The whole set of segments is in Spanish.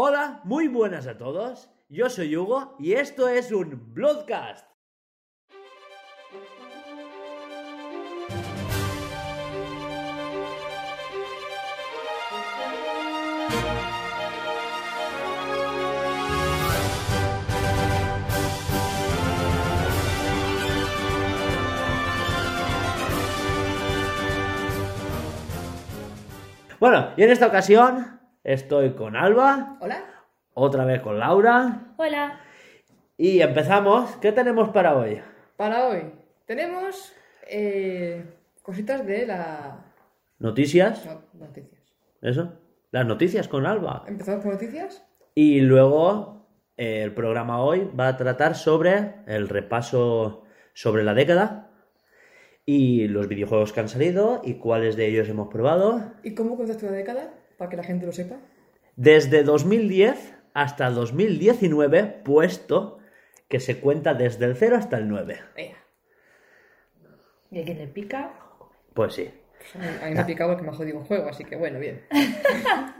Hola, muy buenas a todos. Yo soy Hugo y esto es un Bloodcast. Bueno, y en esta ocasión estoy con Alba, Hola. otra vez con Laura Hola. y empezamos. ¿Qué tenemos para hoy? Para hoy tenemos eh, cositas de la... Noticias, no, noticias. eso. Las noticias con Alba. ¿Empezamos con noticias? Y luego eh, el programa hoy va a tratar sobre el repaso sobre la década y los videojuegos que han salido y cuáles de ellos hemos probado. ¿Y cómo contaste la década? Para que la gente lo sepa. Desde 2010 hasta 2019, puesto que se cuenta desde el 0 hasta el 9. Venga. ¿Y a quién le pica? Pues sí. A mí- me ha picado porque me ha jodido un juego, así que bueno, bien.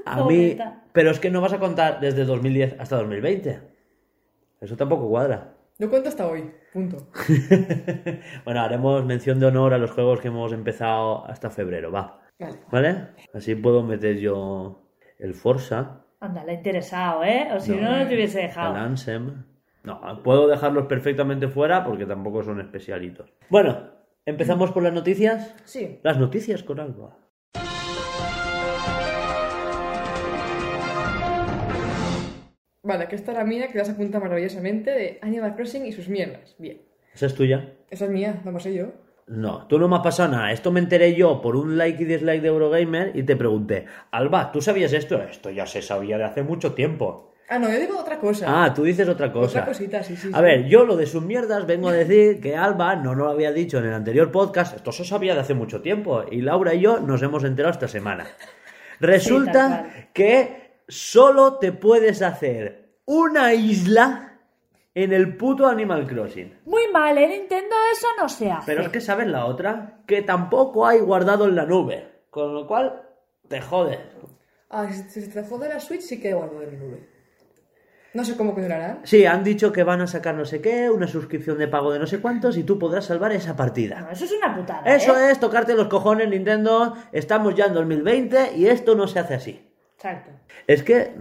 A mí... Pero es que no vas a contar desde 2010 hasta 2020. Eso tampoco cuadra. Yo cuento hasta hoy, punto. Bueno, haremos mención de honor a los juegos que hemos empezado hasta febrero, va. Vale. ¿Vale? Así puedo meter yo el Forza, Anda, le ha interesado, ¿eh? O si No. no, no te hubiese el dejado. Ansem. No, puedo dejarlos perfectamente fuera porque tampoco son especialitos. Bueno, ¿empezamos por las noticias? Sí. Las noticias con Alba. Vale, aquí está la mía que das apunta maravillosamente de Animal Crossing y sus mierdas. Bien. ¿Esa es tuya? Esa es mía, la pasé yo. No, tú no me has pasado nada. Esto me enteré yo por un like y dislike de Eurogamer y te pregunté, Alba, ¿tú sabías esto? Esto ya se sabía de hace mucho tiempo. Ah, no, yo digo otra cosa. Ah, tú dices otra cosa. Otra cosita, sí, sí. A sí. ver, yo lo de sus mierdas vengo a decir que Alba no lo había dicho en el anterior podcast, esto se sabía de hace mucho tiempo y Laura y yo nos hemos enterado esta semana. Resulta que solo te puedes hacer una isla en el puto Animal Crossing. Muy mal, en Nintendo eso no se hace. Pero es que sabes la otra, que tampoco hay guardado en la nube, con lo cual te jodes. Ah, si te jode la Switch, sí que guardo de mi nube. No sé cómo continuará. Sí, han dicho que van a sacar no sé qué, una suscripción de pago de no sé cuántos y tú podrás salvar esa partida. No, eso es una putada. Eso ¿eh? es tocarte los cojones, Nintendo. Estamos ya en 2020 y esto no se hace así. Exacto. Es que,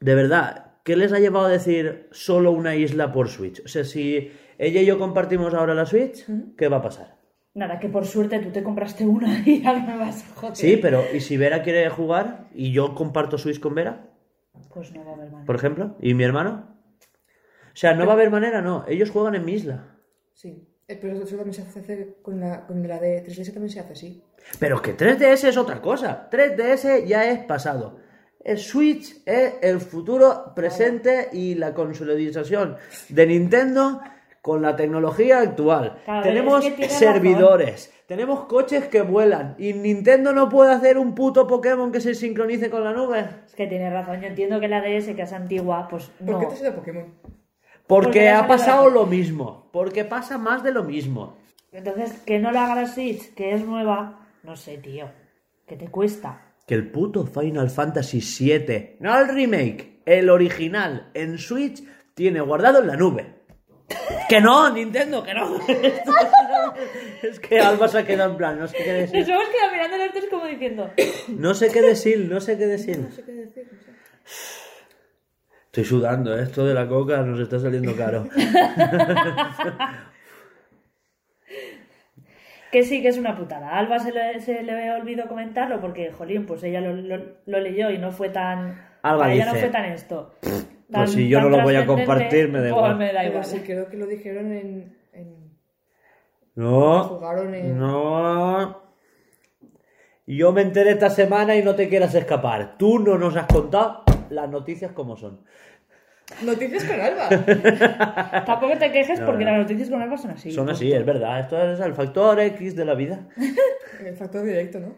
de verdad, ¿qué les ha llevado a decir solo una isla por Switch? O sea, si ella y yo compartimos ahora la Switch, ¿qué va a pasar? Nada, que por suerte tú te compraste una y ya me vas a joder. Sí, pero ¿y si Vera quiere jugar y yo comparto Switch con Vera, Pues no va a haber manera. por ejemplo, y mi hermano? O sea, no va a haber manera, no. Ellos juegan en mi isla. Sí. Eh, pero eso también se hace con la, con la de 3DS también se hace así. Pero que 3DS es otra cosa. 3DS ya es pasado. El Switch es el futuro presente y la consolidación de Nintendo con la tecnología actual. Claro, tenemos es que tienes servidores, tenemos coches que vuelan y Nintendo no puede hacer un puto Pokémon que se sincronice con la nube. Es que tienes razón. Yo entiendo que la DS, que es antigua, pues ¿Por no. qué te a Pokémon? Porque ha sale pasado lo mismo. Porque pasa más de lo mismo. Entonces, que no lo haga la Switch, que es nueva, no sé, tío. Que te cuesta. Que el puto Final Fantasy VII, no el remake, el original en Switch, tiene guardado en la nube. Que no, Nintendo, que no. es que Alba se ha quedado en plan, no sé qué Nos decir. hemos quedado mirando los tres como diciendo. No sé qué decir, no sé qué decir. No sé qué decir. no sé. Estoy sudando, ¿eh? esto de la coca nos está saliendo caro. Que sí, que es una putada. A Alba se le, se le olvidó comentarlo porque, jolín, pues ella lo, lo- lo leyó y no fue tan. Alba para ella no fue tan esto. pues si yo no lo voy a compartir, me da pues igual. me da Pero igual. sí, creo que lo dijeron en. en... No, Jugaron en. no. Yo me enteré esta semana y no te quieras escapar. Tú no nos has contado las noticias como son. Noticias con Alba. Tampoco te quejes No, porque no. las noticias con Alba son así. Son así, es verdad. Esto es el factor X de la vida. El factor directo, ¿no?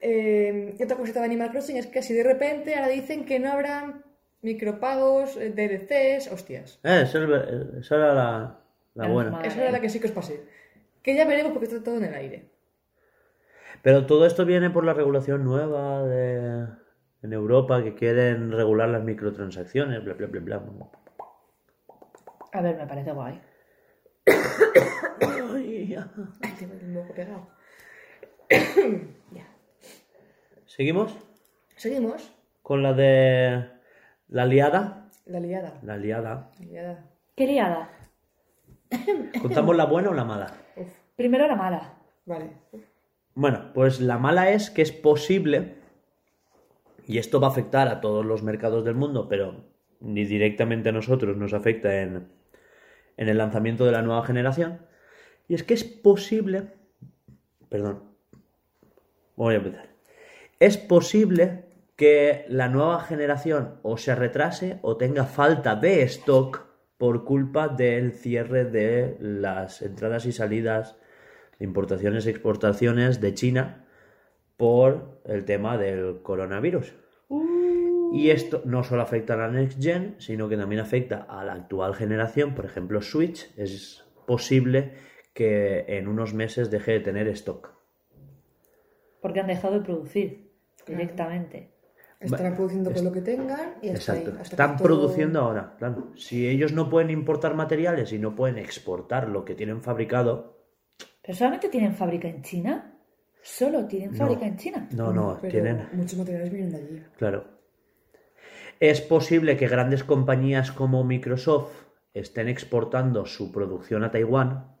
Eh, y otra cosita de Animal Crossing es que así de repente ahora dicen que no habrá micropagos, eh, DLCs, hostias. Eh, esa, es- esa era la, la buena. mal. Esa era la que sí que os pasé. Que ya veremos porque está todo en el aire. Pero todo esto viene por la regulación nueva de... en Europa que quieren regular las microtransacciones, bla, bla, bla, bla. A ver, me parece guay. Ay, ya. Ay, tengo el moco pegado. ya. ¿Seguimos Seguimos. con la de la liada? La liada. La liada. La liada. ¿Qué liada? ¿Contamos la buena o la mala? Uf, Primero la mala. vale. Bueno, pues la mala es que es posible, y esto va a afectar a todos los mercados del mundo, pero ni directamente a nosotros nos afecta en, en el lanzamiento de la nueva generación, y es que es posible, perdón, voy a empezar, es posible que la nueva generación o se retrase o tenga falta de stock por culpa del cierre de las entradas y salidas importaciones y exportaciones de China por el tema del coronavirus. Y esto no solo afecta a la Next Gen, sino que también afecta a la actual generación. Por ejemplo, Switch es posible que en unos meses deje de tener stock. Porque han dejado de producir directamente. Estarán produciendo con lo que tengan y hasta Exacto. ahí, hasta Están todo- produciendo ahora, claro. Si ellos no pueden importar materiales y no pueden exportar lo que tienen fabricado, ¿Pero solamente tienen fábrica en China? ¿Solo tienen fábrica en China? no, no, Pero tienen muchos materiales vienen de allí. Claro. Es posible que grandes compañías como Microsoft estén exportando su producción a Taiwán.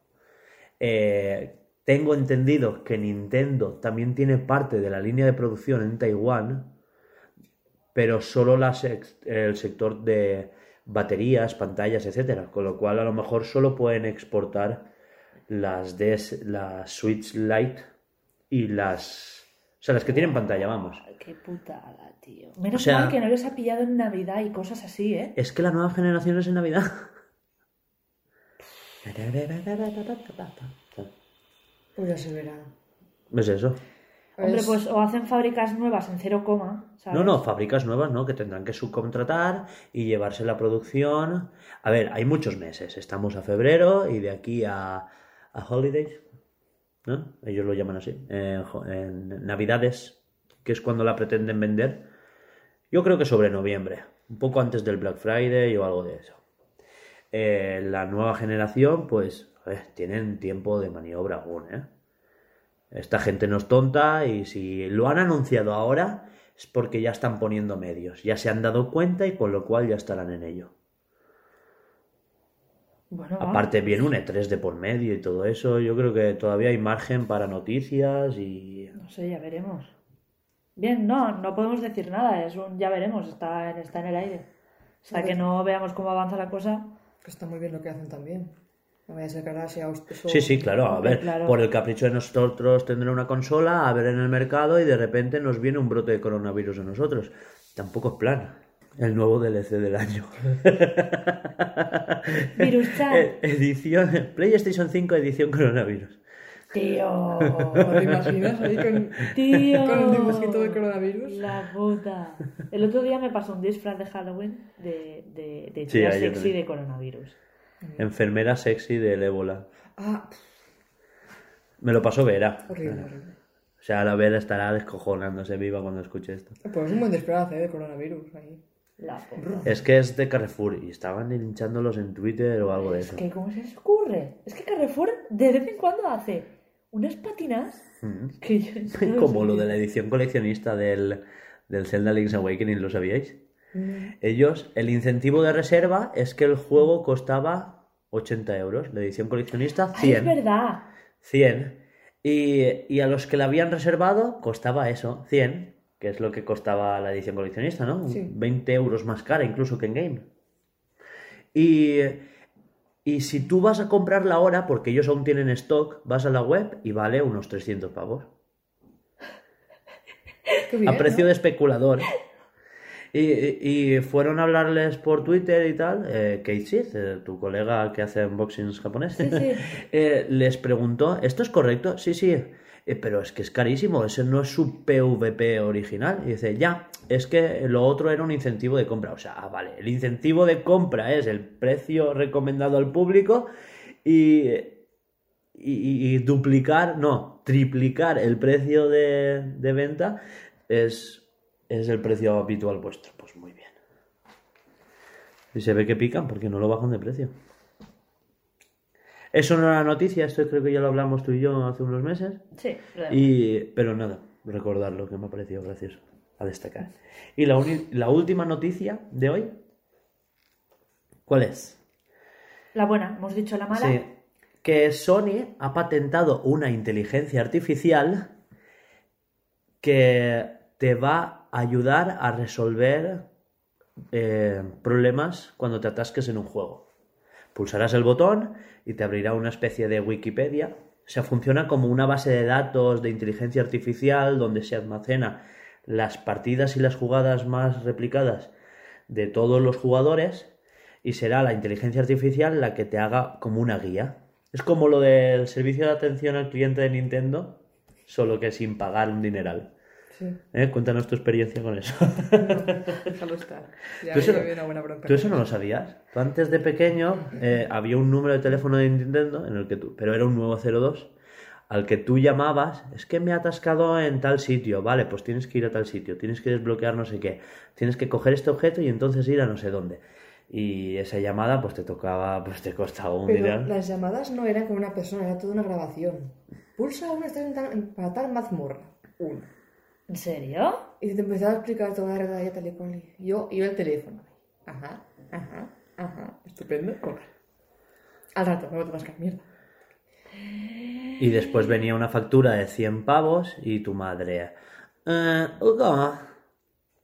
Eh, tengo entendido que Nintendo también tiene parte de la línea de producción en Taiwán, pero solo el sector de baterías, pantallas, etcétera, con lo cual a lo mejor solo pueden exportar las las Switch Lite y las, o sea, las que tienen pantalla, vamos. Qué putada, tío. Menos O sea- mal que no les ha pillado en Navidad y cosas así, ¿eh? Es que la nueva generación es en Navidad. Pues ya se verá. ¿Ves eso? Hombre, pues o hacen fábricas nuevas en cero coma, ¿sabes? No, no, fábricas nuevas, ¿no? Que tendrán que subcontratar y llevarse la producción. A ver, hay muchos meses. Estamos a febrero y de aquí a, a holidays, ¿no? Ellos lo llaman así. En, Navidades, que es cuando la pretenden vender. Yo creo que sobre noviembre, un poco antes del Black Friday o algo de eso. Eh, la nueva generación, pues, tienen tiempo de maniobra aún, ¿eh? Esta gente no es tonta y si lo han anunciado ahora es porque ya están poniendo medios, ya se han dado cuenta y con lo cual ya estarán en ello. Bueno. Aparte viene un E3 de por medio y todo eso, yo creo que todavía hay margen para noticias y... No sé, ya veremos. Bien, no, no podemos decir nada, es un ya veremos, está, en- está en el aire. Hasta que no veamos cómo avanza la cosa. Que está muy bien lo que hacen también. No vaya a ser que ahora sea Sí, sí, claro, a ver, Claro. por el capricho de nosotros tendré una consola, a ver en el mercado y de repente nos viene un brote de coronavirus a nosotros. Tampoco es plan. El nuevo DLC del año. Virus Chat. Eh, edición PlayStation 5 edición coronavirus. Tío. ¿Te imaginas ahí con, Tío. con el dibujito de coronavirus? La puta. El otro día me pasó un disfraz de Halloween de, de, de chica ayer sexy también. de coronavirus. Enfermera sexy del ébola. Ah, Me lo pasó Vera. horrible, horrible. O sea, la Vera estará descojonándose viva cuando escuche esto. Pues es un buen disfraz, ¿eh? De coronavirus ahí. Es que es de Carrefour y estaban linchándolos en Twitter o algo de Es eso. que, ¿cómo se les ocurre? Es que Carrefour de vez en cuando hace unas patinas que yo no Como lo de la edición coleccionista del, del Zelda Link's Awakening, ¿lo sabíais? Mm. Ellos, el incentivo de reserva es que el juego costaba 80 euros. La edición coleccionista, Ay, es 100. verdad. 100. Y, y a los que la habían reservado costaba eso, 100, que es lo que costaba la edición coleccionista, ¿no? Sí. 20 euros más cara incluso que en game. Y, y si tú vas a comprarla ahora, porque ellos aún tienen stock, vas a la web y vale unos 300 pavos. Bien, a precio ¿no? de especulador. Y, y- fueron a hablarles por Twitter y tal. Eh, Kate Sith, eh, tu colega que hace unboxings japoneses, Sí, sí. eh, les preguntó: ¿Esto es correcto? Sí, sí. "Eh, pero es que es carísimo, ese no es su PVP original. Y dice: Ya, es que lo otro era un incentivo de compra. O sea, ah, vale, el incentivo de compra es el precio recomendado al público y, y, y duplicar, no, triplicar el precio de, de venta es es el precio habitual vuestro. Pues muy bien. Y se ve que pican porque no lo bajan de precio. Eso no era noticia, esto creo que ya lo hablamos tú y yo hace unos meses. Sí, pero- Y, pero nada, recordarlo que me ha parecido gracioso a destacar. Y la última noticia de hoy, ¿cuál es? La buena, hemos dicho la mala. Sí, que Sony ha patentado una inteligencia artificial que te va a ayudar a resolver eh, problemas cuando te atasques en un juego. Pulsarás el botón y te abrirá una especie de Wikipedia. O sea, funciona como una base de datos de inteligencia artificial donde se almacena las partidas y las jugadas más replicadas de todos los jugadores y será la inteligencia artificial la que te haga como una guía. Es como lo del servicio de atención al cliente de Nintendo, solo que sin pagar un dineral. Sí. ¿Eh? Cuéntanos tu experiencia con eso. Déjalo estar. Ya ¿Tú eso, una buena bronca. tú eso no lo sabías? Tú antes de pequeño eh, había un número de teléfono de Nintendo, en el que tú, pero era un nuevo 02, al que tú llamabas, es que me ha atascado en tal sitio, vale, pues tienes que ir a tal sitio, tienes que desbloquear no sé qué, tienes que coger este objeto y entonces ir a no sé dónde. Y esa llamada pues te tocaba, pues te costaba un Pero las llamadas no eran con una persona, era toda una grabación. Pulsa una para tal mazmorra. Una. ¿En serio? Y te empezaba a explicar toda la regla y tal y cual. Yo iba el teléfono. Ajá, ajá, ajá. Estupendo. Al rato, me voy a mascar mierda. Y después venía una factura de 100 pavos y tu madre, eh, Hugo,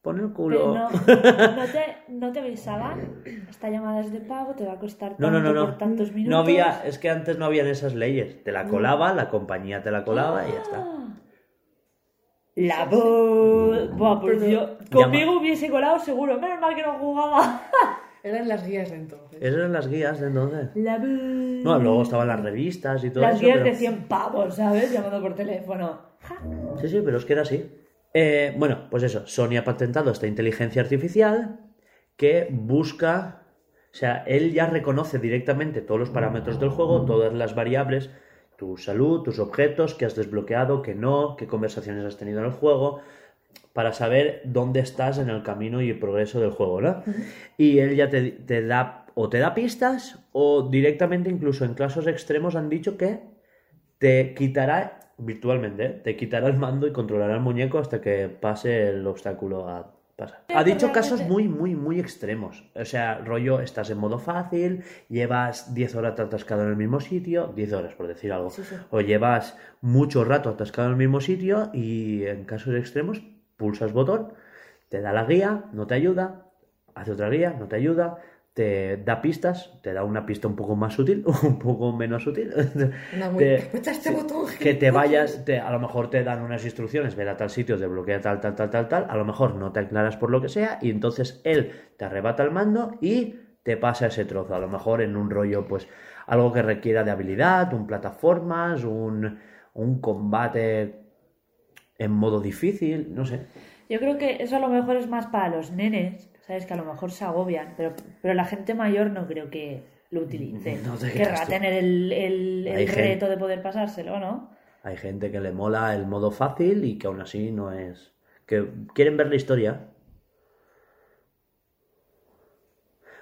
pon el Pero culo. no, no te, no te avisaban. Esta llamada es de pago, te va a costar No, tanto no, no, por no. tantos minutos. No había, es que antes no habían esas leyes. Te la colaba, la compañía te la colaba y ya está. La voz. Buah, pues Pero- yo. Conmigo hubiese colado seguro. Menos mal que no jugaba. Eran las guías de entonces. Esas eran las guías de entonces. La voz. No, luego estaban las revistas y todo Las eso. guías pero- de 100 pavos, ¿sabes? Llamando por teléfono. Sí, sí, pero es que era así. Eh, bueno, pues eso, Sony ha patentado esta inteligencia artificial que busca, o sea, él ya reconoce directamente todos los parámetros del juego, todas las variables, tu salud, tus objetos, que has desbloqueado, que no, qué conversaciones has tenido en el juego, para saber dónde estás en el camino y el progreso del juego, ¿no? Y él ya te, te da, o te da pistas, o directamente, incluso en casos extremos, han dicho que te quitará virtualmente, ¿eh? te quitará el mando y controlará el muñeco hasta que pase el obstáculo a pasar. Ha dicho casos muy, muy, muy extremos. O sea, rollo, estás en modo fácil, llevas 10 horas atascado en el mismo sitio, 10 horas por decir algo, Sí, sí. o llevas mucho rato atascado en el mismo sitio y en casos extremos pulsas botón, te da la guía, no te ayuda, hace otra guía, no te ayuda, te da pistas, te da una pista un poco más sutil, un poco menos sutil. Te- este botón. que te vayas, te- a lo mejor te dan unas instrucciones, ver a tal sitio, desbloquea tal, tal, tal, tal, tal, a lo mejor no te aclaras por lo que sea y entonces él te arrebata el mando y te pasa ese trozo, a lo mejor en un rollo, pues algo que requiera de habilidad, un plataformas, un, un combate en modo difícil, no sé. Yo creo que eso a lo mejor es más para los nenes, ¿sabes? Que a lo mejor se agobian, pero, pero la gente mayor no creo que lo utilice. No te Querrá tener el, el, el Hay gente- reto de poder pasárselo, ¿no? Hay gente que le mola el modo fácil y que aún así no es... que quieren ver la historia.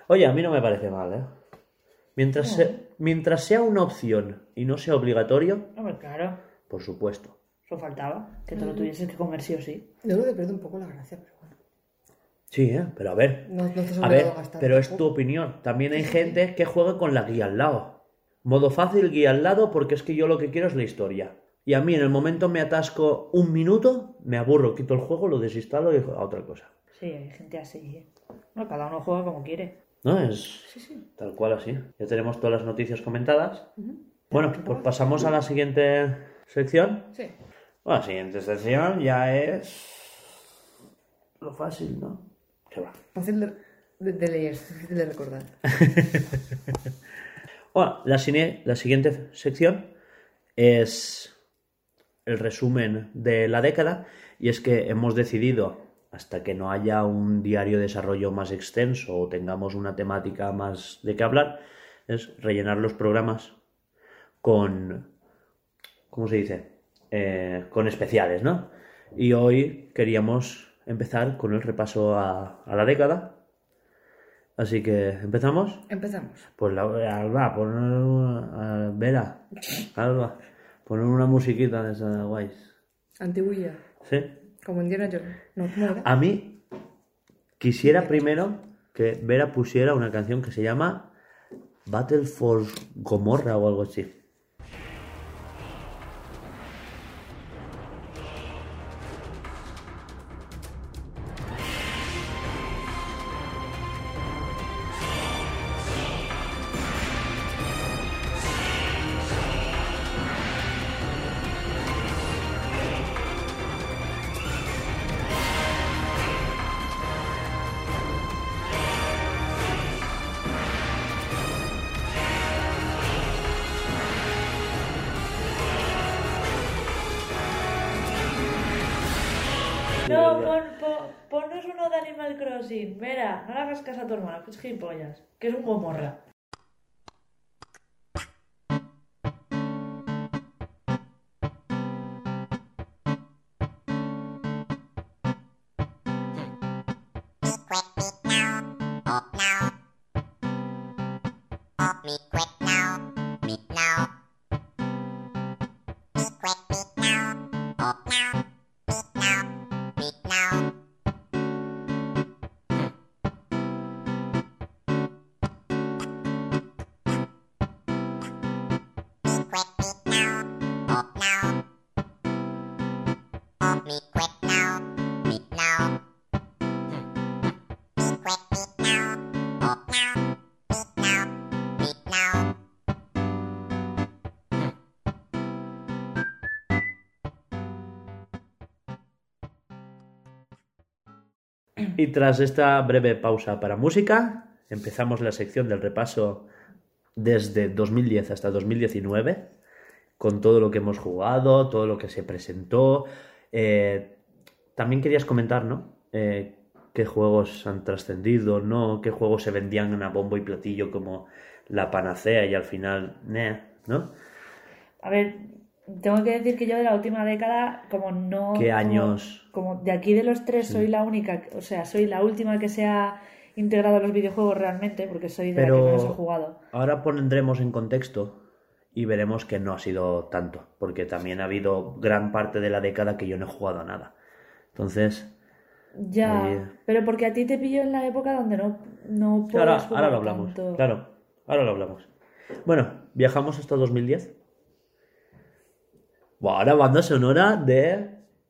Oye, a mí no me parece mal, ¿eh? Mientras, se- mientras sea una opción y no sea obligatorio, Hombre, claro, por supuesto. eso faltaba, que te lo tuvieses que comer sí o sí. Yo creo que pierde un poco la gracia, pero. Sí, ¿eh? Pero a ver. No, no A ver, gastar. pero es tu opinión. También hay gente que juega con la guía al lado. Modo fácil, guía al lado, porque es que yo lo que quiero es la historia. Y a mí en el momento me atasco un minuto, me aburro, quito el juego, lo desinstalo y a otra cosa. Sí, hay gente así. ¿eh? Bueno, cada uno juega como quiere. ¿No? Es tal cual así. Ya tenemos todas las noticias comentadas. Bueno, pues pasamos a la siguiente sección. Sí. Bueno, la siguiente sección ya es lo fácil, ¿no? ¿Qué va? Fácil de, de, de leer, difícil de recordar. Bueno, la, cine- la siguiente sección es el resumen de la década y es que hemos decidido, hasta que no haya un diario de desarrollo más extenso o tengamos una temática más de qué hablar, es rellenar los programas con, ¿cómo se dice? Eh, con especiales, ¿no? Y hoy queríamos empezar con el repaso a, a la década. Así que, ¿empezamos? Empezamos. Pues la Alba, poner una... a- Vera, Alba, poner una musiquita de esa guays. Antiguilla. ¿Sí? Como Indiana Jones. No, ¿cómo era? A mí quisiera primero que Vera pusiera una canción que se llama Battle for Gomorra o algo así. Tras esta breve pausa para música, empezamos la sección del repaso desde 2010 hasta 2019, con todo lo que hemos jugado, todo lo que se presentó. Eh, también querías comentar, ¿no? Eh, qué juegos han trascendido, ¿no? Qué juegos se vendían a bombo y platillo como la panacea y al final, ¿no? A ver, tengo que decir que yo de la última década, como no. ¿Qué años? Como, de aquí de los tres soy la única, o sea, soy la última que se ha integrado a los videojuegos realmente, porque soy de la que menos he jugado. ahora pondremos en contexto y veremos que no ha sido tanto, porque también ha habido gran parte de la década que yo no he jugado a nada. Entonces, Ya, pero porque a ti te pillo en la época donde no, no ahora, podías ahora jugar lo hablamos. tanto. Claro, ahora lo hablamos. Bueno, viajamos hasta 2010. Buah, ahora banda sonora de,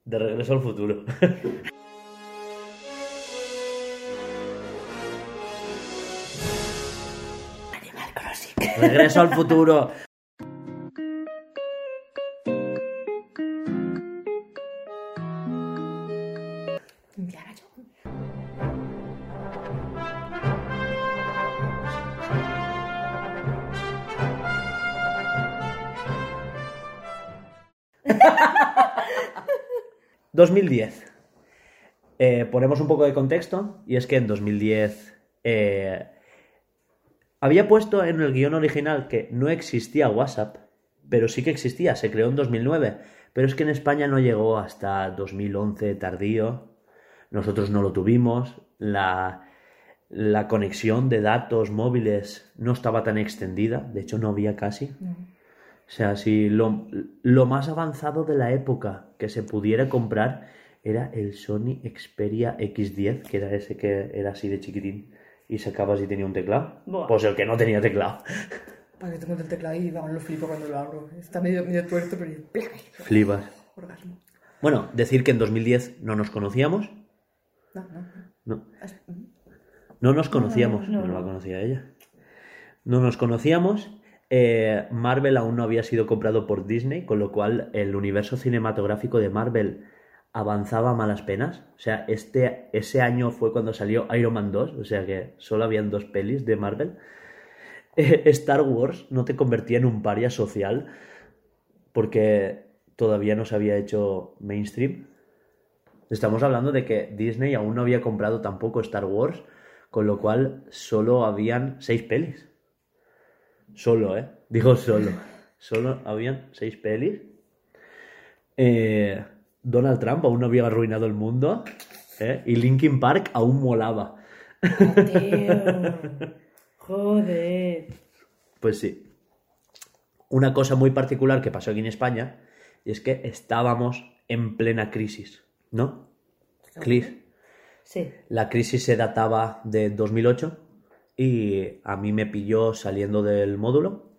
de Regreso al Futuro. Regreso al futuro. ...2010... 2010. Eh, ponemos un poco de contexto y es que en 2010 eh, había puesto en el guion original que no existía WhatsApp, pero sí que existía, se creó en 2009, pero es que en España no llegó hasta 2011 tardío, nosotros no lo tuvimos, la, la conexión de datos móviles no estaba tan extendida, de hecho no había casi. O sea, si lo, lo más avanzado de la época que se pudiera comprar era el Sony Xperia X10, que era ese que era así de chiquitín y sacabas y tenía un teclado. Buah. Pues el que no tenía teclado. Para que tengo el teclado y vamos, lo flipo cuando lo abro. Está medio, medio tuerto, pero. Flipas. orgasmo. Bueno, decir que en 2010 no nos conocíamos. No, no. No, no nos conocíamos. no, No, no. la conocía ella. No nos conocíamos. Eh, Marvel aún no había sido comprado por Disney, con lo cual el universo cinematográfico de Marvel avanzaba a malas penas. O sea, este, ese año fue cuando salió Iron Man 2, o sea que solo habían dos pelis de Marvel. Eh, Star Wars no te convertía en un paria social porque todavía no se había hecho mainstream. Estamos hablando de que Disney aún no había comprado tampoco Star Wars, con lo cual solo habían seis pelis. Solo, ¿eh? Digo solo. Solo habían seis pelis. Eh, Donald Trump aún no había arruinado el mundo. ¿eh? Y Linkin Park aún molaba. Tío. Joder. Pues sí. Una cosa muy particular que pasó aquí en España y es que estábamos en plena crisis, ¿no? Clis. Sí. La crisis se databa de 2008 y a mí me pilló saliendo del módulo,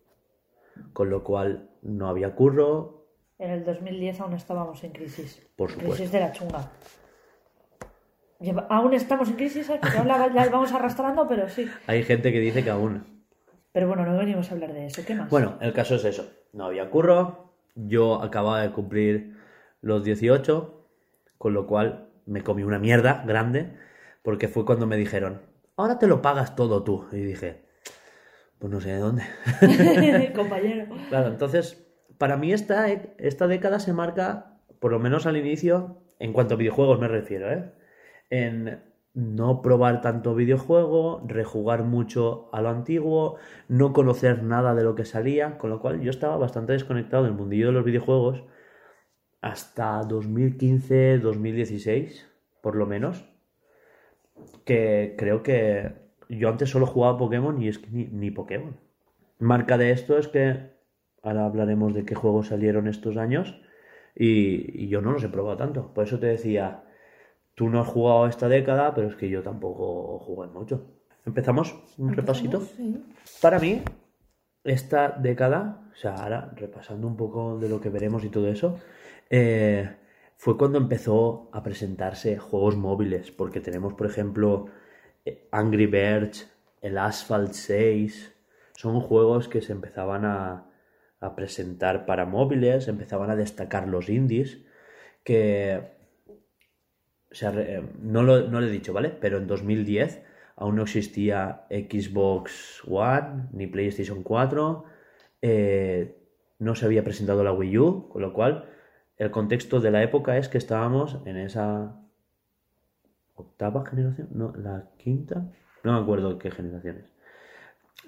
con lo cual no había curro, En el 2010 aún estábamos en crisis. Por supuesto. Crisis de la chunga. Lleva- Aún estamos en crisis, ¿eh? que la vamos arrastrando, pero sí. hay gente que dice que aún. Pero bueno, no venimos a hablar de eso. ¿Qué más? Bueno, el caso es eso. No había curro, yo acababa de cumplir los 18, con lo cual me comí una mierda grande, porque fue cuando me dijeron, ahora te lo pagas todo tú. Y dije, pues no sé de dónde. Compañero. Claro, entonces, para mí esta, esta década se marca, por lo menos al inicio, en cuanto a videojuegos me refiero, ¿eh? En no probar tanto videojuego, rejugar mucho a lo antiguo, no conocer nada de lo que salía, con lo cual yo estaba bastante desconectado del mundillo de los videojuegos hasta 2015-2016, por lo menos, que creo que yo antes solo jugaba Pokémon y es que ni, ni Pokémon. Marca de esto es que ahora hablaremos de qué juegos salieron estos años y, y yo no los he probado tanto. Por eso te decía, tú no has jugado esta década, pero es que yo tampoco jugué mucho. ¿Empezamos un repasito? Sí. Para mí, esta década, o sea, ahora repasando un poco de lo que veremos y todo eso, eh, fue cuando empezó a presentarse juegos móviles, porque tenemos, por ejemplo, eh, Angry Birds, el Asphalt 6, son juegos que se empezaban a, presentar para móviles, empezaban a destacar los indies, que eh, no lo, no lo he dicho, ¿vale? Pero en 2010 aún no existía Xbox One ni PlayStation 4, eh, no se había presentado la Wii U, con lo cual el contexto de la época es que estábamos en esa octava generación, no, la quinta, no me acuerdo qué generaciones.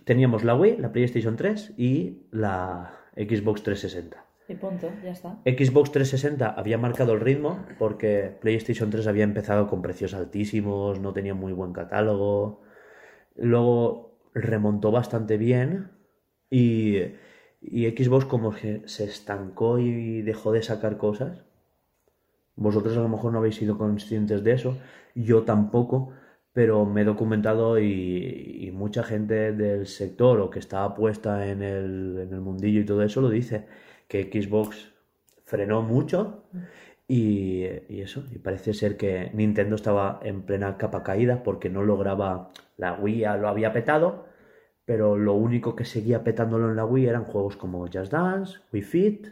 Teníamos la Wii, la PlayStation 3 y la Xbox 360. Y punto, ya está. Xbox 360 había marcado el ritmo porque PlayStation 3 había empezado con precios altísimos, no tenía muy buen catálogo. Luego remontó bastante bien y, y Xbox como que se estancó y dejó de sacar cosas. Vosotros a lo mejor no habéis sido conscientes de eso, yo tampoco, pero me he documentado y, mucha gente del sector o que está puesta en el, mundillo y todo eso lo dice, que Xbox frenó mucho y, y eso, y parece ser que Nintendo estaba en plena capa caída porque no lograba, la Wii lo había petado, pero lo único que seguía petándolo en la Wii eran juegos como Just Dance, Wii Fit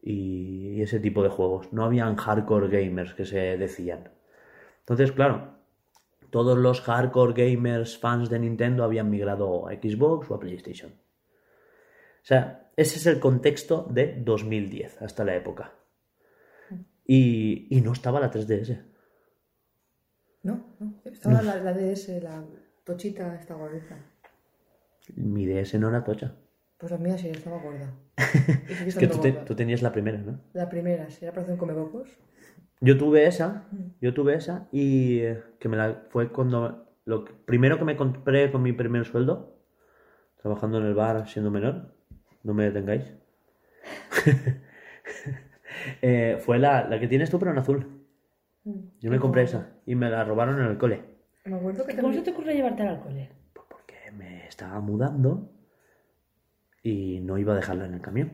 y ese tipo de juegos. No habían hardcore gamers que se decían. Entonces, claro, todos los hardcore gamers fans de Nintendo habían migrado a Xbox o a PlayStation. O sea, ese es el contexto de 2010 hasta la época. Y, y no estaba la 3DS. No, no. Estaba la, la DS, la tochita, esta gordita. Mi DS no era tocha. Pues la mía sí, estaba gorda. Es que tú, te- gorda. tú tenías la primera, ¿no? La primera, sí, era para hacer un comebocos. Yo tuve esa, yo tuve esa y eh, que me la fue cuando lo que- primero que me compré con mi primer sueldo, trabajando en el bar siendo menor, no me detengáis. Eh, fue la, la que tienes tú pero en azul. Yo me compré esa y me la robaron en el cole. Me acuerdo que ¿Cómo se te ocurre llevarte al cole? Pues estaba mudando y no iba a dejarla en el camión.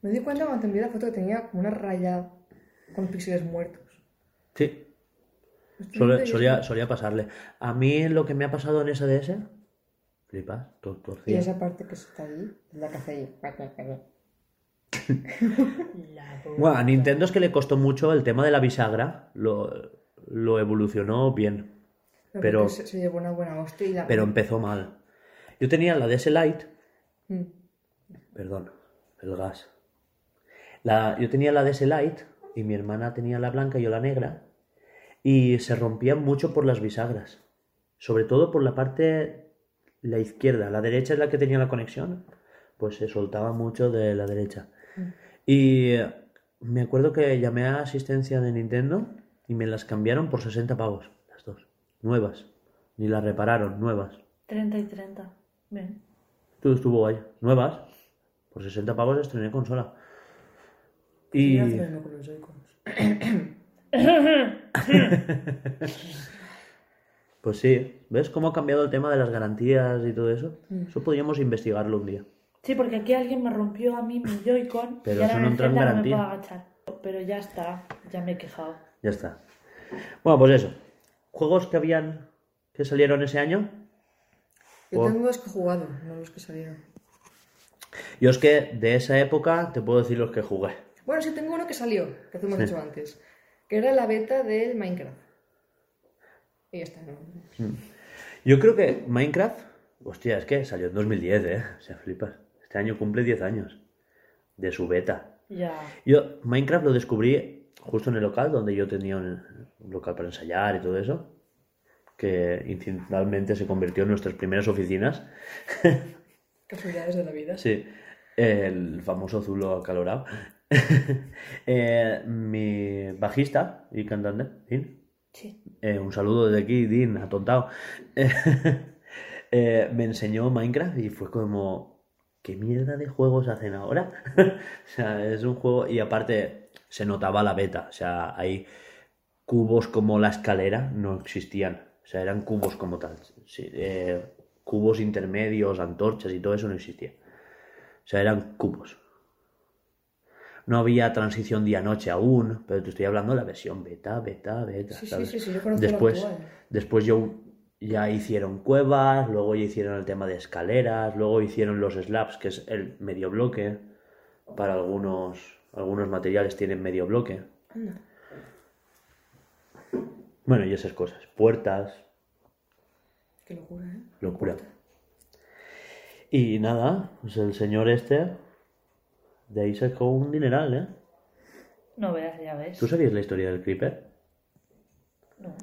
Me di cuenta cuando te envié la foto que tenía como una raya con píxeles muertos. Sí, Estoy Solía, y pasarle. A mí lo que me ha pasado en esa DS, flipas, to- Y torcida. esa parte que está ahí, la que hace ahí. Bueno, a Nintendo es que le costó mucho el tema de la bisagra, lo, lo evolucionó bien, Pero- porque Se, se llevó una buena hostia y la... pero empezó mal. Yo tenía la DS Lite, Mm. perdón, el gas. La, yo tenía la DS Lite y mi hermana tenía la blanca y yo la negra y se rompían mucho por las bisagras, sobre todo por la parte la izquierda, la derecha es la que tenía la conexión, pues se soltaba mucho de la derecha. Y me acuerdo que llamé a asistencia de Nintendo y me las cambiaron por 60 pavos. Nuevas. Ni las repararon, nuevas. 30 y 30. Bien. Todo estuvo guay. Nuevas. Por 60 pavos estrené consola. Y... Con los. Pues sí, ¿ves cómo ha cambiado el tema de las garantías y todo eso? Mm. Eso podríamos investigarlo un día. Sí, porque aquí alguien me rompió a mí mi Joy-Con Pero y ahora eso no entra en Zelda no me garantía. puedo agachar. Pero ya está, ya me he quejado. Ya está. Bueno, pues eso. Juegos que habían... que salieron ese año. Yo tengo los que he jugado, no los que salieron. Yo es que de esa época te puedo decir los que jugué. Bueno, sí tengo uno que salió, que hemos Sí. dicho antes, que era la beta del Minecraft. Y ya está, ¿no? Yo creo que Minecraft... Hostia, es que salió en 2010, ¿eh? O sea, flipas. Este año cumple 10 años. De su beta. Ya. Yo Minecraft lo descubrí justo en el local donde yo tenía un, local para ensayar y todo eso, que incidentalmente se convirtió en nuestras primeras oficinas. Casualidades de la vida. Sí, el famoso Zulo acalorado. Eh, mi bajista y cantante, Dean, Sí. eh, un saludo desde aquí, Dean, atontado. Eh, me enseñó Minecraft y fue como, ¿qué mierda de juegos hacen ahora? o sea, es un juego y aparte se notaba la beta, o sea, hay cubos como la escalera no existían, o sea, eran cubos como tal, sí, eh, cubos intermedios, antorchas y todo eso no existía. O sea, eran cubos. No había transición día-noche aún, pero te estoy hablando de la versión beta, beta, beta. Sí, sí, ¿sabes? sí, sí, yo la después, después yo ya hicieron cuevas, luego ya hicieron el tema de escaleras, luego hicieron los slabs, que es el medio bloque. Para algunos, algunos materiales tienen medio bloque. Anda. Bueno, y esas cosas. Puertas, Qué locura, ¿eh? locura. Y nada, pues el señor este, de ahí sacó un dineral, ¿eh? No veas, ya ves. ¿Tú sabías la historia del Creeper? No.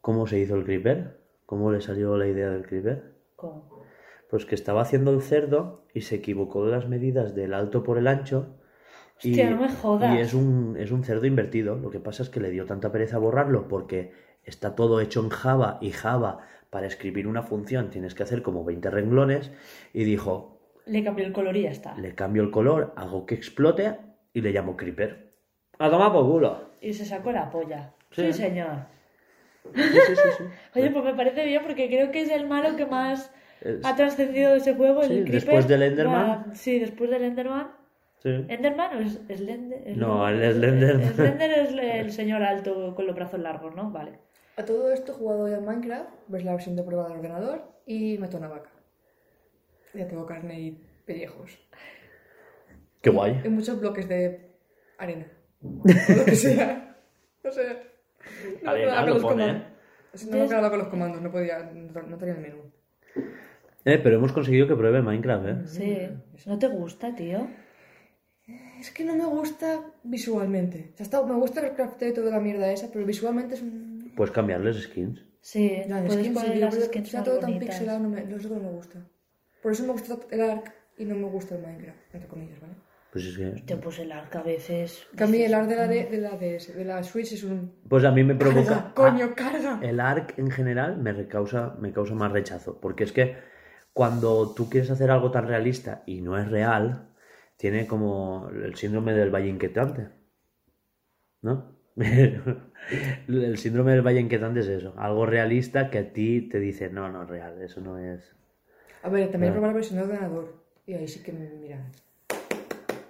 ¿Cómo se hizo el Creeper? ¿Cómo le salió la idea del Creeper? ¿Cómo? Pues que estaba haciendo el cerdo y se equivocó de las medidas del alto por el ancho. Y, Hostia, no me jodas. y es un, es un cerdo invertido. Lo que pasa es que le dio tanta pereza borrarlo porque está todo hecho en Java y Java para escribir una función tienes que hacer como 20 renglones y dijo, Le cambió el color y ya está. le cambio el color, hago que explote y le llamo Creeper. A tomar por culo. Y se sacó la polla. Sí. Sí, señor. Sí, sí, sí, sí. Oye, pues me parece bien porque creo que es el malo que más ha trascendido de ese juego. Sí, el Creeper. después del Enderman. Va- Sí, después del Enderman. Sí. ¿Enderman o es Slender? No, el Slenderman. Slender es el señor alto con los brazos largos, ¿no? Vale. A todo esto he jugado ya en Minecraft, ves la versión de prueba del ordenador y mato una vaca. Ya tengo carne y pellejos. Qué guay. Y muchos bloques de arena. O lo que sea. No sé. No Arena, lo con los pone, comandos. No me acordaba con los comandos, no podía, no, no tenía el menú. Eh, pero hemos conseguido que pruebe Minecraft, ¿eh? Sí. ¿No te gusta, tío? Es que no me gusta visualmente. O sea, está- me gusta el crafteo y toda la mierda esa, pero visualmente es un... Puedes cambiarles skins. Sí, Ya, puedes skins, poner sí, las skins todo tan bonitas. pixelado, no me, no sé cómo me gusta. Por eso me gusta el Ark y no me gusta el Minecraft, entre comillas, ¿vale? Pues es que... Te puse el arca a veces. Que a mí el Ark de la, de, de la DS, de la Switch es un... Pues a mí me provoca... ¡Carga, coño, carga! El ARC en general me causa, me causa más rechazo. Porque es que cuando tú quieres hacer algo tan realista y no es real, tiene como el síndrome del valle inquietante. ¿No? el síndrome del valle inquietante es eso. Algo realista que a ti te dice, no, no es real, eso no es... A ver, también he Ah. probado la versión de ordenador. Y ahí sí que, mira...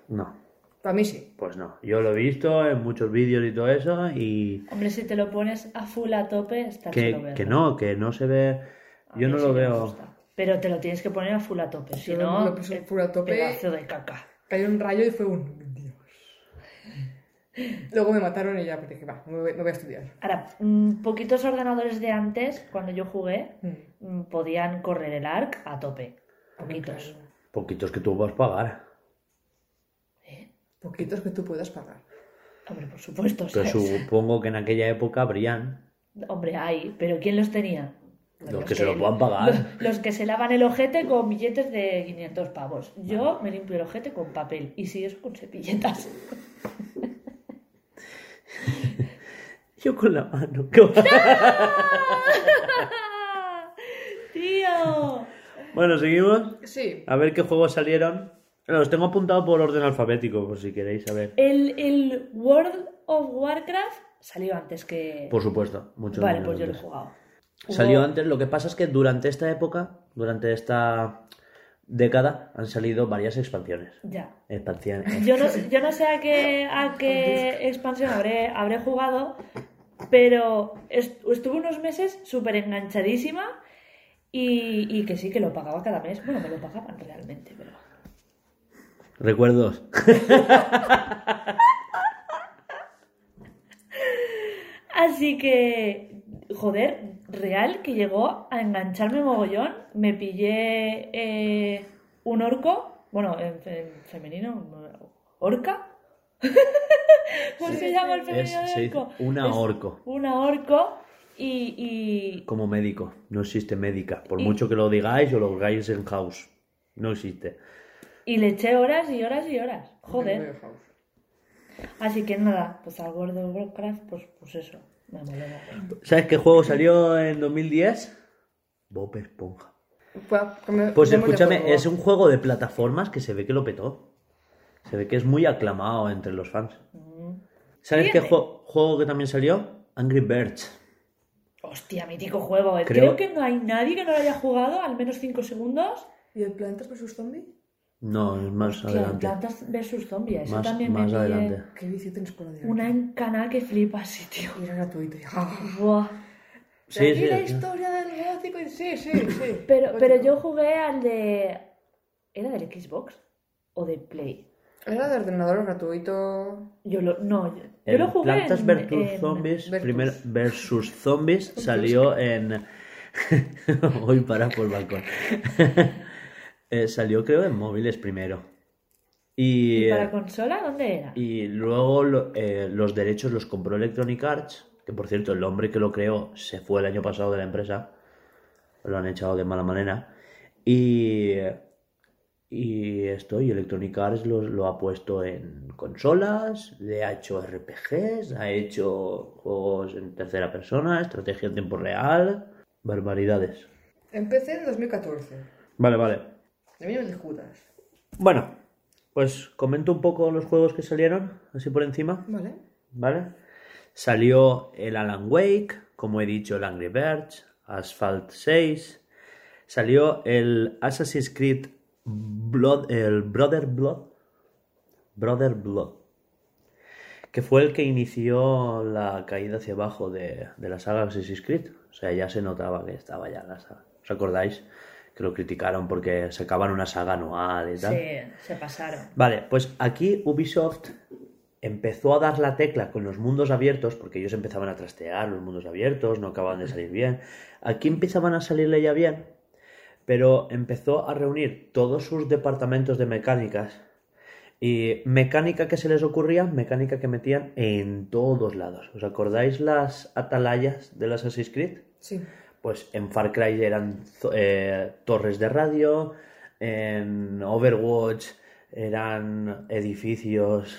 No, Para mí sí. pues no. Yo lo he visto en muchos vídeos y todo eso y Hombre, si te lo pones a full a tope, está chulo que, verlo. que no, que no se ve... A Yo no sí lo me veo... Pero te lo tienes que poner a full a tope, si Yo no, lo puse full a tope. pedazo de caca. Cayó un rayo y fue un... Dios. Luego me mataron y ya, pues dije, va, me voy, me voy a estudiar. Ahora, mm, poquitos ordenadores de antes, cuando yo jugué, Mm. mm, podían correr el ARC a tope. Poquitos. Poquitos que tú vas a pagar. ¿Eh? Poquitos que tú puedas pagar. Hombre, por supuesto. Pero ¿sabes? supongo que en aquella época habrían Hombre, hay, pero ¿quién los tenía? Los que se lo puedan pagar. Los, los que se lavan el ojete con billetes de 500 pavos. Yo me limpio el ojete con papel y si eso con cepilletas. Yo con la mano. ¿qué va? ¡Tío! bueno, seguimos. Sí. A ver qué juegos salieron. Los tengo apuntado por orden alfabético, por si queréis saber. El, el World of Warcraft salió antes que. Por supuesto, mucho vale, pues yo lo he antes. Salió antes, lo que pasa es que durante esta época, durante esta década, han salido varias expansiones. Ya. Expansiones. Yo no, yo no sé a qué, a qué expansión habré, habré jugado, pero est- estuve unos meses súper enganchadísima y, y que sí, que lo pagaba cada mes. Bueno, me lo pagaban realmente, pero... Recuerdos. Así que, joder, real que llegó a engancharme mogollón. Me pillé eh, un orco, bueno, en, en femenino, orca. ¿Cómo se llama el Es, femenino de se dice orco? una Es orco. Una orco y, y Como médico. No existe médica. Por Y- mucho que lo digáis o lo digáis en house. No existe. Y le eché horas y horas y horas. Joder. house. Así que nada, pues al World of Warcraft, pues, pues eso. ¿Sabes qué juego salió en 2010? Bob Esponja. Pues, Pues escúchame, es un juego de plataformas que se ve que lo petó. Se ve que es muy aclamado entre los fans. ¿Sabes qué jue- juego que también salió? Angry Birds. Hostia, mítico juego. eh. Creo- Creo... que no hay nadie que no lo haya jugado al menos 5 segundos. ¿Y el Plantas vs Zombie? No, es más Hostia, adelante. Plantas vs Zombies. Eso Más, también más me adelante. ¿Qué vicio tienes Una encanada que flipas, sí, tío. Y era gratuito. ¡ah! Buah. Sí, sí, la sí. historia del gótico. Sí, sí, sí. Pero, pero yo jugué al de... ¿Era del Xbox? ¿O de Play? Era de ordenador gratuito. Yo lo... No, yo, lo jugué Plantas en- vs en- Zombies, Versus. primer versus Zombies salió en. Hoy para por el balcón. Eh, salió, creo, en móviles primero. Y, ¿Y para consola dónde era? y luego lo- eh, los derechos los compró Electronic Arts. Que por cierto, el hombre que lo creó se fue el año pasado de la empresa. Lo han echado de mala manera. Y. Y esto, y Electronic Arts lo, lo ha puesto en consolas, le ha hecho RPGs, ha hecho juegos en tercera persona, estrategia en tiempo real, barbaridades. Empecé en 2014. Vale, vale. De mí no me discutas. Bueno, pues comento un poco los juegos que salieron, así por encima, Vale. ¿vale? Salió el Alan Wake, como he dicho, el Angry Birds, Asphalt 6, salió el Assassin's Creed Blood, el Brother Blood, Brother Blood, que fue el que inició la caída hacia abajo de, de la saga Assassin's Creed. O sea, ya se notaba que estaba ya la saga. ¿Os acordáis? Que lo criticaron porque sacaban una saga anual y tal. Sí, se pasaron. Vale, pues aquí Ubisoft empezó a dar la tecla con los mundos abiertos, porque ellos empezaban a trastear los mundos abiertos, no acababan de salir bien. Aquí empezaban a salirle ya bien, pero empezó a reunir todos sus departamentos de mecánicas y mecánica que se les ocurría, mecánica que metían en todos lados. ¿Os acordáis las atalayas del Assassin's Creed? Sí. Pues en Far Cry eran eh, torres de radio, en Overwatch eran edificios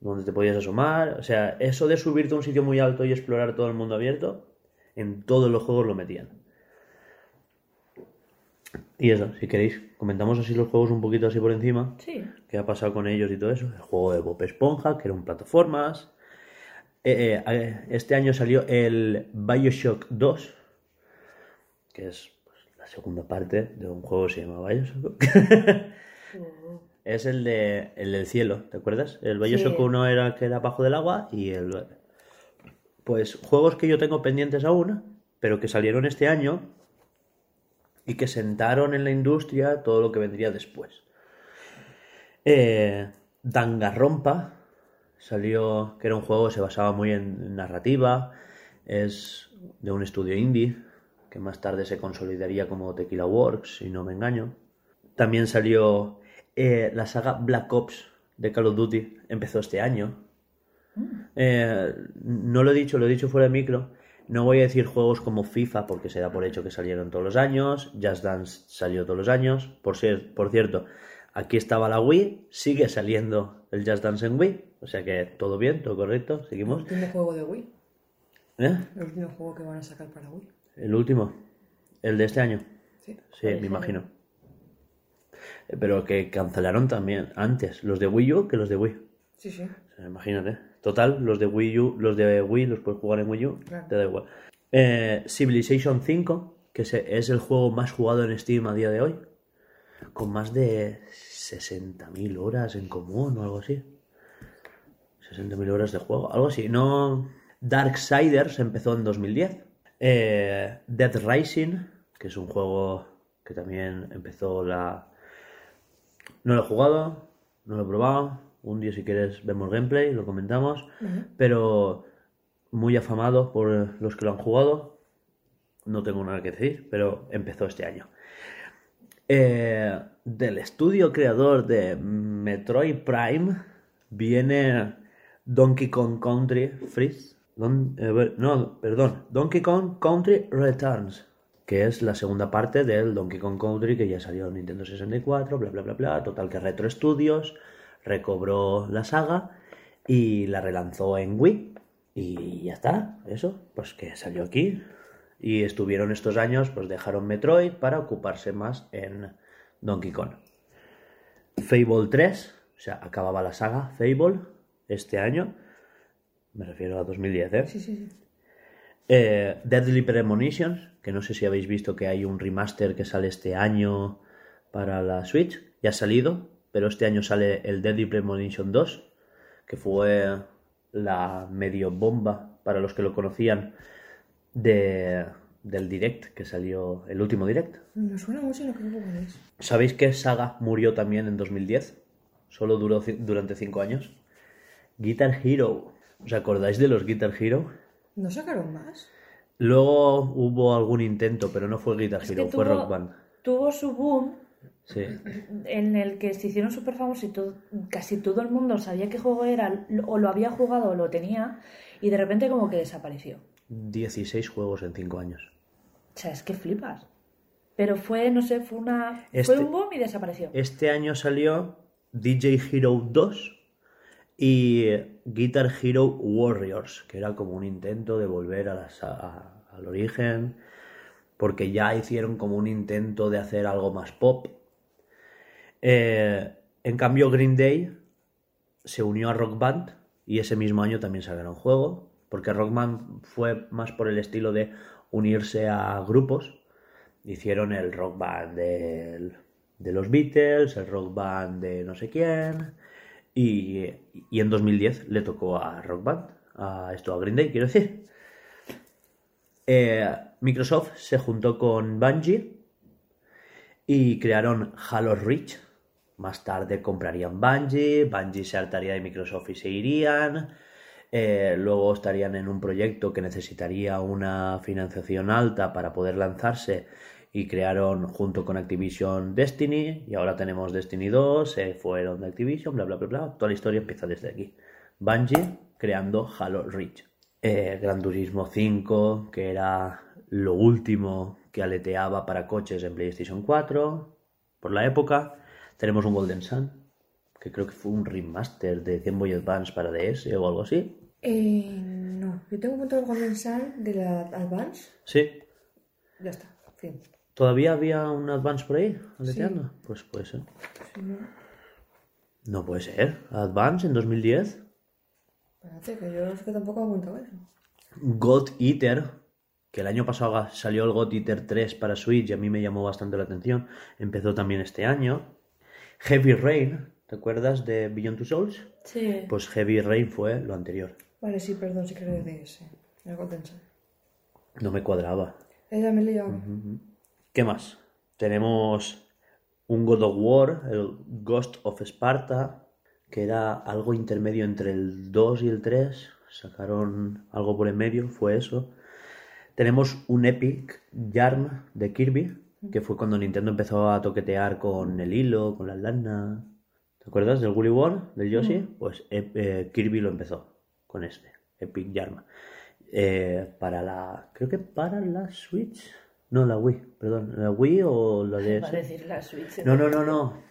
donde te podías asomar. O sea, eso de subirte a un sitio muy alto y explorar todo el mundo abierto, en todos los juegos lo metían. Y eso, si queréis, comentamos así los juegos un poquito así por encima Sí. qué ha pasado con ellos y todo eso. El juego de Bob Esponja, que era un plataformas. Eh, eh, este año salió el Bioshock 2, que es pues, la segunda parte de un juego que se llama Bioshock. es el, de, el del cielo, ¿te acuerdas? El Bioshock Sí. 1 era el que era bajo del agua y el... Pues juegos que yo tengo pendientes aún, pero que salieron este año y que sentaron en la industria todo lo que vendría después. Eh, Danganronpa salió, que era un juego que se basaba muy en narrativa, es de un estudio indie, que más tarde se consolidaría como Tequila Works, si no me engaño. También salió eh, la saga Black Ops de Call of Duty, empezó este año. Eh, no lo he dicho, lo he dicho fuera de micro. No voy a decir juegos como FIFA porque se da por hecho que salieron todos los años. Just Dance salió todos los años. Por, ser- por cierto, aquí estaba la Wii, sigue saliendo el Just Dance en Wii. O sea que todo bien, todo correcto, El seguimos. último juego de Wii. ¿Eh? El último juego que van a sacar para Wii. El último, el de este año. Sí. Sí, me imagino. Eh, Pero que cancelaron también antes los de Wii U que los de Wii. Sí, sí. Imagínate. Total, los de Wii U, los de Wii los puedes jugar en Wii U, Claro. te da igual. Eh, Civilization 5, que es el juego más jugado en Steam a día de hoy, con más de 60.000 horas en común o algo así. 60.000 horas de juego, algo así. No. Darksiders empezó en 2010. Eh, Dead Rising, que es un juego que también empezó la. No lo he jugado, no lo he probado. Un día, si quieres, vemos gameplay, lo comentamos. Pero muy afamado por los que lo han jugado. No tengo nada que decir, pero empezó este año. Eh, del estudio creador de Metroid Prime viene Donkey Kong Country Freeze. Eh, no, perdón, Donkey Kong Country Returns, que es la segunda parte del Donkey Kong Country que ya salió en Nintendo 64, bla bla bla bla. Total que Retro Studios recobró la saga y la relanzó en Wii. Y ya está, eso, pues que salió aquí. Y estuvieron estos años, pues dejaron Metroid para ocuparse más en Donkey Kong. Fable 3, o sea, acababa la saga Fable este año. Me refiero a 2010, ¿eh? Sí, sí, sí. Eh, Deadly Premonitions, que no sé si habéis visto que hay un remaster que sale este año para la Switch. Ya ha salido, pero este año sale el Deadly Premonition 2, que fue la medio bomba para los que lo conocían de, del direct que salió, el último direct. Me suena mucho y no creo que cuál es. ¿Sabéis que Saga murió también en 2010? Solo duró durante 5 años. Guitar Hero. ¿Os acordáis de los Guitar Hero? ¿No sacaron más? Luego hubo algún intento, pero no fue Guitar Es Hero, que fue tuvo- Rock Band. Tuvo su boom Sí. en el que se hicieron súper famosos y todo- casi todo el mundo sabía qué juego era, o lo había jugado o lo tenía, y de repente como que desapareció. 16 juegos en 5 años. O sea, es que flipas. Pero fue, no sé, fue una. Este- Fue un boom y desapareció. Este año salió DJ Hero 2 y Guitar Hero Warriors, que era como un intento de volver al origen, porque ya hicieron como un intento de hacer algo más pop. Eh, en cambio, Green Day se unió a Rock Band y ese mismo año también sacaron juego, porque Rock Band fue más por el estilo de unirse a grupos. Hicieron el Rock Band de los Beatles, el Rock Band de no sé quién, y, en 2010 le tocó a Rock Band, a esto, a Green Day, quiero decir. Eh, Microsoft se juntó con Bungie y crearon Halo Reach. Más tarde comprarían Bungie, Bungie se hartaría de Microsoft y se irían. Eh, luego estarían en un proyecto que necesitaría una financiación alta para poder lanzarse y crearon junto con Activision Destiny y ahora tenemos Destiny 2, se fueron de Activision, bla bla bla bla. Toda la historia empieza desde aquí. Bungie creando Halo Reach. Eh, Gran Turismo 5, que era lo último que aleteaba para coches en PlayStation 4 por la época. Tenemos un Golden Sun, que creo que fue un remaster de Game Boy Advance para DS o algo así. Eh, no. Yo tengo un montón de Golden Sun de la Advance. Sí. Ya está. Fin. ¿Todavía había un Advance por ahí aleteando? Pues puede ser. Si no, No puede ser. ¿Advance en 2010? espérate, que yo es que tampoco apuntado eso. God Eater, que el año pasado salió el God Eater 3 para Switch y a mí me llamó bastante la atención. Empezó también este año. Heavy Rain, ¿te acuerdas de Beyond Two Souls? Sí. Pues Heavy Rain fue lo anterior. Vale, sí, perdón, sí que era de ese. El Golden Sun. No me cuadraba. Ella me he liado. ¿Qué más? Tenemos un God of War, el Ghost of Sparta, que era algo intermedio entre el 2 y el 3. Sacaron algo por en medio, fue eso. Tenemos un Epic Yarn de Kirby, que fue cuando Nintendo empezó a toquetear con el hilo, con la lana. ¿Te acuerdas del Woolly War, del Yoshi? Pues eh, eh, Kirby lo empezó con este, Epic Yarn. Eh, para la. Creo que para la Switch. No, la Wii, perdón. ¿La Wii o la DS? Va a decir la Switch. No, no, no, no.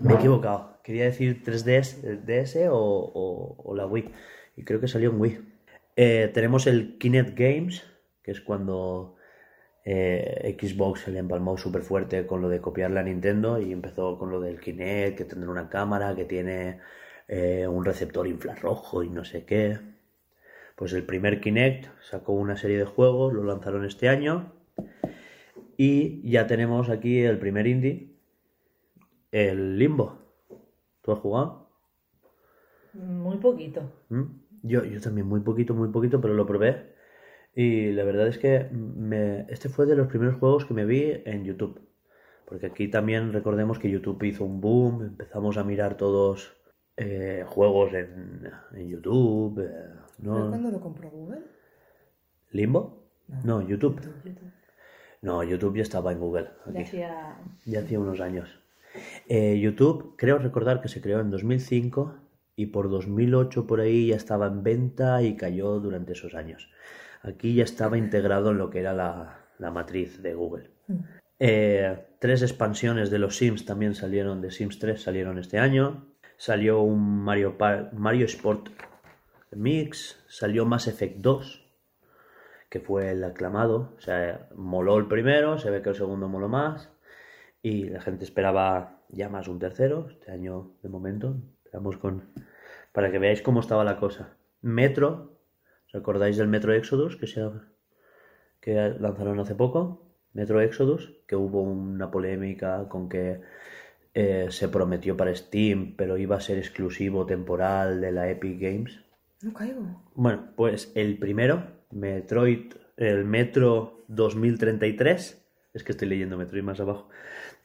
Me he equivocado. Quería decir 3DS eh, DS o, o- o la Wii. Y creo que salió en Wii. Eh, tenemos el Kinect Games, que es cuando eh, Xbox se le empalmó súper fuerte con lo de copiarle a Nintendo y empezó con lo del Kinect, que tendrá una cámara, que tiene eh, un receptor infrarrojo y no sé qué. Pues el primer Kinect sacó una serie de juegos, lo lanzaron este año. Y ya tenemos aquí el primer indie, el Limbo. ¿Tú has jugado? Muy poquito. ¿Mm? Yo, yo también, muy poquito, muy poquito, pero lo probé. Y la verdad es que me, este fue de los primeros juegos que me vi en YouTube. Porque aquí también recordemos que YouTube hizo un boom, empezamos a mirar todos eh, juegos en, en YouTube. eh, ¿Pero ¿no? cuándo lo compró Google? ¿Limbo? No, YouTube. YouTube. No, YouTube ya estaba en Google. Ya hacía... Ya hacía unos años. Eh, YouTube, creo recordar que se creó en 2005 y por 2008 por ahí ya estaba en venta y cayó durante esos años. Aquí ya estaba integrado en lo que era la, la matriz de Google. Eh, tres expansiones de los Sims también salieron, de Sims 3 salieron este año. Salió un Mario, Mario Sport Mix, salió Mass Effect 2, que fue el aclamado. O sea, moló el primero, se ve que el segundo moló más. Y la gente esperaba ya más un tercero. Este año, de momento, esperamos con. Para que veáis cómo estaba la cosa. Metro, ¿os acordáis del Metro Exodus que, se... que lanzaron hace poco? Metro Exodus, que hubo una polémica con que eh, se prometió para Steam, pero iba a ser exclusivo temporal de la Epic Games. No caigo. Bueno, pues el primero, Metroid, el Metro 2033, es que estoy leyendo Metroid más abajo,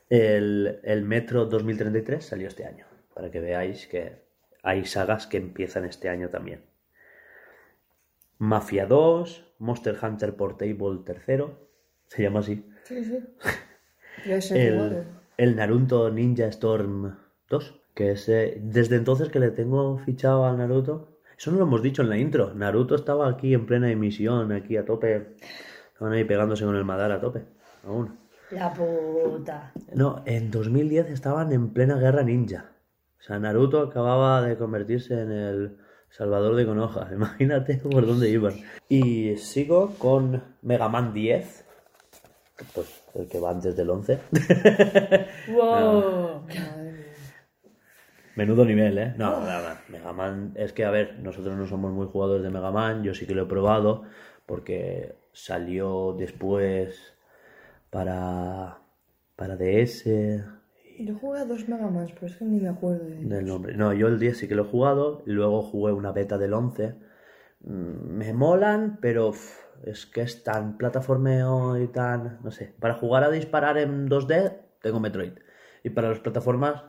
el, el Metro 2033 salió este año, para que veáis que hay sagas que empiezan este año también. Mafia 2, Monster Hunter Portable tercero, se llama así. Sí, sí. Sé El, jugado. el Naruto Ninja Storm 2, que es eh, desde entonces que le tengo fichado al Naruto. Eso no lo hemos dicho en la intro. Naruto estaba aquí en plena emisión, aquí a tope. Estaban ahí pegándose con el Madara a tope. Aún. La puta. No, en 2010 estaban en plena guerra ninja. O sea, Naruto acababa de convertirse en el Salvador de Konoha. Imagínate por dónde iban. Y sigo con Mega Man 10. Pues el que va antes del 11. Wow. Mía. Menudo nivel, ¿eh? No, no, no. Mega Man, es que a ver, nosotros no somos muy jugadores de Mega Man, yo sí que lo he probado porque salió después para, para DS Yo jugué a dos Mega Mans, pero es que ni me acuerdo de del nombre. No, yo el 10 sí que lo he jugado, y luego jugué una beta del 11. Mm, Me molan, pero uf, es que es tan plataformeo y tan, no sé, para jugar a disparar en 2D tengo Metroid y para las plataformas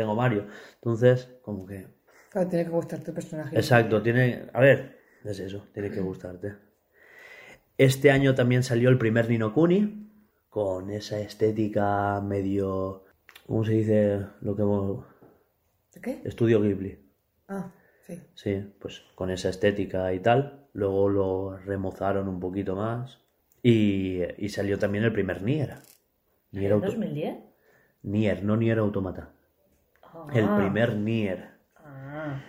tengo Mario. Entonces, como que Claro, tiene que gustarte tu personaje. Exacto, tiene. A ver, es eso, tiene que gustarte. Este año también salió el primer Nino Kuni, con esa estética medio. ¿Cómo se dice lo que hemos. ¿De qué? Estudio Ghibli. Ah, sí. Sí, pues con esa estética y tal. Luego lo remozaron un poquito más. Y, y salió también el primer Nier. Nier, ¿En Auto- 2010? Nier no Nier Automata. El Ah. primer Nier. Ah.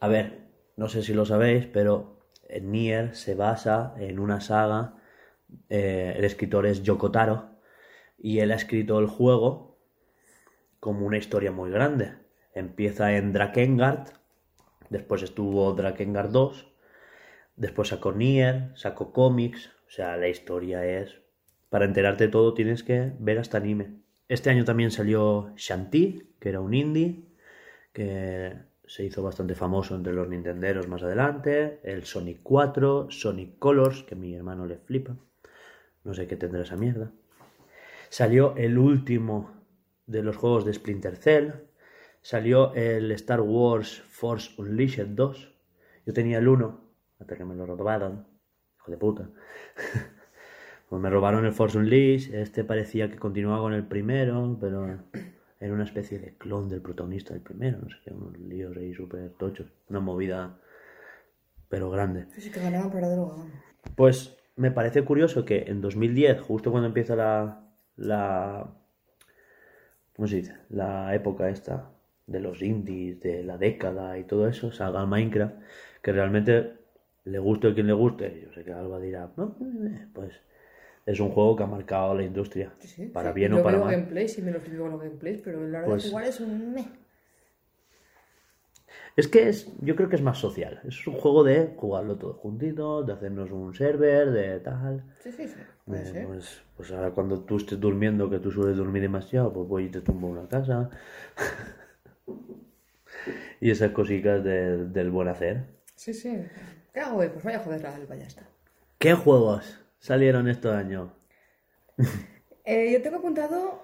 A ver, no sé si lo sabéis, pero Nier se basa en una saga. eh, el escritor es Yoko Taro. Y él ha escrito el juego como una historia muy grande. Empieza en Drakengard. Después estuvo Drakengard 2. Después sacó Nier, sacó cómics. O sea, la historia es. Para enterarte de todo tienes que ver hasta anime. Este año también salió Shanti, que era un indie que se hizo bastante famoso entre los nintenderos más adelante, el Sonic 4, Sonic Colors, que a mi hermano le flipa, no sé qué tendrá esa mierda. Salió el último de los juegos de Splinter Cell, salió el Star Wars Force Unleashed 2, yo tenía el 1, hasta que me lo robaron, hijo de puta. Pues me robaron el Force Unleashed, este parecía que continuaba con el primero, pero era una especie de clon del protagonista del primero, no sé qué, unos líos ahí súper tochos, una movida pero grande. Sí, sí, que ganaban para droga. Pues me parece curioso que en 2010, justo cuando empieza la, la ¿cómo se dice? La época esta de los indies, de la década y todo eso, salga Minecraft, que realmente le guste a quien le guste. Yo sé que Alba dirá, no, pues es un juego que ha marcado la industria, Sí, para sí. bien o para veo mal. gameplays y me los digo los gameplays, pero la verdad Pues- igual es un meh. Es que es, yo creo que es más social. Es un juego de jugarlo todos juntitos, de hacernos un server, de tal. Sí, sí, sí. Puede Eh, ser. pues, pues ahora cuando tú estés durmiendo, que tú sueles dormir demasiado, pues voy y te tumbo una casa. y esas cositas de- del buen hacer. Sí, sí. ¿Qué hago hoy? Pues vaya a joder la alba, ya está. ¿Qué juegos salieron este año? Eh, yo tengo apuntado,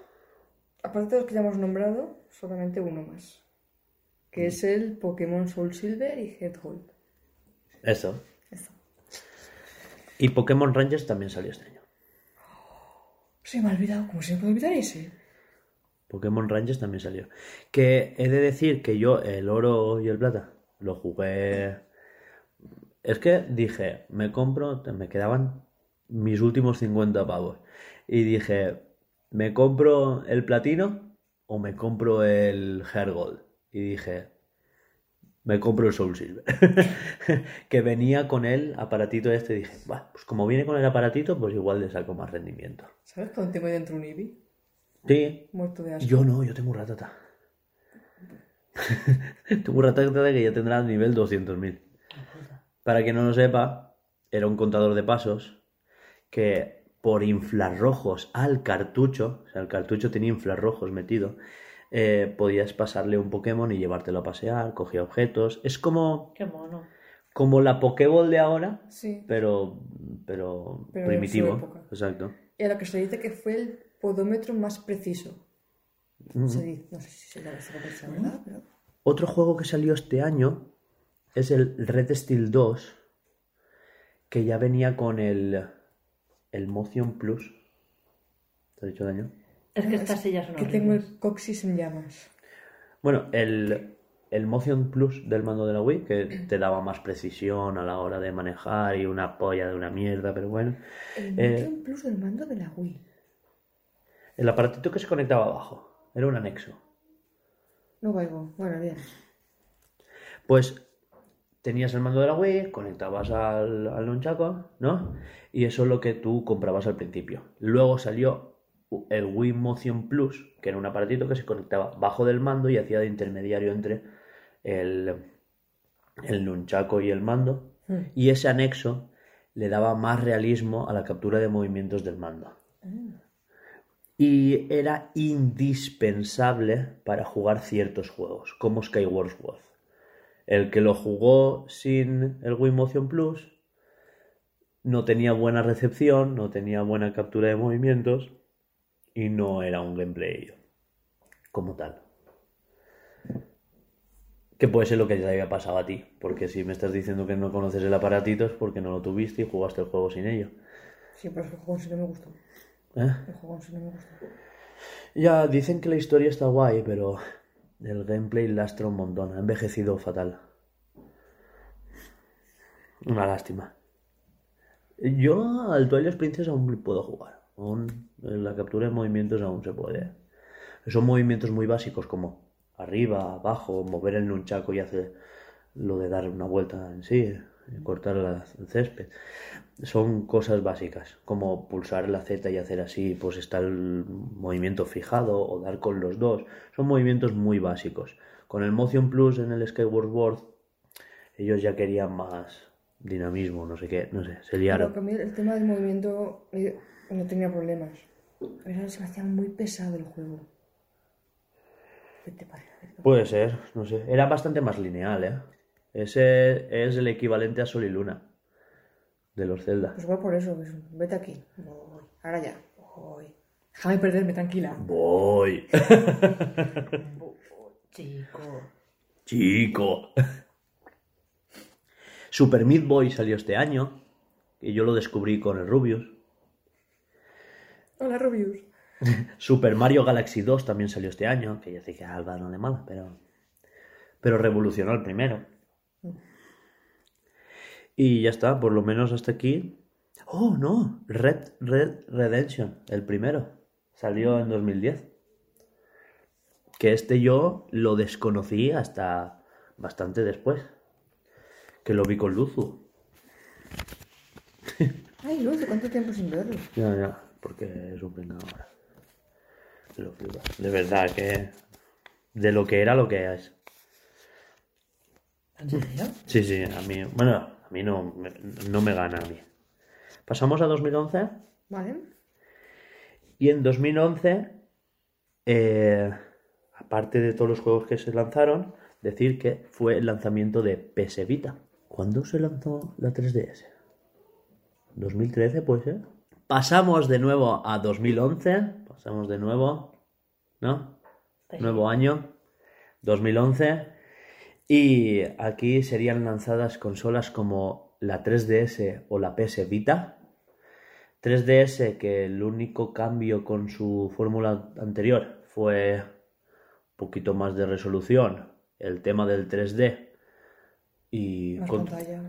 aparte de los que ya hemos nombrado, solamente uno más. Que Mm. es el Pokémon Soul Silver y Head Gold. Eso. Eso. Y Pokémon Rangers también salió este año. Se me ha olvidado. ¿Cómo se me puede olvidar ese? Pokémon Rangers también salió. Que he de decir que yo el oro y el plata lo jugué. Es que dije, me compro, me quedaban mis últimos 50 pavos. Y dije, ¿me compro el platino o me compro el Hair Gold? Y dije, me compro el Soul Silver. que venía con el aparatito este. Y dije, "Buah, pues como viene con el aparatito, pues igual le saco más rendimiento. ¿Sabes cuando tengo dentro un Eevee? Sí, Muerto de asco. yo no, yo tengo un ratata. tengo un ratata que ya tendrá nivel 200.000. Para quien no lo sepa, era un contador de pasos que por infrarrojos al cartucho, o sea, el cartucho tenía infrarrojos metido, eh, podías pasarle un Pokémon y llevártelo a pasear, cogía objetos. Es como, Qué mono. como la Pokéball de ahora, Sí. pero, pero, primitivo. Exacto. Y a lo que se dice que fue el podómetro más preciso. Mm. Se dice, no sé si se conversa, ¿verdad? Pero... Otro juego que salió este año es el Red Steel 2, que ya venía con el, el Motion Plus. ¿Te ha dicho daño? Es que estas sillas son Que tengo el coxis en llamas. Bueno, el, el Motion Plus del mando de la Wii, que te daba más precisión a la hora de manejar y una polla de una mierda, pero bueno. El Eh, Motion Plus del mando de la Wii. El aparatito que se conectaba abajo, era un anexo. No valgo. Bueno, bien. Pues tenías el mando de la Wii, conectabas al, al nunchaku, ¿no? Y eso es lo que tú comprabas al principio. Luego salió el Wii Motion Plus, que era un aparatito que se conectaba bajo del mando y hacía de intermediario entre el, el y el mando. Hmm. Y ese anexo le daba más realismo a la captura de movimientos del mando. Y era indispensable para jugar ciertos juegos, como Skyward Sword. El que lo jugó sin el Wii Motion Plus no tenía buena recepción, no tenía buena captura de movimientos y no era un gameplay como tal. Que puede ser lo que te había pasado a ti, porque si me estás diciendo que no conoces el aparatito es porque no lo tuviste y jugaste el juego sin ello. Sí, pero es que el juego en sí no me gustó. ¿Eh? El juego en sí no me gustó. Ya, dicen que la historia está guay, pero el gameplay lastra un montón. Ha envejecido fatal. Una lástima. Yo al Twilight Princess aún puedo jugar. Aún en la captura de movimientos aún se puede. Son movimientos muy básicos como arriba, abajo, mover el nunchaku y hacer lo de dar una vuelta en sí, cortar la- el césped. Son cosas básicas, como pulsar la Z y hacer así, pues está el movimiento fijado o dar con los dos. Son movimientos muy básicos. Con el Motion Plus en el Skyward Sword, ellos ya querían más dinamismo, no sé qué, no sé, se Pero liaron. el tema del movimiento eh, no tenía problemas. Mí se me hacía muy pesado el juego. ¿Qué te parece? Puede ser, no sé. Era bastante más lineal, ¿eh? Ese es el equivalente a Sol y Luna de los Zelda. Pues igual por eso, pues, vete aquí. Voy. Ahora ya. Voy. Déjame perderme, tranquila. Voy. Chico. Chico. Super Meat Boy salió este año. Y yo lo descubrí con el Rubius. Hola, Rubius. Super Mario Galaxy 2 también salió este año. Que que a Alba no le mala, pero. Pero revolucionó el primero. Y ya está, por lo menos hasta aquí. Oh, no. Red Red Redemption, el primero. Salió en 2010. Que este yo lo desconocí hasta bastante después. Que lo vi con Luzu. Ay, Luz, ¿cuánto tiempo sin verlo? Ya, ya, porque es un pringao ahora. Lo. De verdad que. De lo que era lo que es. ¿En serio? Sí, sí, a mí. Bueno, a mí no, me- no me gana a mí. Pasamos a 2011. Vale. Y en 2011, eh, aparte de todos los juegos que se lanzaron, decir que fue el lanzamiento de PS Vita. ¿Cuándo se lanzó la 3DS? ¿2013 puede ser? Pasamos de nuevo a 2011. Pasamos de nuevo, ¿no? Nuevo año, 2011. Y aquí serían lanzadas consolas como la 3DS o la PS Vita. 3DS que el único cambio con su fórmula anterior fue un poquito más de resolución, el tema del 3D y Más con- pantalla.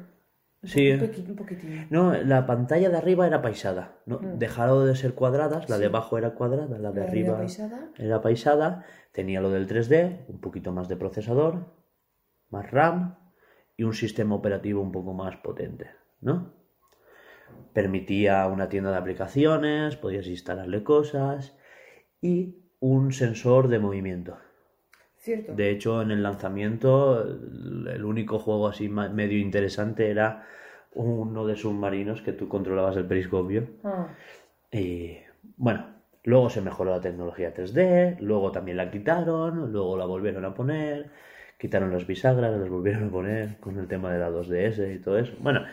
Un Sí. Un, poqui- un poquitín. no, la pantalla de arriba era paisada, ¿no? dejaron de ser cuadradas, la de abajo era cuadrada, la de La arriba paisada. era paisada, tenía lo del 3D, un poquito más de procesador, más RAM y un sistema operativo un poco más potente, ¿no? Permitía una tienda de aplicaciones, podías instalarle cosas y un sensor de movimiento. Cierto. De hecho, en el lanzamiento, el único juego así medio interesante era uno de submarinos que tú controlabas el periscopio. Ah, Y bueno, luego se mejoró la tecnología 3D, luego también la quitaron, luego la volvieron a poner, quitaron las bisagras, las volvieron a poner con el tema de la 2DS y todo eso. Bueno,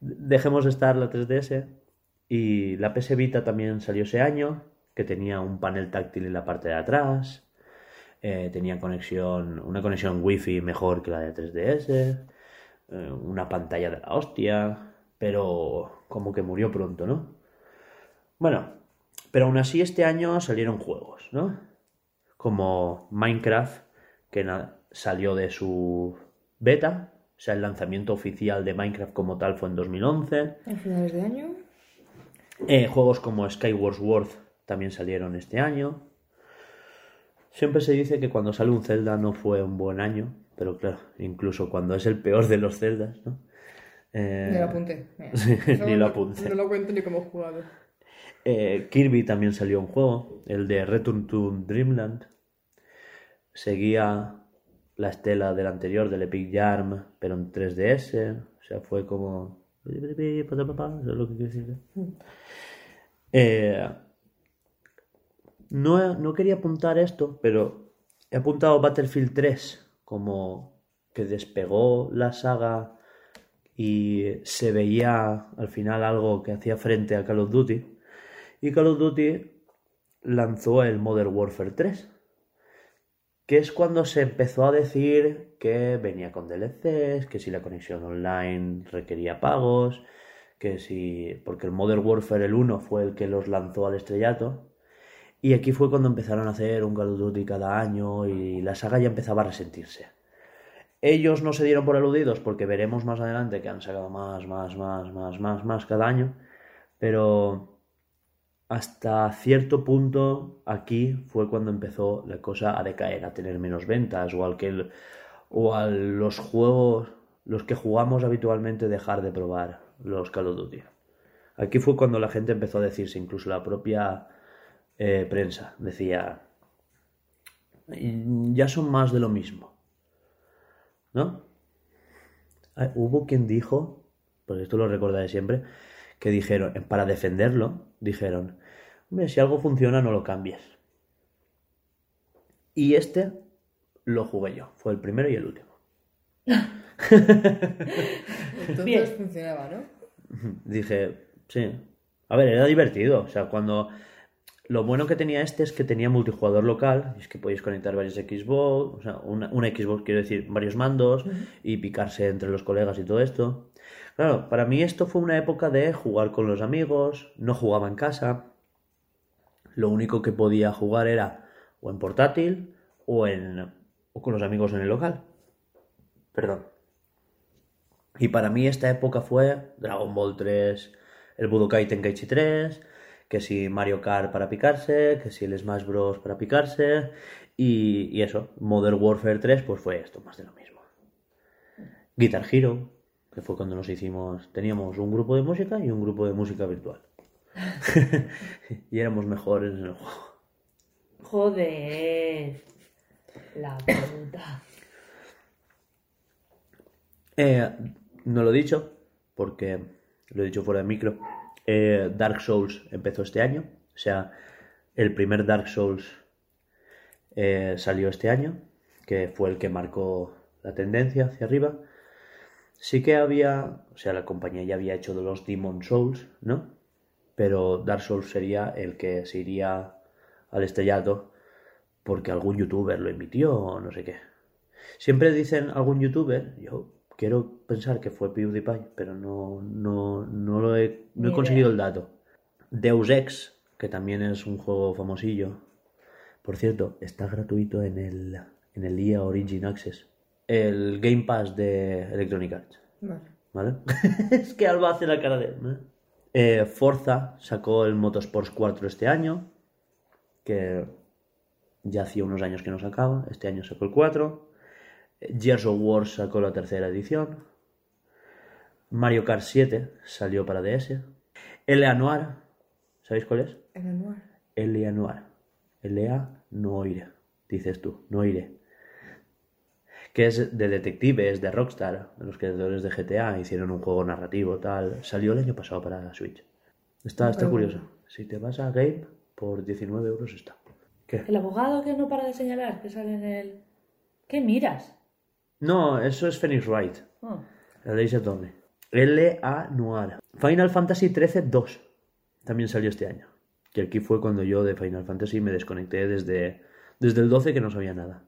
dejemos de estar la 3DS y la PS Vita también salió ese año, que tenía un panel táctil en la parte de atrás, eh, tenía conexión, una conexión wifi mejor que la de 3DS, eh, una pantalla de la hostia, pero como que murió pronto, ¿no? Bueno, pero aún así este año salieron juegos, ¿no? Como Minecraft, que na- salió de su beta, o sea, el lanzamiento oficial de Minecraft como tal fue en 2011. A finales de año. Eh, juegos como Skyward Sword también salieron este año. Siempre se dice que cuando sale un Zelda no fue un buen año, pero claro, incluso cuando es el peor de los Zeldas, ¿no? Eh, Ni lo apunté. Mira. Sí, No, ni lo apunté. No lo cuento ni cómo he jugado. Eh, Kirby también salió un juego, el de Return to Dreamland. Seguía la estela del anterior, del Epic Yarn, pero en 3DS. O sea, fue como. No, no quería apuntar esto, pero he apuntado Battlefield 3 como que despegó la saga y se veía al final algo que hacía frente a Call of Duty. Y Call of Duty lanzó el Modern Warfare 3, que es cuando se empezó a decir que venía con DLCs, que si la conexión online requería pagos, que si... porque el Modern Warfare el 1 fue el que los lanzó al estrellato. Y aquí fue cuando empezaron a hacer un Call of Duty cada año y la saga ya empezaba a resentirse. Ellos no se dieron por aludidos porque veremos más adelante que han sacado más, más, más, más, más, más cada año. Pero hasta cierto punto aquí fue cuando empezó la cosa a decaer, a tener menos ventas o al que o a los juegos los que jugamos habitualmente dejar de probar los Call of Duty. Aquí fue cuando la gente empezó a decirse, incluso la propia eh, prensa decía, "Mm, ya son más de lo mismo. ¿No? Ah, Hubo quien dijo, porque esto lo recordaré siempre, que dijeron, para defenderlo, dijeron, hombre, si algo funciona no lo cambies. Y este lo jugué yo, fue el primero y el último. Entonces Bien. funcionaba, ¿no? Dije, sí. A ver, era divertido. O sea, cuando. Lo bueno que tenía este es que tenía multijugador local. y Es que podéis conectar varios Xbox. O sea, una, una Xbox, quiero decir, varios mandos. Y picarse entre los colegas y todo esto. Claro, para mí esto fue una época de jugar con los amigos. No jugaba en casa. Lo único que podía jugar era o en portátil o, en, o con los amigos en el local. Perdón. Y para mí esta época fue Dragon Ball 3, el Budokai Tenkaichi 3, que si Mario Kart para picarse, que si el Smash Bros para picarse, y, y eso, Modern Warfare 3, pues fue esto, más de lo mismo. Guitar Hero, que fue cuando nos hicimos, teníamos un grupo de música y un grupo de música virtual. y éramos mejores en el juego. Joder. La puta. Eh, no lo he dicho, porque lo he dicho fuera de micro. Eh, Dark Souls empezó este año. O sea, el primer Dark Souls eh, salió este año, que fue el que marcó la tendencia hacia arriba. Sí que había, o sea, la compañía ya había hecho de los Demon Souls, ¿no? Pero Dark Souls sería el que se iría al estrellato porque algún youtuber lo emitió o no sé qué. Siempre dicen algún youtuber, yo quiero pensar que fue PewDiePie, pero no, no, no lo he, no he conseguido el dato. Deus Ex, que también es un juego famosillo. Por cierto, está gratuito en el, en el EA Origin Access. El Game Pass de Electronic Arts. Vale. ¿Vale? es que Alba hace la cara de... ¿eh? Eh, Forza sacó el Motorsports 4 este año, que ya hacía unos años que no sacaba, este año sacó el 4. Eh, Gears of War sacó la tercera edición. Mario Kart 7 salió para DS. L.A. Noir, ¿sabéis cuál es? En el noir. L.A. Noir. L.A. Noir, dices tú, Noire. Que es de detectives, de Rockstar, de los creadores de GTA, hicieron un juego narrativo, tal. Salió el año pasado para Switch. Está, está Ah, curioso. Si te vas a Game, por 19 euros está. ¿Qué? El abogado que no para de señalar, que sale en el... ¿Qué miras? No, eso es Phoenix Wright. Oh. La Tome. L.A. Noir. Final Fantasy 13 2. También salió este año. Que aquí fue cuando yo de Final Fantasy me desconecté desde, desde el 12 que no sabía nada.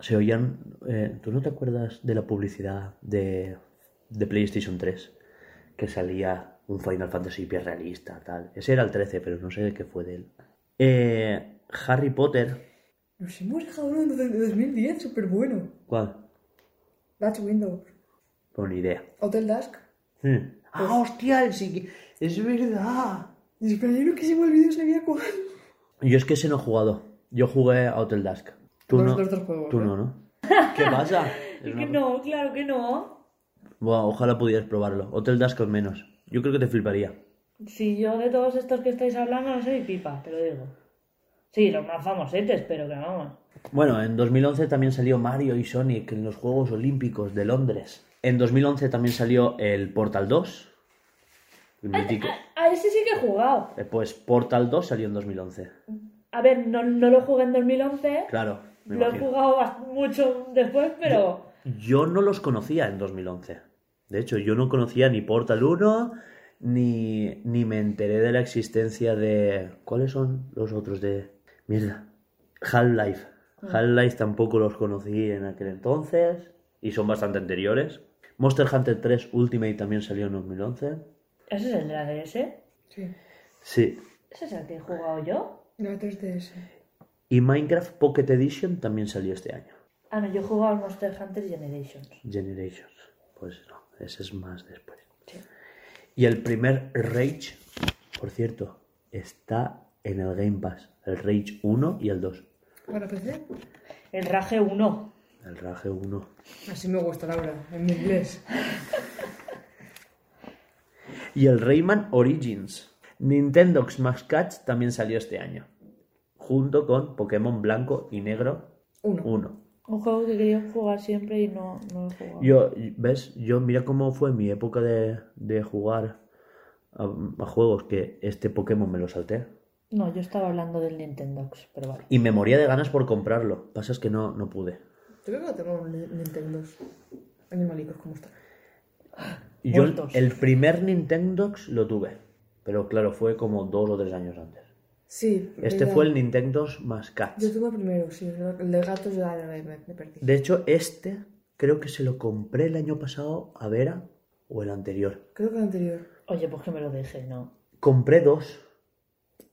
Se oían... eh, ¿Tú no te acuerdas de la publicidad de, de PlayStation 3? Que salía un Final Fantasy hiper realista, tal. Ese era el 13, pero no sé de qué fue de él. Eh, Harry Potter. Nos hemos dejado uno de de 2010, súper bueno. ¿Cuál? That's Windows. Pues ni idea. Hotel Dusk. Hmm. Ah, hostia, el sí- es verdad. Espera, yo no que se me olvidó, sabía cuál. Yo es que ese no he jugado. Yo jugué a Hotel Dusk. Tú Los no. dos- dos juegos, Tú no, ¿no? ¿Qué pasa? Y Es que no, claro que no. Buah, ojalá pudieras probarlo. Hotel Dusk al menos. Yo creo que te fliparía. Si yo de todos estos que estáis hablando no soy pipa, te lo digo. Sí, los más famosetes, pero que vamos. Bueno, en 2011 también salió Mario y Sonic en los Juegos Olímpicos de Londres. En 2011 también salió el Portal 2. El. A ese sí que he jugado. Eh, Pues Portal 2 salió en 2011. A ver, no, no lo jugué en 2011. Claro, me lo he jugado mucho después, pero... Yo no los conocía en 2011. De hecho, yo no conocía ni Portal 1, ni, ni me enteré de la existencia de... ¿Cuáles son los otros de... Mierda. Half-Life. Half-Life tampoco los conocí en aquel entonces y son bastante anteriores. Monster Hunter 3 Ultimate también salió en 2011. ¿Ese es el de la DS? Sí. Sí. ¿Ese es el que he jugado yo? No, 3DS. Y Minecraft Pocket Edition también salió este año. Ah, no, yo he jugado al Monster Hunter Generations. Generations. Pues no, ese es más después. Sí. Y el primer Rage, por cierto, está en el Game Pass. El Rage 1 y el 2. ¿Para PC? El Rage 1. El Rage 1. Así me gusta, Laura, en mi inglés. Y el Rayman Origins. Nintendo Smash Catch también salió este año. Junto con Pokémon Blanco y Negro Uno. 1. Un juego que quería jugar siempre y no, no lo he jugado. Yo, ¿ves? Yo, mira cómo fue mi época de, de jugar a, a juegos que este Pokémon me lo salté. No, yo estaba hablando del Nintendo, pero vale. Y me moría de ganas por comprarlo. Pasa es que no, no pude. Yo creo que no tengo un Ni- Nintendo. Animalicos, ¿cómo está? Yo Muertos. el primer Nintendo lo tuve. Pero claro, fue como dos o tres años antes. Sí. Este fue el Nintendo más Catch. Yo tuve primero, sí. El de gatos ya me, me- me perdí. De hecho, este creo que se lo compré el año pasado a Vera o el anterior. Creo que el anterior. Oye, pues que me lo deje, ¿no? Compré dos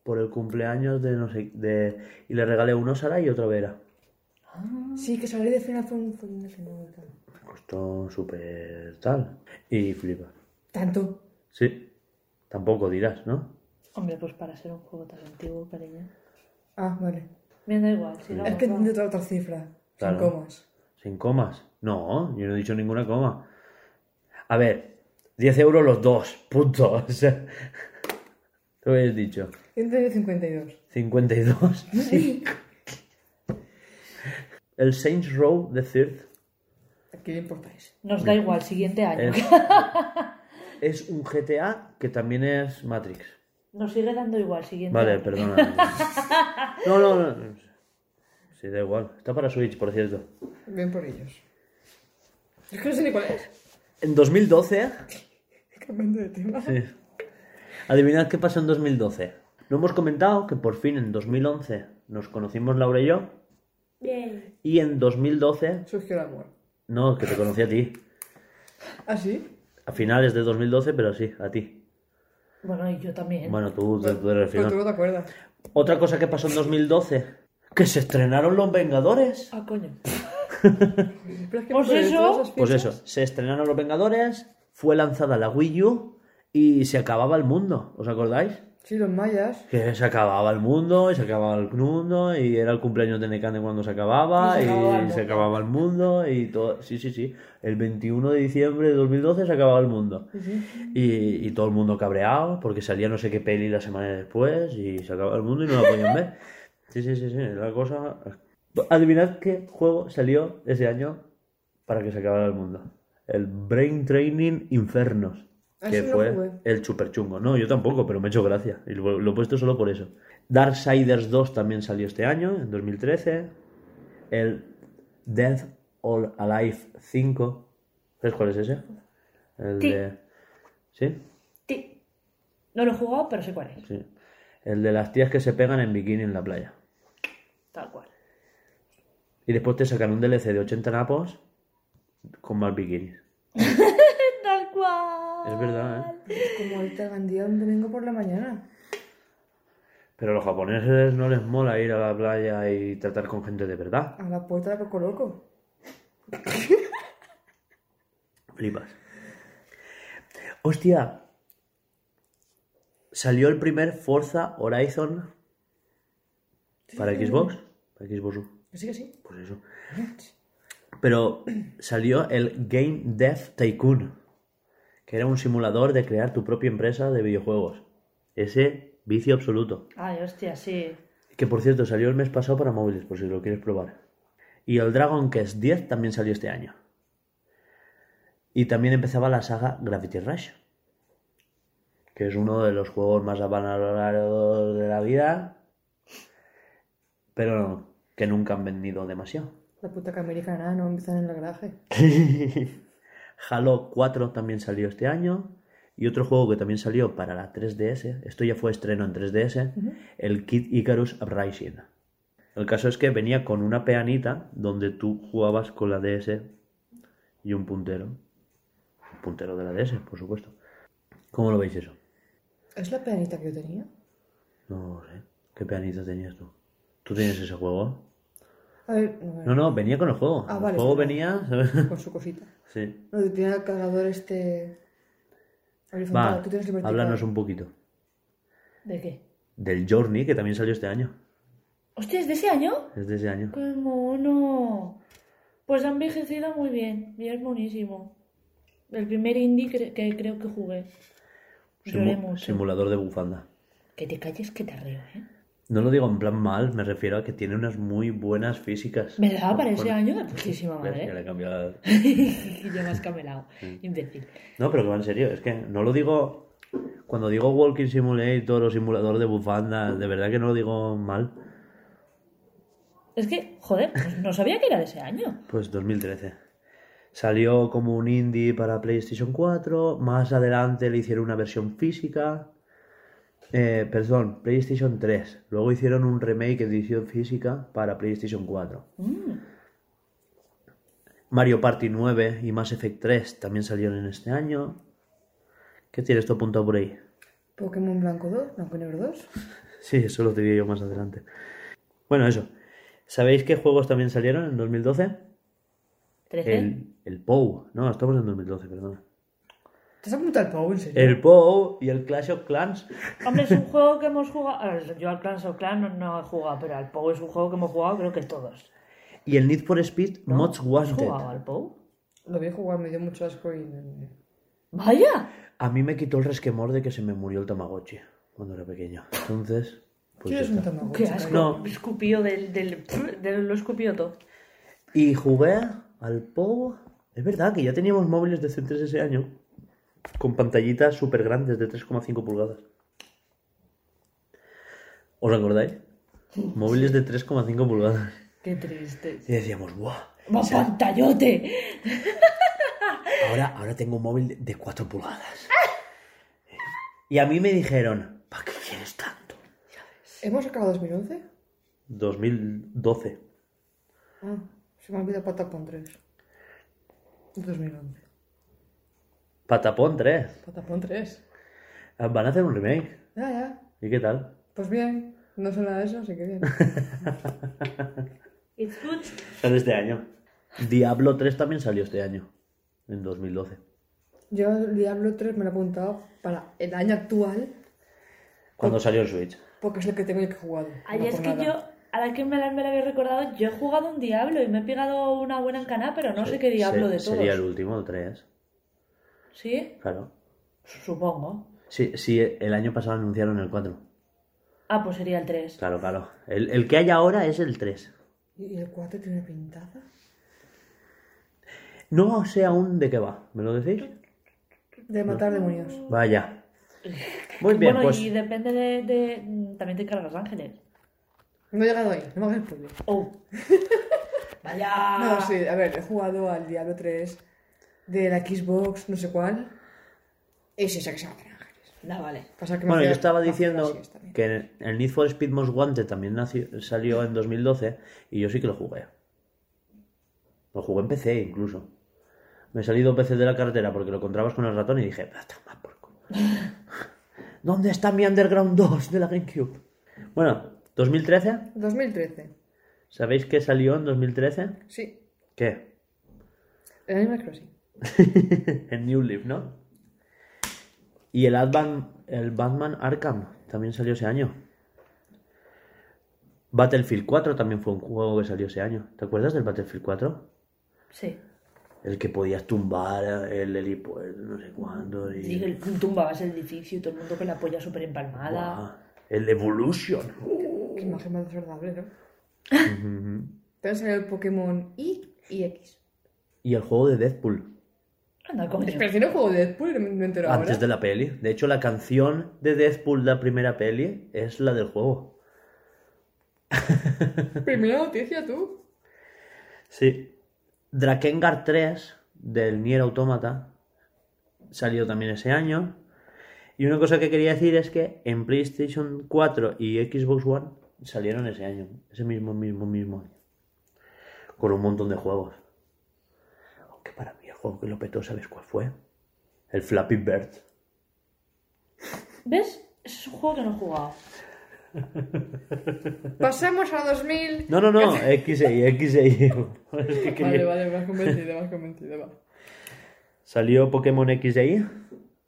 por el cumpleaños de no sé de y le regalé uno a Sara y otro a Vera. Sí, que salí de no, tal. Me costó súper tal y flipa. Tanto. Sí, tampoco dirás, ¿no? Hombre, pues para ser un juego tan antiguo, cariño. Ah, vale. Me da igual, sigamos. Es que va. otra, otra cifra. Claro. Sin comas. ¿Sin comas? No, yo no he dicho ninguna coma. A ver, 10 euros los dos, punto. O sea, ¿tú habías dicho? 152. 52. Sí. El Saints Row the Third ¿A qué le importáis? Nos da igual, siguiente año. es, es un GTA que también es Matrix. Nos sigue dando igual, siguiente Vale, perdona. No, no, no. Sí, da igual. Está para Switch, por cierto. Bien por ellos. Es que no sé ni cuál es. En 2012 Cambiando de tema. Sí. Adivinad qué pasó en 2012. No hemos comentado que por fin en 2011 nos conocimos Laura y yo. Bien. Y en 2012, Surgió el amor. no, que te conocí a ti. ¿Ah, sí? A finales de 2012, pero sí, a ti. Bueno, y yo también. Bueno, tú, tú eres el Pero tú no te acuerdas. Otra cosa que pasó en 2012, que se estrenaron los Vengadores. Ah, coño. Pero es que Pues eso. Pues eso, se estrenaron los Vengadores, fue lanzada la Wii U y se acababa el mundo. ¿Os acordáis? Sí, los mayas. Que se acababa el mundo, y se acababa el mundo, y era el cumpleaños de Nekane cuando se acababa, Y se acababa el se mundo. acababa el mundo, y todo. Sí, sí, sí. El 21 de diciembre de 2012 se acababa el mundo. Y, y todo el mundo cabreado, porque salía no sé qué peli la semana después, y se acababa el mundo y no la podían ver. Sí, sí, sí, sí. La cosa. Adivinad qué juego salió ese año para que se acabara el mundo. El Brain Training Infernos. Ah, Que fue el super chungo. No, yo tampoco, pero me ha hecho gracia. Y lo, lo he puesto solo por eso. Darksiders 2 también salió este año, en 2013. El Death All Alive 5. ¿Sabes cuál es ese? El Sí. de. ¿Sí? Sí. No lo he jugado, pero sé cuál es. Sí. El de las tías que se pegan en bikini en la playa. Tal cual. Y después te sacan un DLC de 80 napos con más bikinis. Tal cual. Es verdad, ¿eh? Como ahorita Gandía un domingo por la mañana. Pero a los japoneses no les mola ir a la playa y tratar con gente de verdad. A la puerta de Coco Loco. Flipas. Hostia. Salió el primer Forza Horizon para Xbox. Para Xbox. Sí que sí. Pues eso. Pero salió el Game Dev Tycoon, que era un simulador de crear tu propia empresa de videojuegos. Ese vicio absoluto. Ay, hostia, sí. Que por cierto salió el mes pasado para móviles, por si lo quieres probar. Y el Dragon Quest 10 también salió este año. Y también empezaba la saga Gravity Rush, que es uno de los juegos más valorados de la vida, pero que nunca han vendido demasiado. La puta que americana no empiezan en el garaje. Halo 4 también salió este año. Y otro juego que también salió para la 3DS, esto ya fue estreno en 3DS, el Kid Icarus Uprising. El caso es que venía con una peanita donde tú jugabas con la DS y un puntero. Un puntero de la DS, por supuesto. ¿Cómo lo veis eso? ¿Es la peanita que yo tenía? No sé. ¿Qué peanita tenías tú? ¿Tú tienes ese juego? A ver, no, No, no, venía con el juego. Ah, el vale, juego venía... ¿sabes? con su cosita. sí. No, tiene el cargador este... horizontal. Va, Tú tienes vertical. háblanos un poquito. ¿De qué? Del Journey, que también salió este año. Hostia, ¿es de ese año? Es de ese año. ¡Qué mono! Pues ha envejecido muy bien y es buenísimo. El primer indie cre- que creo que jugué. Simu- simulador de bufanda. Que te calles que te arreo, ¿eh? No lo digo en plan mal, me refiero a que tiene unas muy buenas físicas. ¿Verdad? Para ese año de putísima ves que le madre. he cambiado- y ya me has camelado. Imbécil. No, pero que va en serio, es que no lo digo. Cuando digo Walking Simulator o simulador de bufanda, de verdad que no lo digo mal. Es que, joder, pues no sabía que era de ese año. Pues 2013. Salió como un indie para PlayStation 4. Más adelante le hicieron una versión física. Eh, perdón, PlayStation 3. Luego hicieron un remake edición física para PlayStation 4. Mm. Mario Party 9 y Mass Effect 3 también salieron en este año. ¿Qué tienes tú apuntado por ahí? Pokémon Blanco 2, Blanco y Negro 2. Sí, eso lo diría yo más adelante. Bueno, eso. ¿Sabéis qué juegos también salieron en 2012? ¿Trece? El, el POU. No, estamos en 2012, perdona. ¿Te has apuntado al Pau, en serio? El POW y el Clash of Clans. Hombre, es un juego que hemos jugado. Yo al Clans of Clans no, no he jugado, pero al POU es un juego que hemos jugado, creo que todos. Y el Need for Speed ¿no? ¿Has Wanted. jugado al POU? Lo vi jugar, me dio mucho asco y... ¡Vaya! A mí me quitó el resquemor de que se me murió el Tamagotchi cuando era pequeño. Entonces, pues ya ¿Quieres un está. Tamagotchi? ¡Qué asco! No. Escupido del, del, del- Lo escupido todo. Y jugué al POW. Es verdad que ya teníamos móviles decentes ese año. Con pantallitas súper grandes de 3,5 pulgadas. ¿Os acordáis? Móviles de 3,5 pulgadas. ¡Qué triste! Y decíamos, ¡buah! ¡Va pantallote! Ahora, ahora tengo un móvil de- de 4 pulgadas. Y a mí me dijeron, ¿para qué quieres tanto? ¿Hemos acabado 2011? 2012. Ah, se me ha olvidado Patapón 3. 2011. Patapón 3. Patapón 3. Ah, Van a hacer un remake. Ya, ya. ¿Y qué tal? Pues bien, no sé nada de eso, así que bien. It's good. Sale este año. Diablo 3 también salió este año. En 2012. Yo el Diablo 3 me lo he apuntado para el año actual, Cuando salió el Switch. porque es el que tengo que he jugado. Ay, no es que nada. yo, a la que me la, me la había recordado, yo he jugado un Diablo y me he pegado una buena encanada, pero no sé qué Diablo Se- de todos. Sería el último, el 3. ¿Sí? Claro. Supongo. Sí, sí, el año pasado anunciaron el 4. Ah, pues sería el 3. Claro, claro. El, el que hay ahora es el 3. ¿Y el 4 tiene pintada? No sé aún de qué va. ¿Me lo decís? De matar demonios. Vaya. Muy bien, bueno, pues. y depende de, de- También te cargas ángeles. No he llegado ahí, no me hagas spoiler. Oh. Vaya. No, sí, a ver, he jugado al Diablo 3 de la Xbox, no sé cuál. Es esa que se matan ángeles. No, vale. Pasa que me Bueno, yo estaba diciendo que el Need for Speed Most Wanted también nació- salió en 2012 y yo sí que lo jugué. Lo jugué en PC incluso. Me he salido PC de la carretera porque lo encontrabas con el ratón y dije, "Ah, toma por culo". ¿Dónde está mi Underground 2 de la GameCube? Bueno, 2013. 2013. ¿Sabéis qué salió en 2013? Sí, ¿Qué? el Animal Crossing. en New Leaf, ¿no? Y el, Advan- el Batman Arkham también salió ese año. Battlefield 4 también fue un juego que salió ese año. ¿Te acuerdas del Battlefield 4? Sí. El que podías tumbar el helipuerto, no sé cuándo. Y... Sí, el tumbabas el edificio y todo el mundo con la polla súper empalmada. El Evolution. Qué imagen más desagradable, ¿no? Pero salió el Pokémon Y y X. Y el juego de Deadpool. Anda, coño. Si no juego de Deadpool, me me entero ahora. Antes de la peli. De hecho, la canción de Deadpool, la primera peli, es la del juego. Primera noticia, tú. Sí. Drakengard 3 del Nier Automata salió también ese año. Y una cosa que quería decir es que en PlayStation 4 y Xbox One salieron ese año, ese mismo, mismo, mismo año. Con un montón de juegos. Aunque para mí juego que lo petó, ¿sabes cuál fue? El Flappy Bird. ¿Ves? Es un juego que no he jugado. Pasamos a 2000. No, no, no, XI, XI. Es que quería- Vale, vale, me has convencido, me has convencido, va. Salió Pokémon XY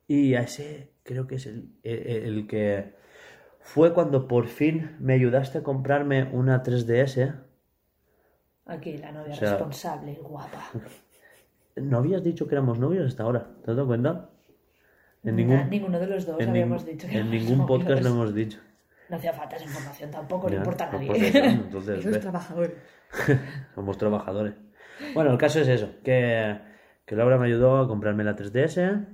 y a ese creo que es el, el- el que fue cuando por fin me ayudaste a comprarme una 3DS. Aquí, la novia O sea- responsable y guapa. No habías dicho que éramos novios hasta ahora, ¿te has dado cuenta? En ningún, ninguno de los dos en habíamos dicho que en ningún podcast lo hemos dicho. No hacía falta esa información tampoco, no importa a pues nadie. eso, entonces, Esos ve, trabajadores. somos trabajadores. Bueno, el caso es eso, que, que Laura me ayudó a comprarme la 3DS,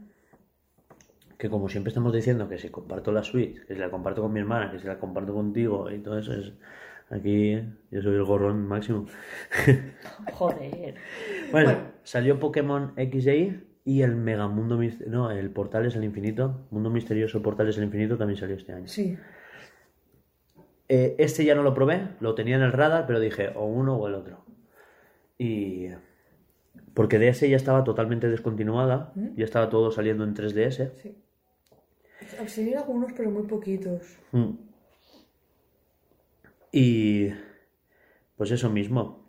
que como siempre estamos diciendo que si comparto la Switch, que si la comparto con mi hermana, que si la comparto contigo y todo eso, es aquí yo soy el gorrón máximo. Joder. Bueno, Bueno. salió Pokémon XY y el Megamundo Misterioso, no, el Portales al Infinito, Mundo Misterioso Portales al Infinito también salió este año. Sí. Eh, este ya no lo probé, lo tenía en el radar, pero dije o uno o el otro. Y. Porque DS ya estaba totalmente descontinuada, ya estaba todo saliendo en 3DS. Sí. Al seguir algunos, pero muy poquitos. Mm. Y. Pues eso mismo.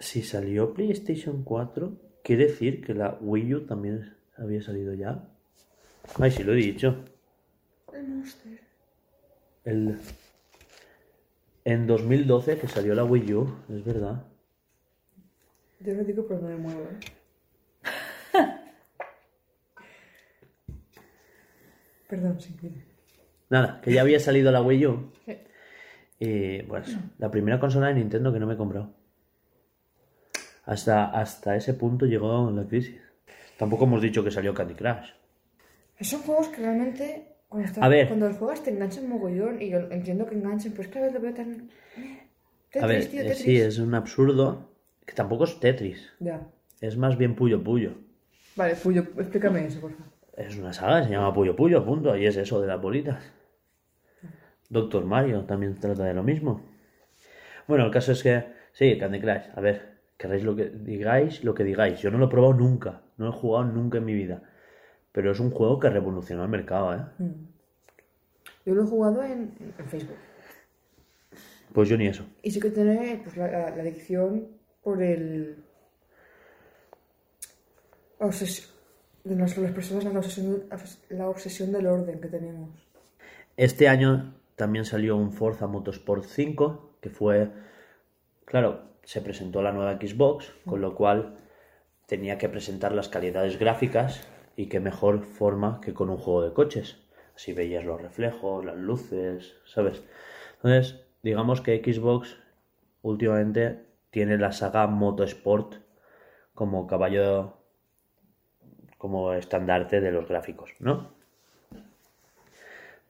Si salió PlayStation 4, ¿Quiere decir que la Wii U también había salido ya? Ay, sí lo he dicho. El. En 2012 que salió la Wii U, es verdad. Yo lo digo, pero no me muevo. ¿eh? Perdón, sí, dime. Nada, que ya había salido la Wii U. Y bueno, eso, la primera consola de Nintendo que no me he comprado. Hasta, hasta ese punto llegó la crisis. Tampoco hemos dicho que salió Candy Crush. Son juegos que realmente, cuando, estás- A ver. cuando los juegas te enganchan mogollón y yo entiendo que enganchen, pero es que a veces lo veo tan... Tetris, A ver, tío, eh, Tetris. sí, es un absurdo. Que tampoco es Tetris. Ya. Es más bien Puyo Puyo. Vale, Puyo, explícame eso, por favor. Es una saga, se llama Puyo Puyo, punto. Y es eso de las bolitas. Doctor Mario también trata de lo mismo. Bueno, el caso es que, sí, Candy Crush. A ver, queréis lo que digáis, lo que digáis. Yo no lo he probado nunca. No lo he jugado nunca en mi vida. Pero es un juego que revolucionó el mercado, ¿eh? Yo lo he jugado en, en Facebook. Pues yo ni eso. Y sí que tiene pues, la, la- la adicción por el... obses- de las personas, la obsesión, la obsesión del orden que tenemos. Este año también salió un Forza Motorsport 5, que fue, claro, se presentó la nueva Xbox, con lo cual tenía que presentar las calidades gráficas y qué mejor forma que con un juego de coches. Así veías los reflejos, las luces, ¿sabes? Entonces, digamos que Xbox últimamente tiene la saga Motorsport como caballo, como estandarte de los gráficos, ¿no?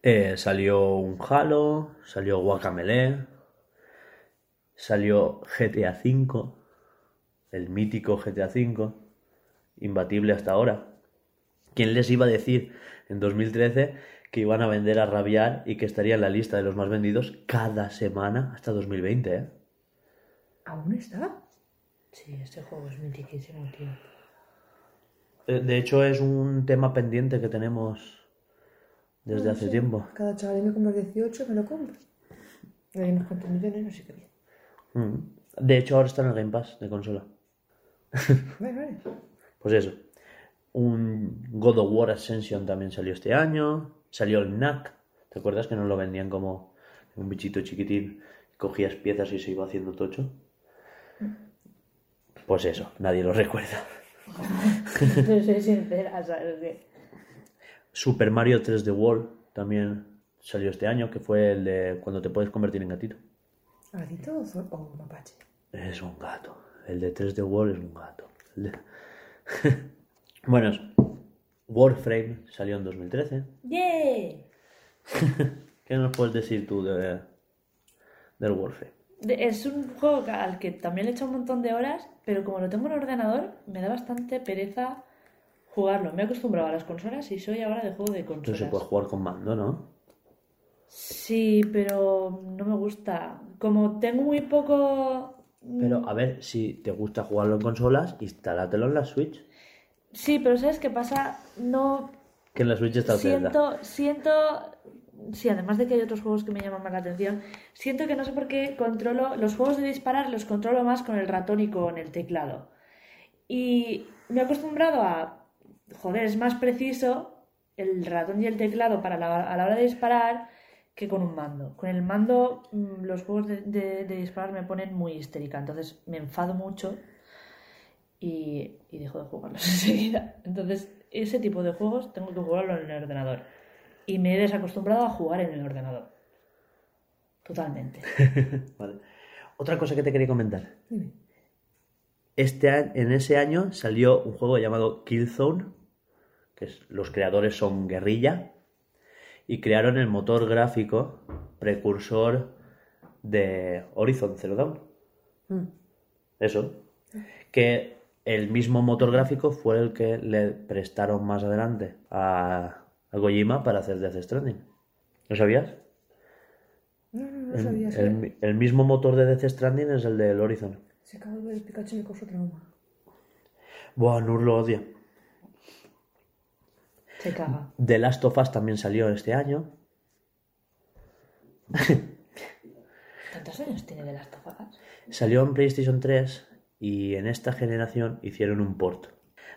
Eh, salió un Halo, salió Guacamele, salió GTA V, el mítico GTA V, imbatible hasta ahora. ¿Quién les iba a decir en 2013 que iban a vender a rabiar y que estaría en la lista de los más vendidos cada semana hasta 2020? ¿eh? ¿Aún está? Sí, este juego es mitiquísimo, tío. Eh, De hecho, es un tema pendiente que tenemos desde hace tiempo. Cada chaval con los 18 me lo compro. Y hay unos cuantos millones, no sé qué bien. Mm. De hecho, ahora está en el Game Pass de consola. Vale, vale. Pues eso. Un God of War Ascension también salió este año. Salió el NAC. ¿Te acuerdas que nos lo vendían como un bichito chiquitín? Cogías piezas y se iba haciendo tocho. Pues eso, nadie lo recuerda. Pero soy sincera, ¿sabes? Que... Super Mario 3D World también salió este año, que fue el de cuando te puedes convertir en gatito. ¿Gatito o, o mapache? Es un gato. El de 3D World es un gato. De- bueno, Warframe salió en 2013. ¡Yay! ¿Qué nos puedes decir tú de, del Warframe? Es un juego al que también le he echado un montón de horas, pero como lo tengo en ordenador, me da bastante pereza jugarlo. Me he acostumbrado a las consolas y soy ahora de juego de consolas. se puede jugar con mando, ¿no? Sí, pero no me gusta. Como tengo muy poco... Pero a ver, si te gusta jugarlo en consolas, instálatelo en la Switch. Sí, pero ¿sabes qué pasa? No Que en la Switch está siento, siento, sí, además de que hay otros juegos que me llaman más la atención, siento que no sé por qué controlo, los juegos de disparar los controlo más con el ratón y con el teclado. Y me he acostumbrado a, joder, es más preciso el ratón y el teclado para la- a la hora de disparar que con un mando. Con el mando mm, los juegos de, de- de disparar me ponen muy histérica, entonces me enfado mucho y, y dejo de jugarlos enseguida. Entonces, ese tipo de juegos tengo que jugarlo en el ordenador. Y me he desacostumbrado a jugar en el ordenador. Totalmente. Vale. Otra cosa que te quería comentar. Dime. Este en ese año salió un juego llamado Killzone, que los creadores son Guerrilla, y crearon el motor gráfico precursor de Horizon Zero Dawn. Mm. Eso. Que el mismo motor gráfico fue el que le prestaron más adelante a, a Kojima para hacer Death Stranding. ¿Lo sabías? No, no, no sabía. el mi- el mismo motor de Death Stranding es el del Horizon. Se acaba de ver el Pikachu y me causó trauma. Buah, Nur lo odia. Se caga. The Last of Us también salió este año. ¿Cuántos años tiene de las tofadas? Salió en PlayStation 3 Y en esta generación hicieron un port.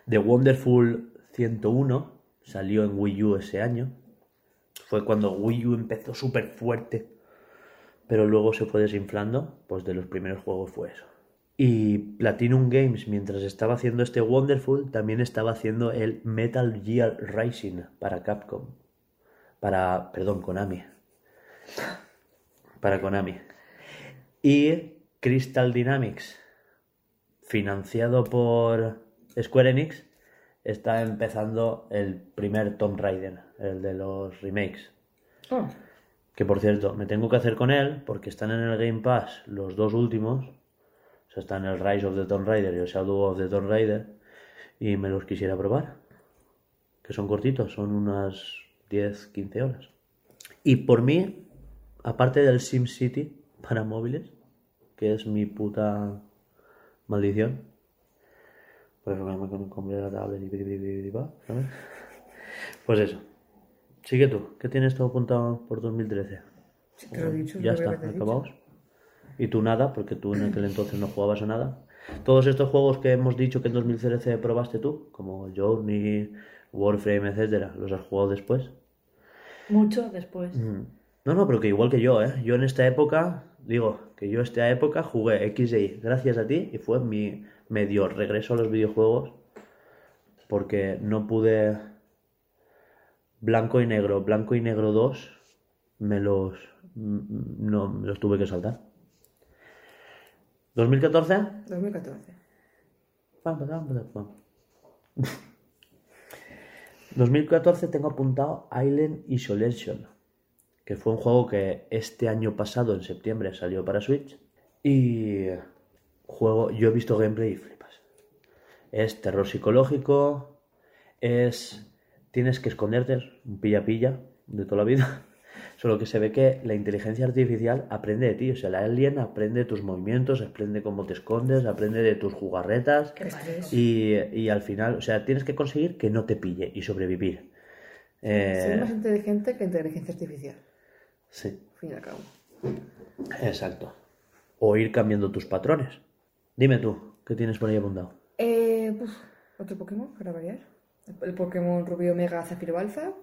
The Wonderful 101 salió en Wii U ese año. Fue cuando Wii U empezó súper fuerte. Pero luego se fue desinflando. Pues de los primeros juegos fue eso. Y Platinum Games, mientras estaba haciendo este Wonderful, también estaba haciendo el Metal Gear Rising para Capcom. Para, perdón, Konami. Para Konami. Y Crystal Dynamics, financiado por Square Enix, está empezando el primer Tomb Raider, el de los remakes. Oh, Que por cierto, me tengo que hacer con él porque están en el Game Pass los dos últimos. O sea, están el Rise of the Tomb Raider y el Shadow of the Tomb Raider. Y me los quisiera probar. Que son cortitos, son unas 10, 15 horas. Y por mí, aparte del SimCity para móviles, que es mi puta maldición. Por eso me compré la tablet y. Pues eso. Sigue tú. ¿Qué tienes todo apuntado por 2013? sí, te lo he dicho. Ya está, acabados. Y tú nada, porque tú en aquel entonces no jugabas a nada. Todos estos juegos que hemos dicho que en 2013 probaste tú, como Journey, Warframe, etcétera, ¿los has jugado después? Mucho después. Mm. No, no, pero que igual que yo, ¿eh? Yo en esta época, digo, que yo esta época jugué X Y gracias a ti y fue mi medio regreso a los videojuegos porque no pude blanco y negro, blanco y negro 2 me los mm, no me los tuve que saltar. 2014 2014. Pam, pam, pam, pam. 2014 tengo apuntado Island Isolation, que fue un juego que este año pasado, en septiembre, salió para Switch. Y juego, yo he visto gameplay y flipas. Es terror psicológico, es... Tienes que esconderte, es un pilla-pilla de toda la vida. Solo que se ve que la inteligencia artificial aprende de ti. O sea, la alien aprende de tus movimientos, aprende cómo te escondes, aprende de tus jugarretas. Y, y al final, o sea, tienes que conseguir que no te pille y sobrevivir. Eh, Soy más inteligente que inteligencia artificial. sí, Al fin y al cabo. exacto. O ir cambiando tus patrones. Dime tú, ¿qué tienes por ahí apuntado? Eh, puf, otro Pokémon para variar. El, Pokémon Rubio Omega Zafiro Alpha.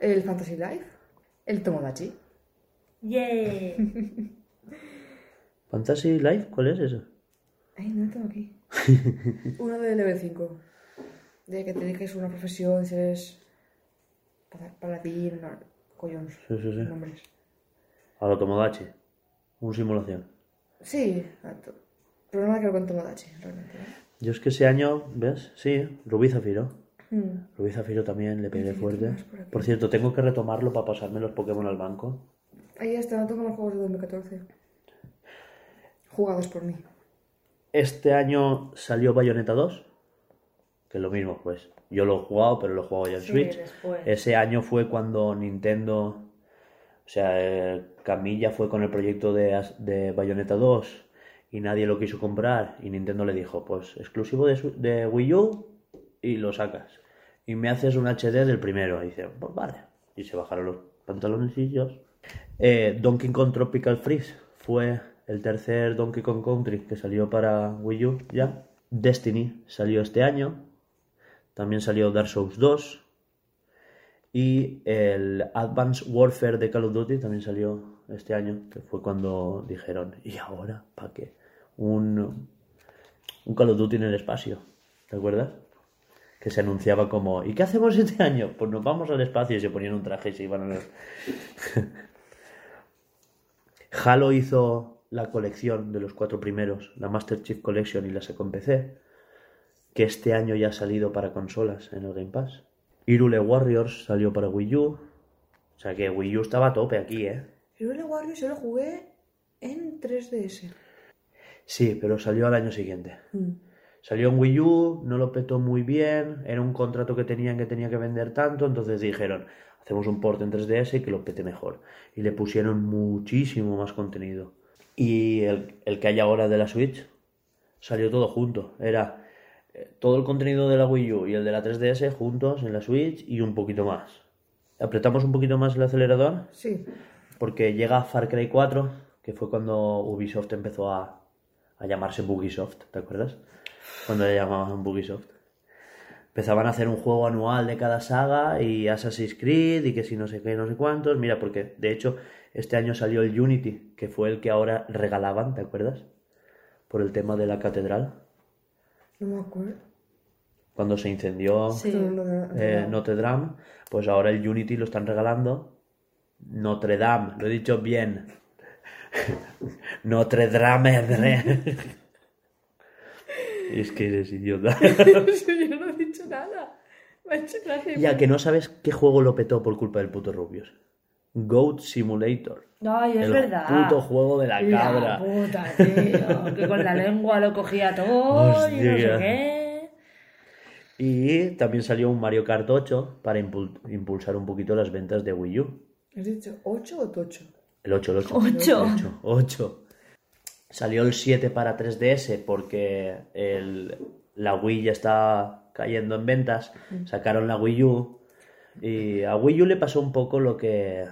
El Fantasy Life. El Tomodachi. ¡Yay! ¿Fantasy Life? ¿Cuál es eso? Ay, no lo tengo aquí. Uno de level 5. De que te eliges una profesión, si eres pa- paladín, no, collons, Sí, sí, sí. nombres. A lo Tomodachi. Un simulación. Sí, nada que ver con Tomodachi, realmente. ¿eh? Yo es que ese año, ¿ves? Sí, Rubí Zafiro. Rubí Zafiro también le pegué fuerte. por cierto, tengo que retomarlo para pasarme los Pokémon al banco. Ahí está, no tengo más juegos de 2014. Jugados por mí. Este año salió Bayonetta 2. Que es lo mismo, pues. Yo lo he jugado, pero lo he jugado ya en Sí, Switch. después. Ese año fue cuando Nintendo. O sea, eh, Camilla fue con el proyecto de, Bayonetta 2 y nadie lo quiso comprar. Y Nintendo le dijo: Pues exclusivo de, su- de Wii U y lo sacas. Y me haces un HD del primero. Y dice: Pues vale. Y se bajaron los pantaloncillos. Eh, Donkey Kong Tropical Freeze fue el tercer Donkey Kong Country que salió para Wii U ya. Destiny salió este año. También salió Dark Souls 2. Y el Advanced Warfare de Call of Duty también salió este año, que fue cuando dijeron, ¿y ahora? ¿Para qué? Un, un Call of Duty en el espacio, ¿te acuerdas? Que se anunciaba como, ¿y qué hacemos este año? Pues nos vamos al espacio y se ponían un traje y se iban a los... Halo hizo la colección de los cuatro primeros, la Master Chief Collection y la sacó en PC, que este año ya ha salido para consolas en el Game Pass. Irule Warriors salió para Wii U. O sea que Wii U estaba a tope aquí, ¿eh? Hero Warriors yo lo jugué en 3DS. Sí, pero salió al año siguiente. Hmm. Salió en Wii U, no lo petó muy bien, era un contrato que tenían que tenía que vender tanto, entonces dijeron, hacemos un port en 3DS y que lo pete mejor. Y le pusieron muchísimo más contenido. Y el, el que hay ahora de la Switch salió todo junto. Era eh, todo el contenido de la Wii U y el de la 3DS juntos en la Switch y un poquito más. Apretamos un poquito más el acelerador Sí. porque llega Far Cry 4, que fue cuando Ubisoft empezó a, a llamarse Bugisoft, ¿te acuerdas? Cuando le llamaban Bugisoft. Empezaban a hacer un juego anual de cada saga y Assassin's Creed y que si no sé qué, no sé cuántos. Mira, porque de hecho este año salió el Unity, que fue el que ahora regalaban, ¿te acuerdas? Por el tema de la catedral. No me acuerdo. Cuando se incendió Sí. Eh, Notre Dame, pues ahora el Unity lo están regalando. Notre Dame, lo he dicho bien. Notre Dame. Es que eres idiota. Yo no he dicho nada. Me ha hecho gracia. Ya que no sabes qué juego lo petó por culpa del puto Rubius. Goat Simulator. Ay, es el verdad. puto juego de la cabra. La puta, tío. Que con la lengua lo cogía todo y no sé Hostia. qué. Y también salió un Mario Kart 8 para impul- impulsar un poquito las ventas de Wii U. ¿Has dicho 8 o tocho? El 8, el 8. Ocho. 8, 8. Salió el 7 para 3DS porque el- la Wii ya está cayendo en ventas. Sacaron la Wii U. Y a Wii U le pasó un poco lo que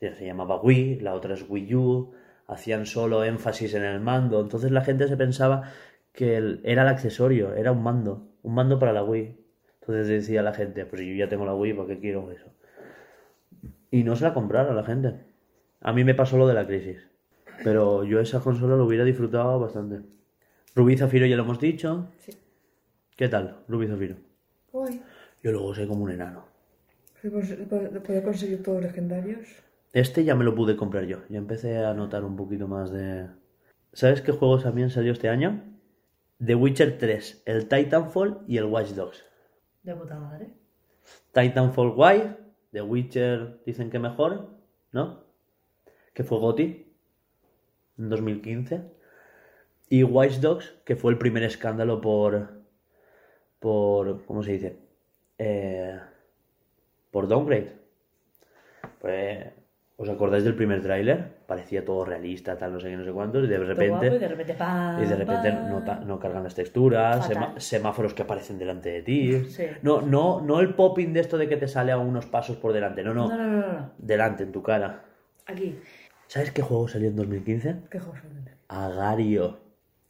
se llamaba Wii, la otra es Wii U. Hacían solo énfasis en el mando. Entonces la gente se pensaba que el- era el accesorio, era un mando. Un mando para la Wii. Entonces decía la gente, pues yo ya tengo la Wii, ¿para qué quiero eso? Y no se la compraron la gente. A mí me pasó lo de la crisis. Pero yo esa consola lo hubiera disfrutado bastante. Rubí Zafiro ya lo hemos dicho. Sí. ¿Qué tal, Rubí Zafiro? Yo luego soy como un enano. ¿Puedo conseguir todos los legendarios? Este ya me lo pude comprar yo. Ya empecé a notar un poquito más de... ¿Sabes qué juegos también salió este año? The Witcher 3, el Titanfall y el Watch Dogs. De puta madre. Titanfall guay, The Witcher dicen que mejor, ¿no? Que fue GOTY en 2015. Y Watch Dogs, que fue el primer escándalo por... por ¿Cómo se dice? Eh, por downgrade. Pues, ¿Os acordáis del primer tráiler? Parecía todo realista, tal, no sé qué, no sé cuántos, y de repente... y de repente pam, Y de repente no, cargan las texturas, sema- semáforos que aparecen delante de ti. Sí. No, no, no el popping de esto de que te sale a unos pasos por delante, no, no, no. delante, en tu cara. Aquí. ¿Sabes qué juego salió en 2015? ¿Qué juegos son? Agario.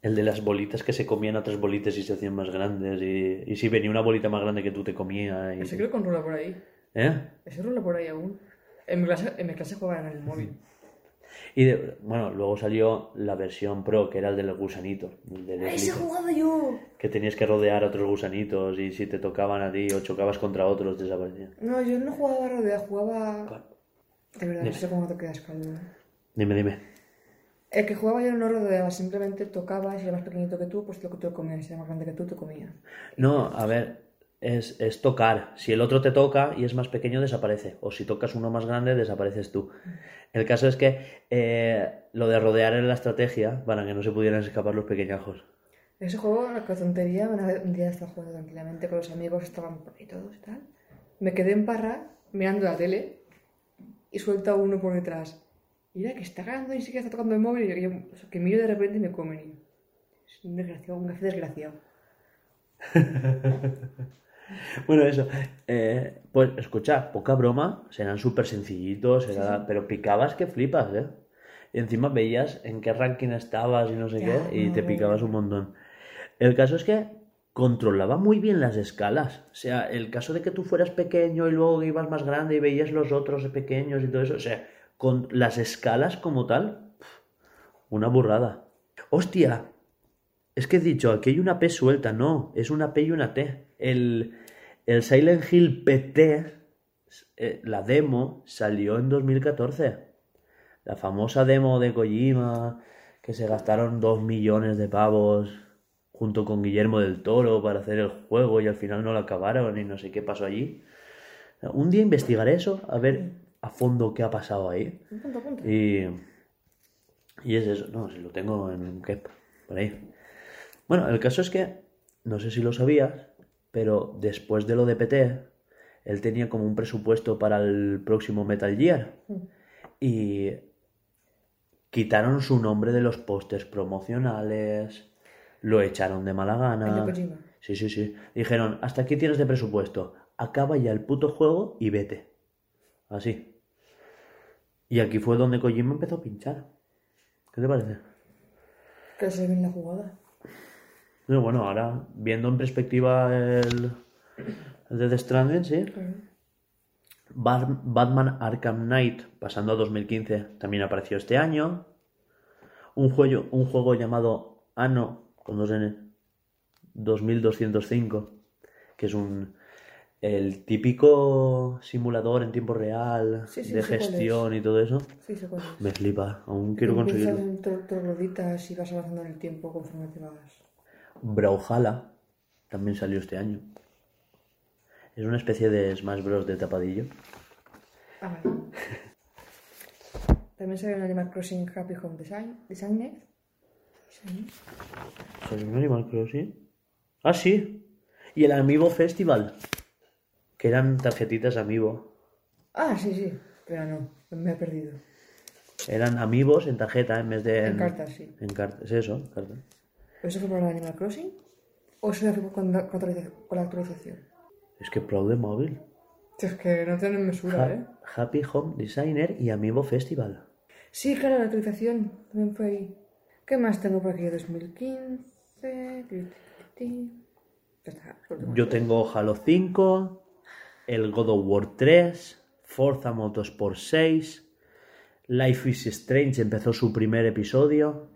El de las bolitas que se comían otras bolitas y se hacían más grandes. Y, y si venía una bolita más grande que tú te comías. Y... Ese creo que rula por ahí. ¿Eh? Ese rula por ahí aún. En mi clase, en mi clase jugaban en el móvil. Y de- bueno, luego salió la versión pro, que era el del gusanito. El del ¡Ese he Slipper. jugado yo! que tenías que rodear a otros gusanitos y si te tocaban a ti o chocabas contra otros desaparecían. No, yo no jugaba a rodea, jugaba... De verdad, no sé cómo te quedas caldo. Dime, dime. El que jugaba yo no rodeaba, simplemente tocaba, si era más pequeñito que tú, pues lo que tú comías, si era más grande que tú, te comía. No, a ver, es, es tocar. Si el otro te toca y es más pequeño, desaparece. O si tocas uno más grande, desapareces tú. El caso es que eh, lo de rodear era la estrategia para que no se pudieran escapar los pequeñajos. Ese juego, la tontería, un día estaba jugando tranquilamente con los amigos, estaban por ahí todos y tal. Me quedé en parra mirando la tele y suelta uno por detrás. Mira, que está ganando y sí que está tocando el móvil y yo, o sea, que miro de repente y me comen. Es un desgraciado, un gafe desgraciado. Bueno, eso. Eh, pues escucha, poca broma, serán súper sencillitos, será- pero picabas que flipas, ¿eh? Y encima veías en qué ranking estabas y no sé Ya, qué, y no, te picabas no. un montón. El caso es que controlaba muy bien las escalas. O sea, el caso de que tú fueras pequeño y luego ibas más grande y veías los otros pequeños y todo eso, o sea, con las escalas como tal, una burrada. ¡Hostia! Es que he dicho, aquí hay una P suelta, no, es una P y una T. El, el Silent Hill PT, eh, la demo, salió en 2014. La famosa demo de Kojima, que se gastaron dos millones de pavos junto con Guillermo del Toro para hacer el juego y al final no lo acabaron y no sé qué pasó allí. Un día investigaré eso, a ver a fondo qué ha pasado ahí. Punto punto. Y, y es eso, no, si lo tengo en un kep, por ahí. Bueno, el caso es que, no sé si lo sabías, pero después de lo de PT, él tenía como un presupuesto para el próximo Metal Gear. Y quitaron su nombre de los pósters promocionales, lo echaron de mala gana. Sí, sí, sí. Dijeron, hasta aquí tienes de presupuesto, acaba ya el puto juego y vete. Así. Y aquí fue donde Kojima empezó a pinchar. ¿Qué te parece? Que se ve en la jugada. No, bueno, ahora, viendo en perspectiva el, el de The Stranding, sí. Batman Arkham Knight, pasando a 2015, también apareció este año. Un juego, un juego llamado Anno, con dos N, 2205, que es un el típico simulador en tiempo real Sí, sí, de gestión y todo eso. Sí. Me flipa, aún quiero conseguirlo. en trogloditas y vas avanzando en el tiempo conforme te vas. Brawlhalla también salió este año. Es una especie de Smash Bros. de tapadillo. Ah, vale. También salió en Animal Crossing Happy Home Design. Designer. ¿Salió un Animal Crossing? Ah, sí. Y el Amiibo Festival. Que eran tarjetitas Amiibo. Ah, sí, sí. Pero no, me he perdido. Eran Amiibos en tarjeta en vez de... En cartas, sí. En cartas, es eso, cartas. ¿Pero eso fue para el Animal Crossing? ¿O eso fue con la, con la- actualización? Es que Pro de móvil. Es que no tienen mesura, Ha- ¿eh? Happy Home Designer y Amiibo Festival. Sí, claro, la actualización también fue ahí. ¿Qué más tengo por aquí? 2015. ti, ti, ti. Ya está. Yo tengo Halo 5, el God of War 3, Forza Motorsport 6, Life is Strange empezó su primer episodio.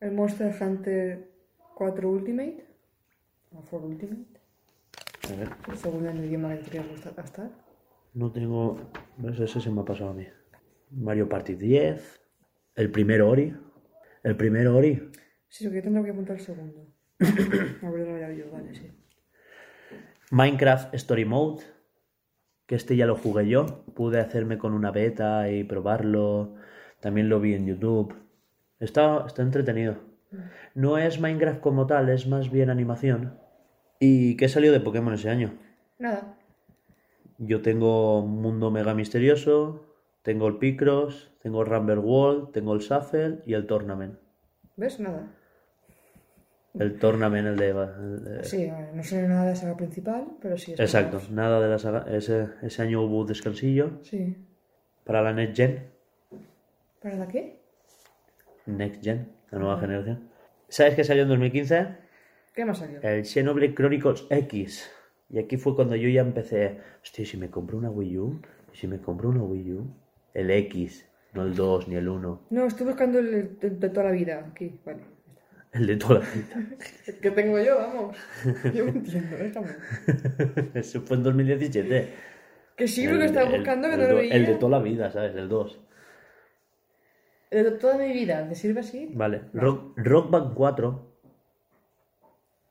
El Monster Hunter 4 Ultimate. O 4 Ultimate. A ver, Según el idioma que gustar- gastar. no tengo... Ese se me ha pasado a mí. Mario Party 10, el primer Ori. El primer Ori. Sí, lo que yo tendré que apuntar el segundo. A ver, ahora yo, vale, sí. Minecraft Story Mode, que este ya lo jugué yo. Pude hacerme con una beta y probarlo. También lo vi en YouTube. Está, está entretenido. No es Minecraft como tal, es más bien animación. ¿Y qué salió de Pokémon ese año? Nada. Yo tengo Mundo Mega Misterioso, tengo el Picross, tengo el Rumble World, tengo el Shuffle y el Tournament. ¿Ves? Nada. El Tournament, el de... el de- Sí, ver, no sé nada de la saga principal, pero sí es Exacto, nada de la saga. Ese, ese año hubo descansillo Sí. para la Next Gen. ¿Para la qué? Next Gen, la nueva generación. ¿Sabes qué salió en 2015? ¿Qué más salió? El Xenoblade Chronicles X. Y aquí fue cuando yo ya empecé. Hostia, ¿y si me compro una Wii U, ¿Y si me compro una Wii U, el X, no el 2 ni el 1, No, estoy buscando el de toda la vida. Aquí, vale. El de toda la vida. El que tengo yo, vamos. Yo me entiendo, déjame. Eso fue en 2017. Que sí, lo que estaba buscando, que el no lo veía. el de toda la vida, ¿sabes? El 2. El de toda mi vida, ¿te sirve así? Vale. Rock, Rock Band 4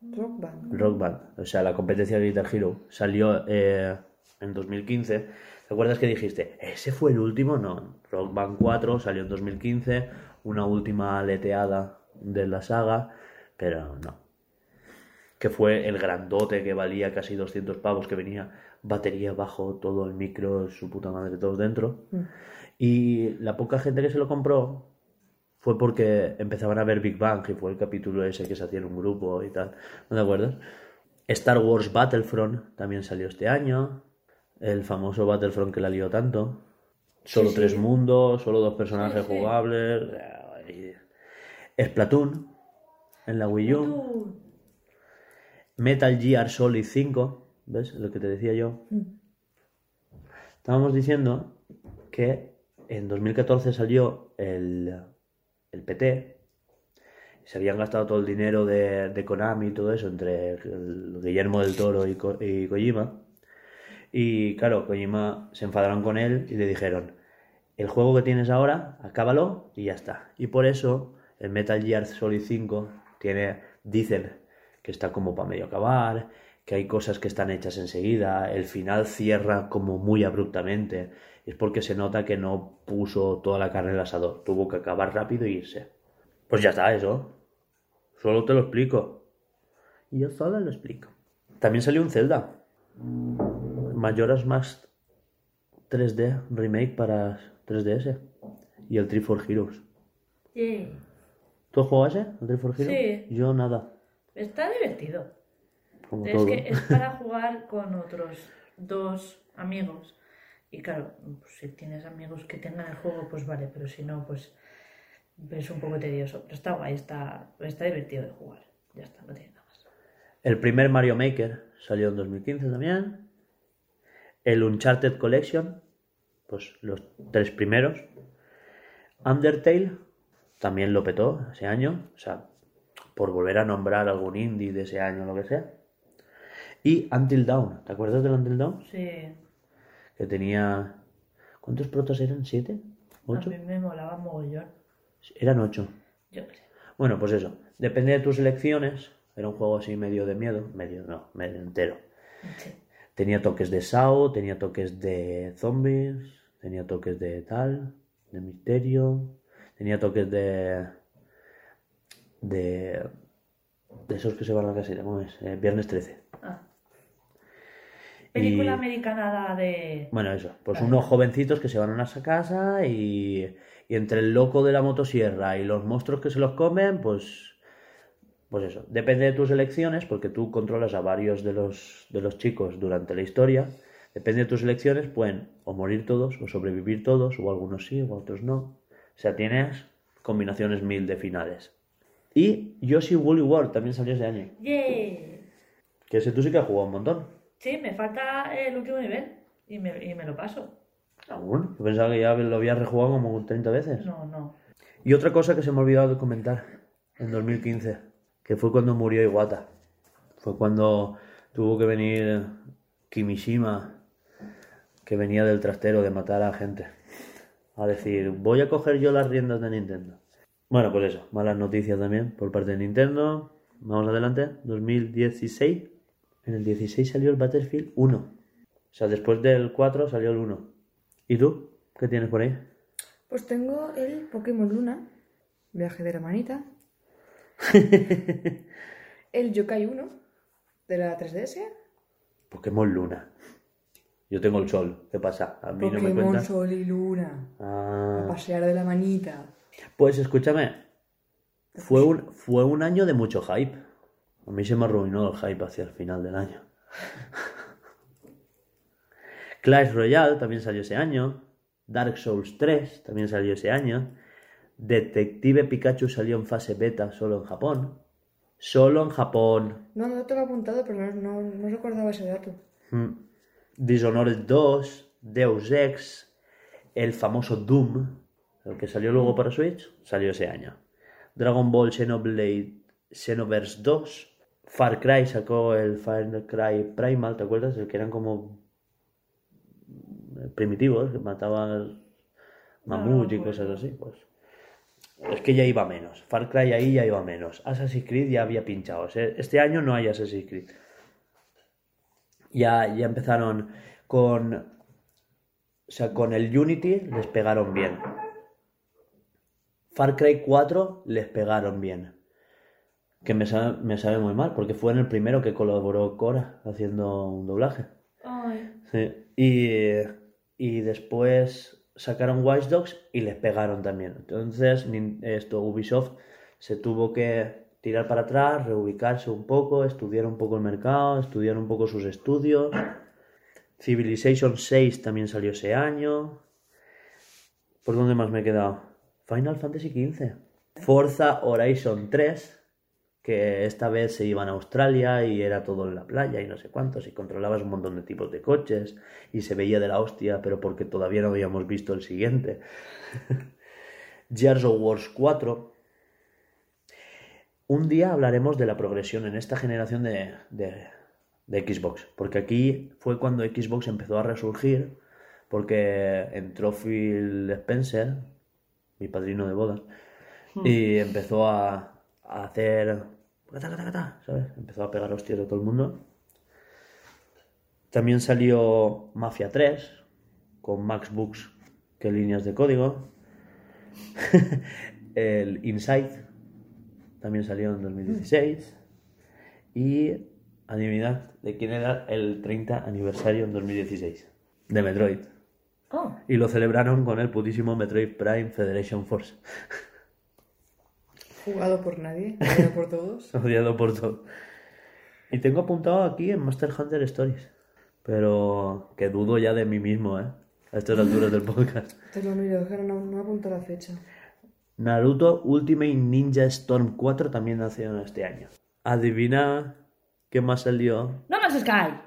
Rock Band. Rock Band, o sea, la competencia de Guitar Hero, salió eh, en 2015. ¿Te acuerdas que dijiste, ese fue el último? No, Rock Band 4 salió en 2015, una última aleteada de la saga, pero no. Que fue el grandote que valía casi 200 pavos, que venía batería bajo, todo el micro, su puta madre, todos dentro. Y la poca gente que se lo compró fue porque empezaban a ver Big Bang, y fue el capítulo ese que se hacía en un grupo y tal. ¿No te acuerdas? Star Wars Battlefront también salió este año. El famoso Battlefront que la lió tanto. Solo Sí, tres mundos, solo dos personajes sí. jugables. Splatoon en la Wii U. Metal Gear Solid 5. ¿Ves? Lo que te decía yo. Estábamos diciendo que en 2014 salió el, el PT. Se habían gastado todo el dinero de, de Konami y todo eso entre el Guillermo del Toro y, Ko- y Kojima. Y claro, Kojima se enfadaron con él y le dijeron, el juego que tienes ahora, acábalo y ya está. Y por eso el Metal Gear Solid 5 tiene, dicen que está como para medio acabar, que hay cosas que están hechas enseguida, el final cierra como muy abruptamente. Es porque se nota que no puso toda la carne en el asador, tuvo que acabar rápido e irse. Pues ya está, eso. Solo te lo explico. Yo solo lo explico. También salió un Zelda. Majora's Mask 3D remake para 3DS. Y el Tree for Heroes. Yay. ¿Tú has jugado ese? ¿El Tree for? Sí. Yo nada. Está divertido. Como Es todo. que es para jugar con otros dos amigos. Y claro, pues, si tienes amigos que tengan el juego, pues vale, pero si no, pues Es un poco tedioso, pero está guay, está, está divertido de jugar. Ya está, no tiene nada más. El primer Mario Maker salió en 2015 también. El Uncharted Collection, pues los tres primeros. Undertale también lo petó ese año, o sea, por volver a nombrar algún indie de ese año o lo que sea. Y Until Dawn, ¿te acuerdas del Until Dawn? Sí, Que tenía... ¿Cuántos protos eran? ¿Siete? ¿Ocho? a mí me molaba mogollón. Eran ocho. Yo qué sé. Bueno, pues eso. Depende de tus elecciones. Era un juego así medio de miedo. Medio, no, medio entero. Sí. Tenía toques de Sao, tenía toques de zombies, tenía toques de tal, de misterio, tenía toques de. de. de esos que se van a la casita, ¿cómo es? Eh, viernes 13. Ah. Película Y- americana de... Bueno, eso, pues unos jovencitos que se van a una casa y, y entre el loco de la motosierra y los monstruos que se los comen, pues. Pues eso, depende de tus elecciones, porque tú controlas a varios de los, de los chicos durante la historia. Depende de tus elecciones, pueden o morir todos, o sobrevivir todos, o algunos sí, o otros no. O sea, tienes combinaciones mil de finales. Y Yoshi Woolly World también salió ese año. ¡Yay! Que ese tú sí que has jugado un montón. Sí, me falta el último nivel y me, y me lo paso. Aún. Yo pensaba que ya lo había rejugado como 30 veces. No, no. Y otra cosa que se me ha olvidado de comentar en 2015, que fue cuando murió Iwata. Fue cuando tuvo que venir Kimishima, que venía del trastero de matar a gente, a decir, voy a coger yo las riendas de Nintendo. Bueno, pues eso, malas noticias también por parte de Nintendo. Vamos adelante, 2016. En el 16 salió el Battlefield 1. O sea, después del 4 salió el 1. ¿Y tú? ¿Qué tienes por ahí? Pues tengo el Pokémon Luna, viaje de la manita. el Yokai 1 de la 3DS. Pokémon Luna. Yo tengo el sol. ¿Qué pasa? A mí no me Pokémon cuentas. Sol y Luna. A Ah, pasear de la manita. pues escúchame. Fue un, fue un año de mucho hype. A mí se me arruinó el hype hacia el final del año. Clash Royale también salió ese año. Dark Souls 3 también salió ese año. Detective Pikachu salió en fase beta solo en Japón. Solo en Japón. No, no te lo he apuntado, pero no, no, no recordaba ese dato. Mm. Dishonored 2, Deus Ex, el famoso Doom, el que salió luego para Switch, salió ese año. Dragon Ball Xenoblade Xenoverse 2, Far Cry sacó el Far Cry Primal, ¿te acuerdas? El que eran como primitivos, que mataban mamuts y cosas así, pues. Es que ya iba menos. Far Cry ahí ya iba menos. Assassin's Creed ya había pinchado. Este año no hay Assassin's Creed ya, ya empezaron con. O sea, con el Unity les pegaron bien. Far Cry 4 les pegaron bien. Que me sabe, me sabe muy mal, porque fue en el primero que colaboró Cora haciendo un doblaje. Ay, Sí. Y, y después sacaron Watch Dogs y les pegaron también. Entonces, esto, Ubisoft se tuvo que tirar para atrás, reubicarse un poco, estudiar un poco el mercado, estudiar un poco sus estudios. Civilization 6 también salió ese año. ¿Por dónde más me he quedado? Final Fantasy XV. Forza Horizon 3, que esta vez se iban a Australia y era todo en la playa y no sé cuántos, y controlabas un montón de tipos de coches y se veía de la hostia, pero porque todavía no habíamos visto el siguiente. Gears of Wars 4. Un día hablaremos de la progresión en esta generación de, de- de Xbox, porque aquí fue cuando Xbox empezó a resurgir, porque entró Phil Spencer, mi padrino de bodas, y empezó a, a hacer... ¿sabes? Empezó a pegar hostias a todo el mundo. También salió Mafia 3, con Max Books que líneas de código. el Inside también salió en 2016. Y adivinad de quién era el 30 aniversario en 2016. De Metroid. oh, Y lo celebraron con el putísimo Metroid Prime Federation Force. Jugado por nadie, jugado por todos. Odiado por todo. Y tengo apuntado aquí en Monster Hunter Stories. Pero que dudo ya de mí mismo, ¿eh? A estas alturas del podcast. Te lo miro, es que no, no apunto la fecha. Naruto Ultimate Ninja Storm 4 también nació este año. Adivina qué más salió. No Man's Sky.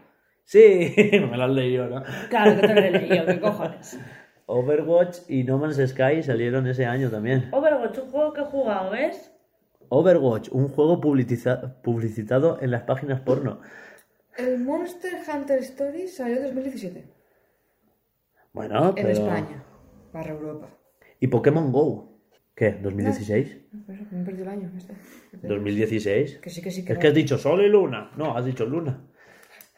Sí, me lo has leído, ¿no? Claro que te lo he leído, qué cojones. Overwatch y No Man's Sky salieron ese año también. Overwatch, un juego que he jugado, ¿ves? Overwatch, un juego publiciza- publicitado en las páginas porno. El Monster Hunter Stories salió en 2017. Bueno, En pero... España. Barra Europa. ¿Y Pokémon Go? ¿Qué? ¿2016? No, por eso, me he perdido el año. Este. ¿2016? Que sí, que sí, que Es que has dicho Sol y Luna. No, has dicho Luna.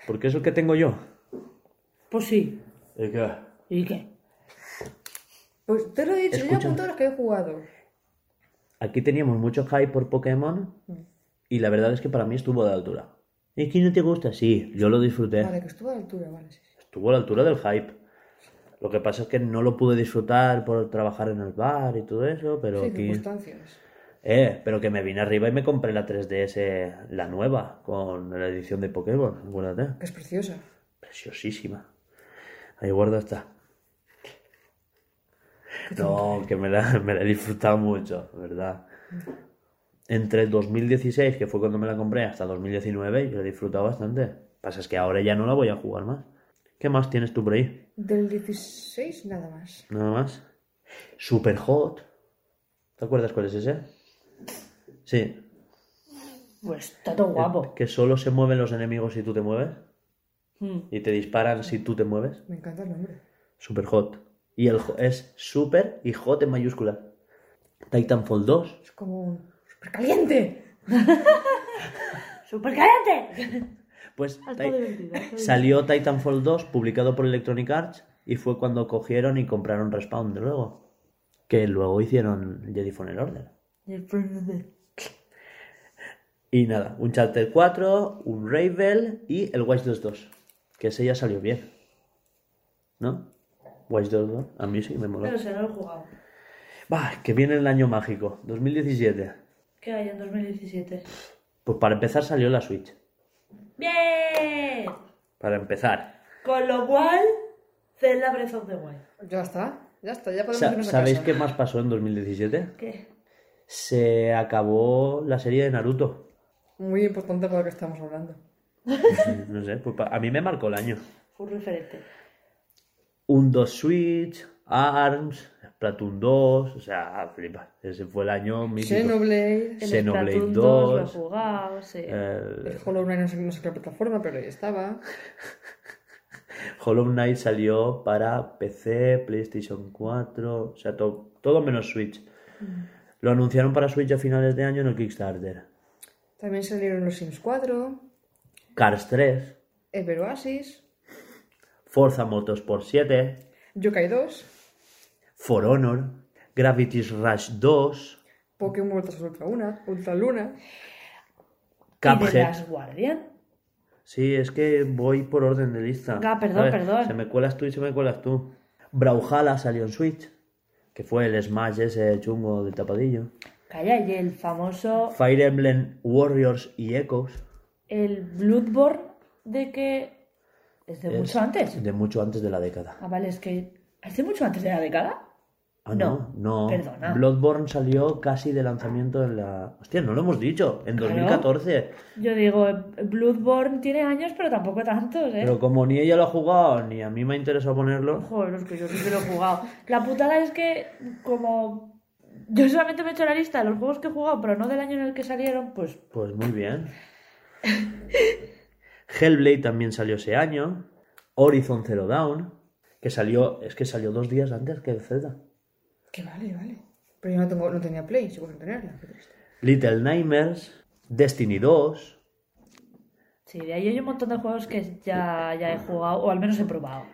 Porque es el que tengo yo. Pues sí. ¿Y qué? ¿Y qué? Pues te lo he dicho, yo he Escucha. apuntado los que he jugado. Aquí teníamos mucho hype por Pokémon y la verdad es que para mí estuvo la altura. ¿Es que no te gusta? Sí, yo lo disfruté. Vale, que estuvo la altura, vale, sí. sí. Estuvo a la altura del hype. Lo que pasa es que no lo pude disfrutar por trabajar en el bar y todo eso, pero Sí, aquí... circunstancias. Eh, pero que me vine arriba y me compré la 3DS, la nueva, con la edición de Pokémon, acuérdate. Es preciosa. Preciosísima. Ahí guarda está. No, que me la, me la he disfrutado mucho, ¿verdad? Entre 2016, que fue cuando me la compré, hasta 2019, yo la he disfrutado bastante. Pasa es que ahora ya no la voy a jugar más. ¿Qué más tienes tú por ahí? Del 16, nada más. Nada más. Super Hot. ¿Te acuerdas cuál es ese? Sí. Pues está todo guapo. Que solo se mueven los enemigos si tú te mueves. Mm. Y te disparan si tú te mueves. Me encanta el nombre. Super hot. Y el es super y hot en mayúscula. Titanfall 2. Es como un... ¡Súper caliente! ¡Súper caliente! Pues salió Titanfall 2 publicado por Electronic Arts y fue cuando cogieron y compraron Respawn de luego. Que luego hicieron Jedi Fallen Order. Y nada, un Charter 4, un Ravel y el Watch Dogs 2. Que ese ya salió bien. ¿No? Watch Dogs 2, a mí sí me moló. Pero se no lo he jugado. Bah, que viene el año mágico, 2017. ¿Qué hay en 2017? Pues para empezar salió la Switch. ¡Bien! Para empezar. Con lo cual, Zelda Breath of the Wild. Ya está, ya está, ya podemos Sa- irnos a ¿Sabéis casa. qué más pasó en 2017? ¿Qué? Se acabó la serie de Naruto. Muy importante para lo que estamos hablando. No sé, pues a mí me marcó el año. Fue un referente. Un 2 Switch, ARMS, Splatoon 2, o sea, flipa. Ese fue el año mítico. Xenoblade, El Xenoblade Splatoon 2, 2 lo he jugado, sí. el el Hollow Knight no sé, no sé qué plataforma, pero ahí estaba. Hollow Knight salió para PC, PlayStation 4, o sea, to- todo menos Switch. Lo anunciaron para Switch a finales de año en el Kickstarter. También salieron los Sims 4, Cars 3, Ever Oasis, Forza Motorsport 7, Yokai 2, For Honor, Gravity Rush 2, Pokémon Ultra Ultra Luna, Ultra Luna. ¿Y de Cuphead. Last Guardian? Sí, es que voy por orden de lista. Ah, perdón, perdón. Se me cuelas tú y se me cuelas tú. Brawlhalla salió en Switch, que fue el Smash ese chungo del tapadillo. Calla, y el famoso... Fire Emblem Warriors y Echoes. El Bloodborne de que... Es de es mucho antes. De mucho antes de la década. Ah, vale, es que... ¿Es de mucho antes de la década? Ah, no, no. perdona. Bloodborne salió casi de lanzamiento en la. Hostia, no lo hemos dicho. En Claro. 2014. Yo digo, Bloodborne tiene años, pero tampoco tantos, ¿eh? Pero como ni ella lo ha jugado, ni a mí me ha interesado ponerlo. Joder, es que yo sí que lo he jugado. La putada es que, como yo solamente me he hecho la lista de los juegos que he jugado, pero no del año en el que salieron, pues Pues muy bien. Hellblade también salió ese año. Horizon Zero Dawn. Que salió. Es que salió dos días antes que el Zelda. Que vale, vale. Pero yo no, tengo, no tenía Play, sigo sin tenerla. Little Nightmares. Destiny 2. sí, de ahí hay un montón de juegos que ya, ya he jugado, o al menos he probado.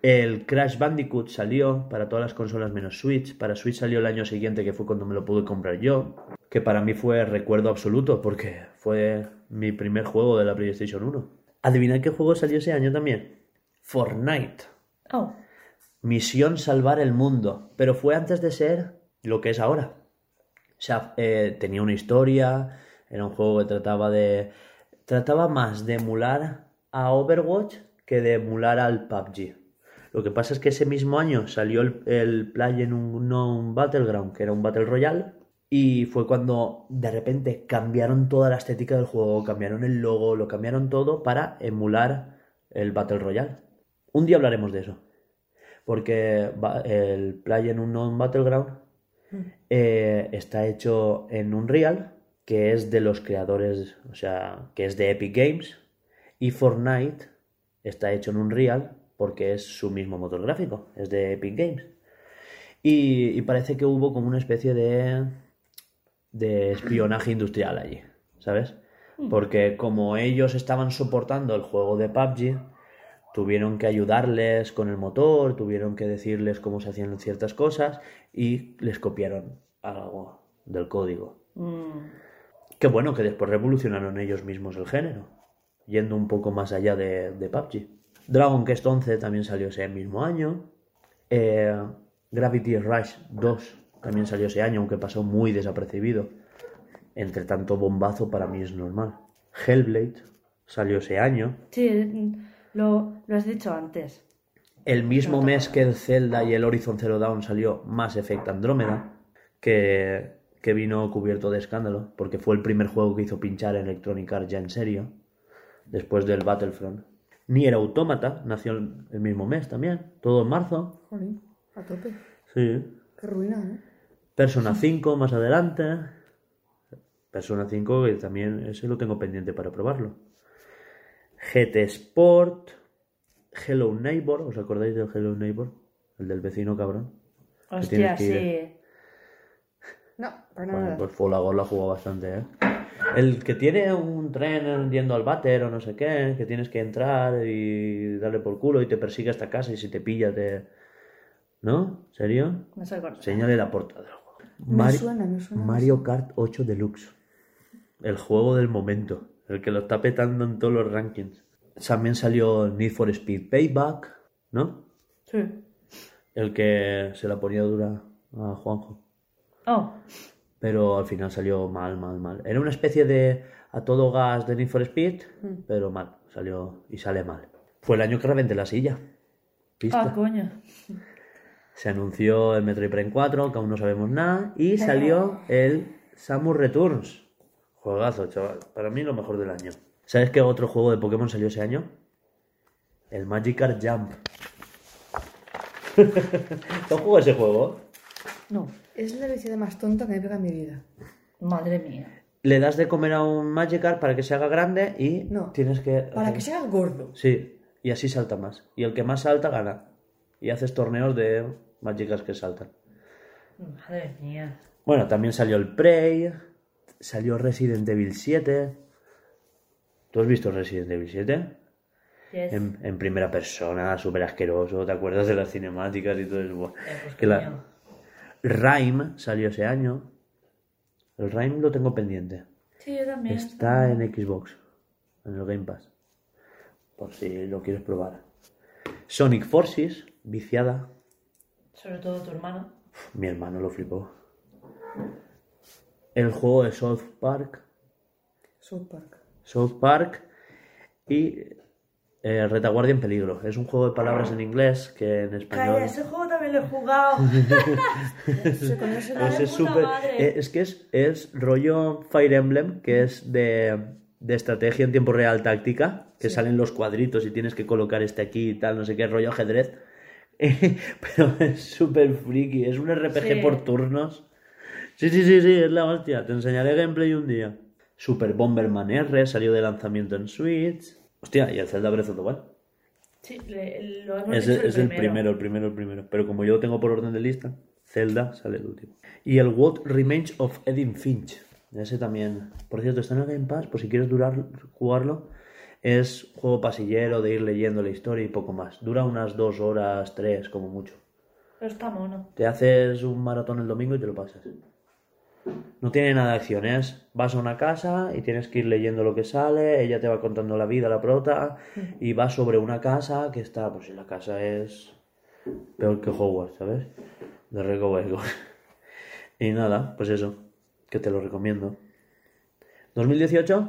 El Crash Bandicoot salió para todas las consolas menos Switch. Para Switch salió el año siguiente, que fue cuando me lo pude comprar yo. Que para mí fue recuerdo absoluto, porque fue mi primer juego de la PlayStation 1. ¿Adivinad qué juego salió ese año también? Fortnite. Oh, Misión Salvar el Mundo. Pero fue antes de ser lo que es ahora. O sea, eh, tenía una historia. Era un juego que trataba de. Trataba más de emular a Overwatch que de emular al PUBG. Lo que pasa es que ese mismo año salió el, el PlayerUnknown Battleground, que era un Battle Royale, y fue cuando de repente cambiaron toda la estética del juego, cambiaron el logo, lo cambiaron todo para emular el Battle Royale. Un día hablaremos de eso. Porque el PlayerUnknown Battleground eh, está hecho en Unreal, que es de los creadores, o sea, que es de Epic Games, y Fortnite está hecho en Unreal porque es su mismo motor gráfico, es de Epic Games. Y, y parece que hubo como una especie de, de espionaje industrial allí, ¿sabes? Porque como ellos estaban soportando el juego de PUBG, tuvieron que ayudarles con el motor, tuvieron que decirles cómo se hacían ciertas cosas y les copiaron algo del código. Mm, Qué bueno que después revolucionaron ellos mismos el género, yendo un poco más allá de, de PUBG. Dragon Quest 11 también salió ese mismo año. Eh, Gravity Rush 2 también salió ese año, aunque pasó muy desapercibido. Entre tanto bombazo para mí es normal. Hellblade salió ese año. Sí, lo, lo has dicho antes. El mismo mes que el Zelda y el Horizon Zero Dawn salió Mass Effect Andrómeda, que, que vino cubierto de escándalo, porque fue el primer juego que hizo pinchar Electronic Arts ya en serio, después del Battlefront. Nier Automata nació el el mismo mes también, todo en marzo. Jolín, a tope. Sí. Qué ruina, ¿eh? Persona 5 más adelante. Persona 5 que también ese lo tengo pendiente para probarlo. GT Sport. Hello Neighbor, ¿os acordáis del Hello Neighbor? El del vecino cabrón. Hostia, que ir- sí. No, para Bueno, nada. pues Folagor lo ha jugado bastante, ¿eh? El que tiene un tren yendo al váter o no sé qué, que tienes que entrar y darle por culo y te persigue hasta casa y si te pilla te... ¿No? ¿Serio? No se acuerda. Señale la portada del juego. Me Mari- suena, me suena. Mario Kart 8 Deluxe. El juego del momento. El que lo está petando en todos los rankings. También salió Need for Speed Payback, ¿no? Sí. El que se la ponía dura a Juanjo. Oh, Pero al final salió mal, mal, mal. Era una especie de a todo gas de Need for Speed, Mm. pero mal. Salió y sale mal. Fue el año que reventé la silla. Ah, coño. Se anunció el Metroid Prime 4, que aún no sabemos nada, y salió el Samus Returns. Juegazo, chaval. Para mí lo mejor del año. ¿Sabes qué otro juego de Pokémon salió ese año? El Magikarp Jump. ¿Tú juego ese juego? No. Es la vecina más tonta que me pega en mi vida. Madre mía. Le das de comer a un Magikarp para que se haga grande y No. tienes que... Para que sea gordo. Sí, y así salta más. Y el que más salta gana. Y haces torneos de Magikarps que saltan. Madre mía. Bueno, también salió el Prey, salió Resident Evil 7. ¿Tú has visto Resident Evil 7? Yes. En, en primera persona, súper asqueroso, ¿te acuerdas de las cinemáticas y todo eso? Eh, pues Que la-. Rime salió ese año. El Rime lo tengo pendiente. Sí, yo también. Está en Xbox, en el Game Pass. Por si lo quieres probar. Sonic Forces, viciada. Sobre todo tu hermano. Mi hermano lo flipó. El juego de South Park. South Park. South Park y eh, Retaguardia en Peligro. Es un juego de palabras en inglés que en español. Calla, ese juego también lo he jugado. Se conoce la- de es puta súper- madre. eh, es que es, es rollo Fire Emblem, que es de, de estrategia en tiempo real táctica, que salen los cuadritos y tienes que colocar este aquí y tal, no sé qué, rollo ajedrez. Pero es súper friki, es un RPG Sí. por turnos. Sí, sí, sí, sí, es la hostia. Te enseñaré gameplay un día. Super Bomberman R salió de lanzamiento en Switch. Hostia, y el Zelda Breath of the Wild. Sí, le- lo hemos Es, dicho es el primero, el primero, el primero. Pero como yo lo tengo por orden de lista, Zelda sale el último. Y el What Remains of Edith Finch. Ese también. Por cierto, está en el Game Pass, por si quieres durar, jugarlo. Es juego pasillero de ir leyendo la historia y poco más. Dura unas dos horas, tres, como mucho. Pero está mono. Te haces un maratón el domingo y te lo pasas. No tiene nada de acción, es vas a una casa y tienes que ir leyendo lo que sale, ella te va contando la vida, la prota, y vas sobre una casa que está, pues si la casa es peor que Hogwarts, ¿sabes? De Rico Hueco. Y nada, pues eso, que te lo recomiendo. ¿2018?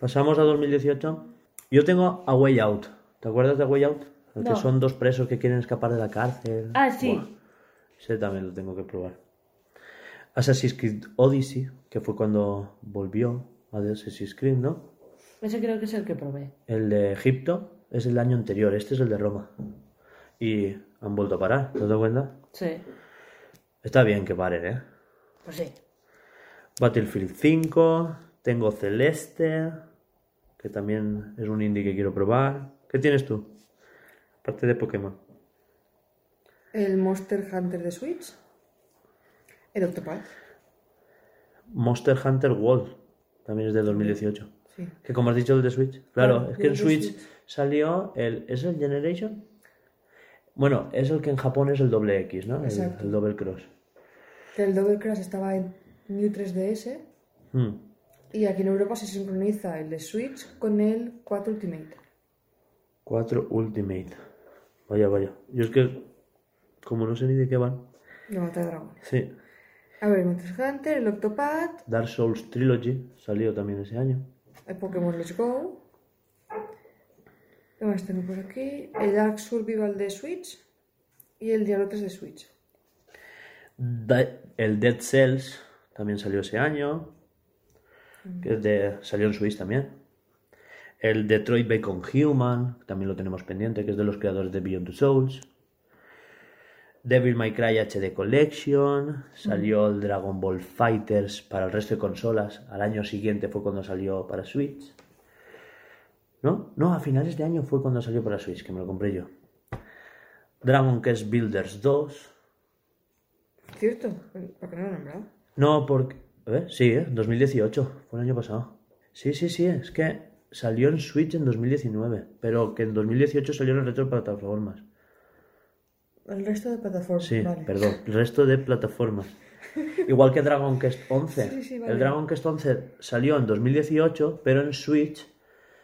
¿Pasamos a 2018? Yo tengo A Way Out. ¿Te acuerdas de A Way Out? El No. que son dos presos que quieren escapar de la cárcel. Ah, sí. Buah, ese también lo tengo que probar. Assassin's Creed Odyssey, que fue cuando volvió a de Assassin's Creed, ¿no? Ese creo que es el que probé. El de Egipto es el año anterior, este es el de Roma. Y han vuelto a parar, ¿te has dado cuenta? Sí. Está bien que paren, ¿eh? Pues sí. Battlefield 5, tengo Celeste, que también es un indie que quiero probar. ¿Qué tienes tú? Aparte de Pokémon. El Monster Hunter de Switch. El Octopad. Monster Hunter World, también es de 2018. Sí. Que como has dicho el de Switch. Claro, Claro, es que en Switch, Switch. salió el... ¿Es el Generation? Bueno, es el que en Japón es el doble X, ¿no? El, Exacto. el Double Cross. Que el Double Crash estaba en New 3DS. Hmm. Y aquí en Europa se sincroniza el de Switch con el 4 Ultimate. 4 Ultimate. Vaya, vaya. Yo es que, como no sé ni de qué van. De Mata de Dragones. Sí. A ver, Monster Hunter, el Octopad, Dark Souls Trilogy salió también ese año. el Pokémon Let's Go. ¿Qué más tengo por aquí? El Dark Survival de Switch. Y el Diablo 3 de Switch. Da- el Dead Cells también salió ese año. Que es de, salió en Switch también. El Detroit Bacon Human, también lo tenemos pendiente, que es de los creadores de Beyond the Souls. Devil May Cry HD Collection. Salió el Dragon Ball Fighters para el resto de consolas. Al año siguiente fue cuando salió para Switch. ¿No? No, a finales de año fue cuando salió para Switch, que me lo compré yo. Dragon Quest Builders 2. ¿Cierto? ¿Por qué no lo he nombrado? No, porque... A ver, sí, ¿eh? 2018, fue el año pasado. Sí, sí, sí, es que salió en Switch en 2019, pero que en 2018 salió en retroplataformas. El resto de plataformas. Sí, vale. perdón, el resto de plataformas. Igual que Dragon Quest 11. Sí, sí, vale. El Dragon Quest 11 salió en 2018, pero en Switch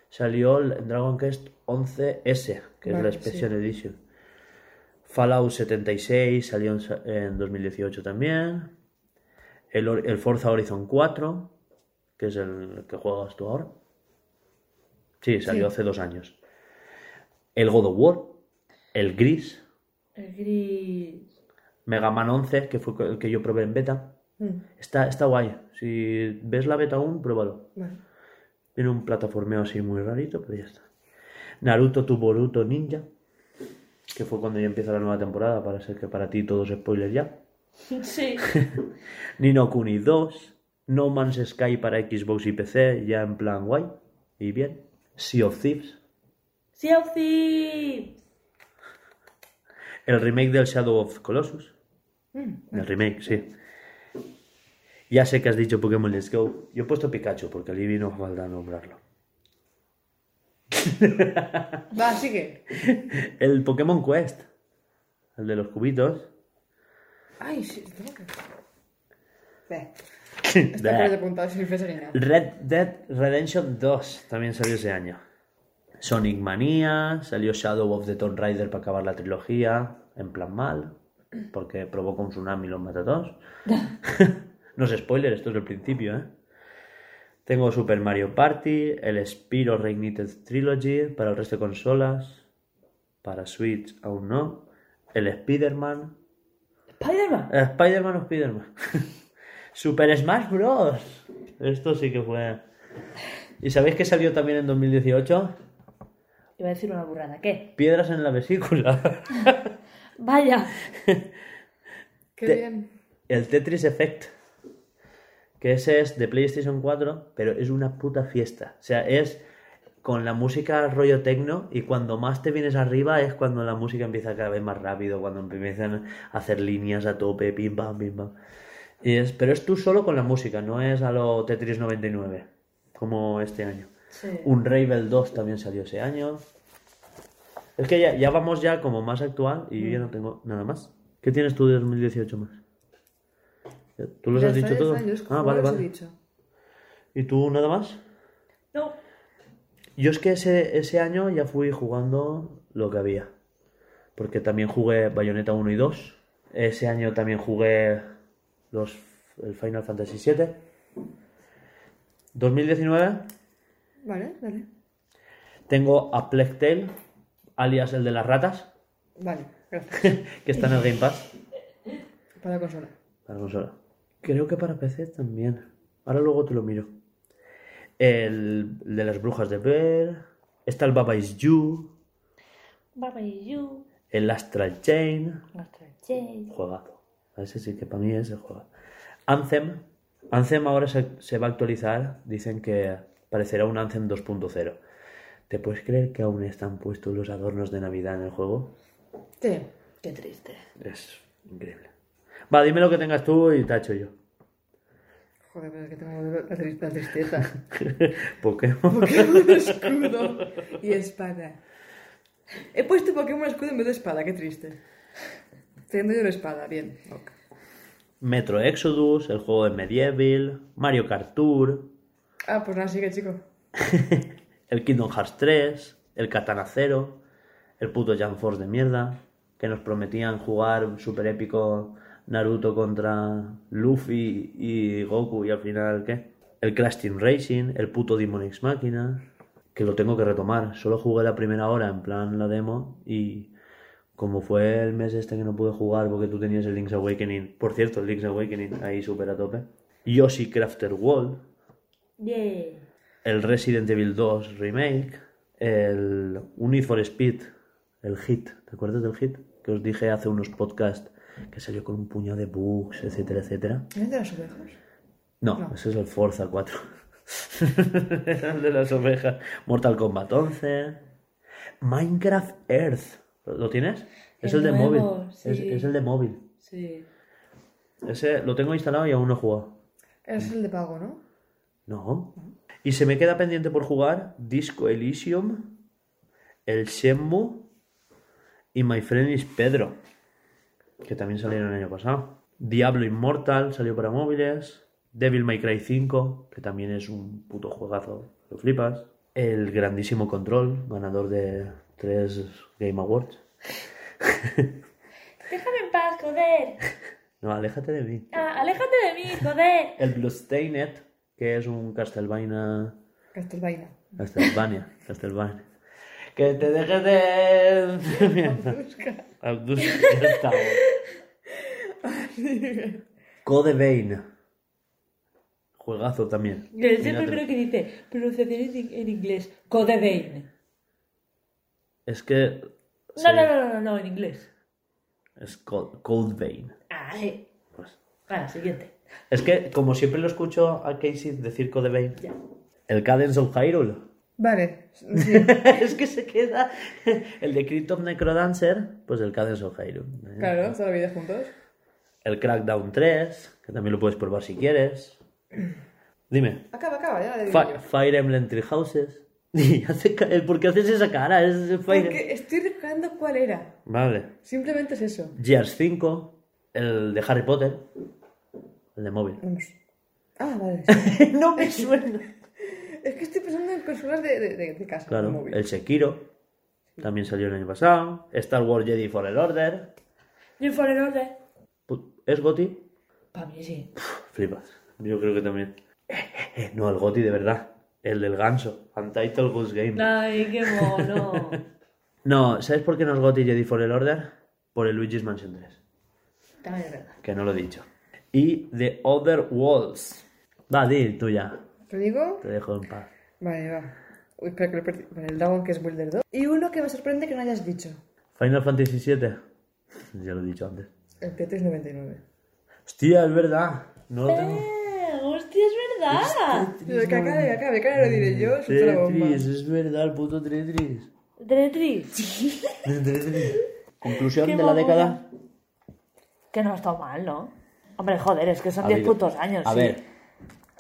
salió el Dragon Quest 11S, que es la Special Edition. Fallout 76 salió en, sa- en 2018 también. El, el Forza Horizon 4, que es el que juegas tú ahora. Sí, salió hace dos años. El God of War. El Gris. El gris. Mega Man 11, que fue el que yo probé en beta. Mm, Está, está guay. Si ves la beta aún, pruébalo. vale. Tiene un plataformeo así muy rarito, pero ya está. Naruto tu Boruto Ninja, que fue cuando ya empieza la nueva temporada, para ser que para ti todo es spoiler ya. Sí. Nino Kuni 2, No Man's Sky para Xbox y PC, ya en plan guay y bien. Sea of Thieves, Sea of Thieves. El remake del Shadow of Colossus. El remake, sí. Ya sé que has dicho Pokémon Let's Go. Yo he puesto Pikachu porque Eevee no falta nombrarlo. Va, sigue. El Pokémon Quest, el de los cubitos. Ay, sí, tengo que. Ve. Está de. Red Dead Redemption 2 también salió ese año. Sonic Mania, salió Shadow of the Tomb Raider para acabar la trilogía, en plan mal, porque provoca un tsunami y los mata a todos. no es spoiler, esto es el principio, ¿eh? Tengo Super Mario Party, el Spyro Reignited Trilogy para el resto de consolas, para Switch aún no, el Spider-Man, Spider-Man. eh, Spider-Man o Spider-Man. Super Smash Bros. Esto sí que fue. ¿Y sabéis que salió también en 2018? Iba a decir una burrada. ¿Qué? Piedras en la vesícula. Vaya. Qué Te- bien. El Tetris Effect. Que ese es de PlayStation 4, pero es una puta fiesta. O sea, es con la música rollo tecno y cuando más te vienes arriba es cuando la música empieza cada vez más rápido, cuando empiezan a hacer líneas a tope, pim pam, pim pam. Y es, pero es tú solo con la música, no es a lo Tetris 99, como este año. Sí. Un Ravel 2 también salió ese año. Es que ya, ya vamos ya como más actual y yo ya no tengo nada más. ¿Qué tienes tú de 2018 más? ¿Tú los has dicho todos? Ah, vale, vale. dicho. ¿Y tú nada más? No. Yo es que ese, ese año ya fui jugando lo que había. Porque también jugué Bayonetta 1 y 2. Ese año también jugué los, el Final Fantasy VII. 2019 Vale, vale. tengo a Tale alias el de las ratas, Vale, gracias. que está en el Game Pass. Para la consola. Para consola. Creo que para PC también. Ahora luego te lo miro. El, el de las brujas de Ver. Está el Baba Is You. Baba y you. El Astral Chain. Nuestra Jade. Juegazo. Ese sí que para mí es el juego. Anthem. Anthem ahora se, se va a actualizar. Dicen que parecerá un Anthem 2.0. ¿Te puedes creer que aún están puestos los adornos de Navidad en el juego? Sí. Qué triste. Es increíble. Va, dime lo que tengas tú y tacho yo. Joder, pero es que tengo la, tri- la tristeza. Pokémon. Pokémon escudo y espada. He puesto Pokémon escudo en vez de espada, qué triste. Teniendo yo una espada, bien. ok. Metro Exodus, el juego de Medieval, Mario Kart Tour, Ah, pues nada, sigue, chico. el Kingdom Hearts 3, el Katana Zero, el puto Jump Force de mierda, que nos prometían jugar super épico Naruto contra Luffy y Goku y al final, ¿qué? El Crash Team Racing, el puto Demon X Máquina, que lo tengo que retomar. Solo jugué la primera hora en plan la demo y como fue el mes este que no pude jugar porque tú tenías el Link's Awakening, por cierto, el Link's Awakening ahí súper a tope. Yoshi Crafter World, El Resident Evil 2 Remake, el un Need for Speed, el Hit, ¿te acuerdas del Hit? Que os dije hace unos podcasts que salió con un puñado de bugs, etcétera, etcétera. ¿Es de las ovejas? No, No. ese es el Forza 4. Era el de las ovejas. Mortal Kombat 11. Minecraft Earth. ¿Lo tienes? Es el, El de móvil. Es, sí. es el de móvil. Sí. Ese lo tengo instalado y aún no he jugado. Es el de pago, ¿no? No. Y se me queda pendiente por jugar Disco Elysium, el Shenmue y My Friend is Pedro, que también salieron el año pasado. Diablo Immortal salió para móviles. Devil May Cry 5, que también es un puto juegazo, lo flipas. El grandísimo Control, ganador de tres Game Awards. Déjame en paz, joder. No, aléjate de mí. Ah, aléjate de mí, joder. El Bloodstained, que es un Castlevania Castlevania. Castlevania, Castlevania. Que te dejes de... Mierda. Abdus- ya está. Code Vein. Juegazo también. El Mírate. primero que dice pronunciación en, inglés. Code Vein. Es que... No, sí, no, no, no, no, no, en inglés. Es Co- Code Vein. Ay. Pues. Vale, siguiente. Es que, como siempre lo escucho a Casey decir Code Vein, Ya. el Cadence of Hyrule. Vale, sí. es que se queda... El de Crypt of Necrodancer, pues el Cadence of Hyrule. Claro, toda la vida juntos. El Crackdown 3, que también lo puedes probar si quieres. Dime. Acaba, acaba, ya le digo Fi- yo. Fire Emblem Three Houses. Y hace ca- ¿Por qué haces esa cara? Es Fire Porque estoy recordando cuál era. Vale. Simplemente es eso. Gears 5. El de Harry Potter. El de móvil. Vamos. Ah, vale. no me suena. es que estoy pensando en consolas de, de, de- casa, de Claro. móvil. El Sekiro. También salió el año pasado. Star Wars Jedi Fallen Order. For el orden. Pu- ¿Es Goti? Para mí sí. Flipas. Yo creo que también. No, el Goti de verdad. El del ganso. Untitled Goose Game. Ay, qué mono. No, ¿sabes por qué no es Goti Jedi Fallen Order? Por el Luigi's Mansion 3. También es verdad. Que no lo he dicho. Y The Other Worlds. Va, di tú ya. ¿Te digo? Te dejo en paz. Vale, va. Uy, espera que lo he perdido. Vale, el Dragon que es Builder 2. Y uno que me sorprende que no hayas dicho. Final Fantasy VII. Ya lo he dicho antes. El Tetris 99. Hostia, es verdad. No lo tengo. Eh, hostia, es verdad. Pero que acabe, que acabe, que ahora lo diré yo. Bomba. Tetris, es verdad, el puto Tetris. Tetris. Tetris. Conclusión Qué de la década. Que no ha estado mal, ¿no? Hombre, joder, es que son Ha 10 habido- putos años. A sí. ver,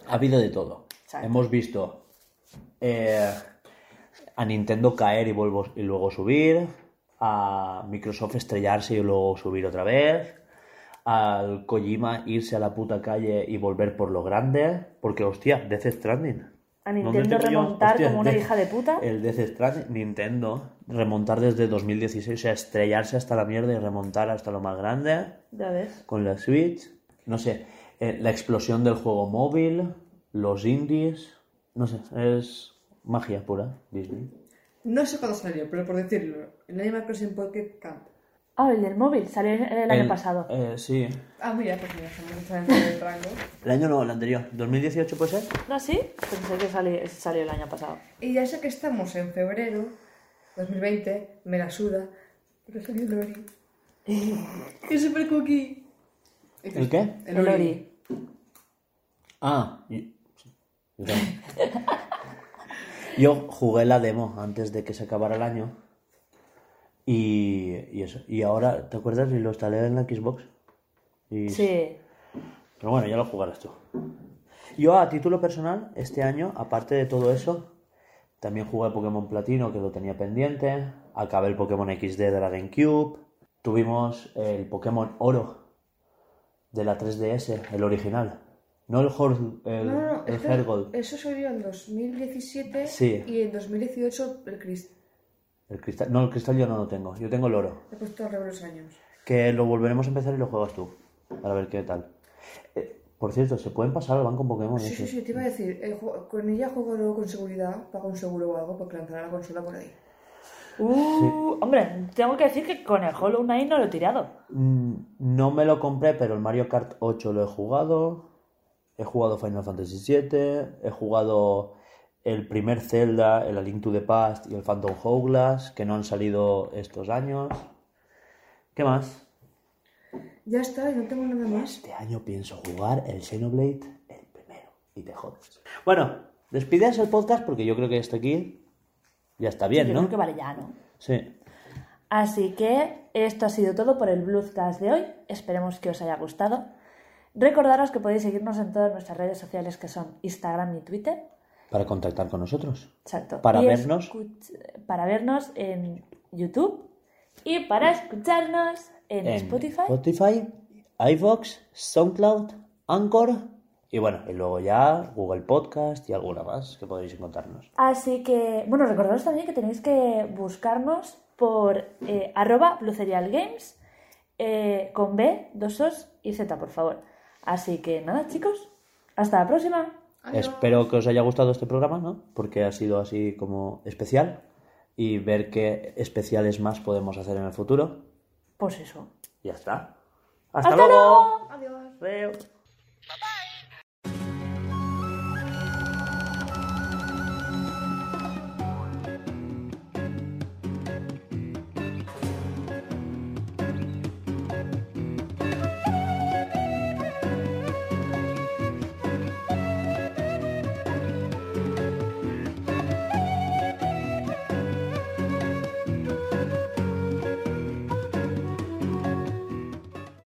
ha habido de todo. Exacto. Hemos visto eh, a Nintendo caer y, luego subir, a Microsoft estrellarse y luego subir otra vez, al Kojima irse a la puta calle y volver por lo grande, porque hostia, Death Stranding. A ¿Dónde Nintendo remontar Hostia, como una hija de puta. El Death Stranding, Nintendo, remontar desde 2016, o sea, estrellarse hasta la mierda y remontar hasta lo más grande Ya ves. con la Switch, no sé, eh, la explosión del juego móvil, los indies, no sé, es magia pura, Disney. No sé cuándo salió, pero por decirlo, el Animal Crossing Pocket Camp. Ah, el del móvil, salió el, año pasado. Eh, sí. Ah, mira, pues mira, estamos dentro del rango. El año no, el anterior. ¿2018 puede ser? ¿No, sí? Pensé que sali- salió el año pasado. Y ya sé que estamos en febrero 2020, me la suda, pero salió el Ori. ¡Es super cookie! ¿El qué? El, El Ori. Ori. Ah, yo, sí, yo también. Yo jugué la demo antes de que se acabara el año. Y, y eso. Y ahora, ¿te acuerdas? Y lo instalé en la Xbox. Y- Sí. Pero bueno, ya lo jugarás tú. Yo a título personal, este año, aparte de todo eso, también jugué Pokémon Platino, que lo tenía pendiente. Acabé el Pokémon XD de la GameCube. Tuvimos el Pokémon Oro de la 3DS, el original. No el, Hor- el, No, no, no, el Hergold, eso salió en 2017 Sí. y en 2018 el Chris. el cristal. No, el cristal yo no lo tengo. Yo tengo el oro. He puesto de los años. Que lo volveremos a empezar y lo juegas tú. Para ver qué tal. Eh, por cierto, ¿se pueden pasar al banco Pokémon? Sí, ese? sí, sí, te iba a decir, eh, con ella juego luego con seguridad, pago un seguro o algo porque lanzará la consola por ahí. Uh, Hombre, tengo que decir que con el Hollow Knight no lo he tirado. Mm, No me lo compré, pero el Mario Kart 8 lo he jugado. He jugado Final Fantasy VII. He jugado el primer Zelda, el A Link to the Past y el Phantom Hourglass, que no han salido estos años. ¿Qué más? Ya está, y no tengo nada más. Este año pienso jugar el Xenoblade el primero. Y te jodes. Bueno, despides el podcast porque yo creo que hasta aquí ya está bien, Yo ¿no? creo que vale ya, ¿no? Sí. Así que esto ha sido todo por el Bluescast de hoy. Esperemos que os haya gustado. Recordaros que podéis seguirnos en todas nuestras redes sociales que son Instagram y Twitter. Para contactar con nosotros. Exacto. Para Y vernos. Para vernos en YouTube y para escucharnos en, Spotify. Spotify, iVoox, SoundCloud, Anchor y bueno, y luego ya Google Podcast y alguna más que podéis encontrarnos. Así que, bueno, recordaros también que tenéis que buscarnos por eh, arroba Blue Games eh, con B, dos os y Z, por favor. Así que nada, chicos, hasta la próxima. Adiós. Espero que os haya gustado este programa, ¿no? Porque ha sido así como especial y ver qué especiales más podemos hacer en el futuro. Pues eso. Ya está. Hasta, ¡Hasta luego. luego! Adiós.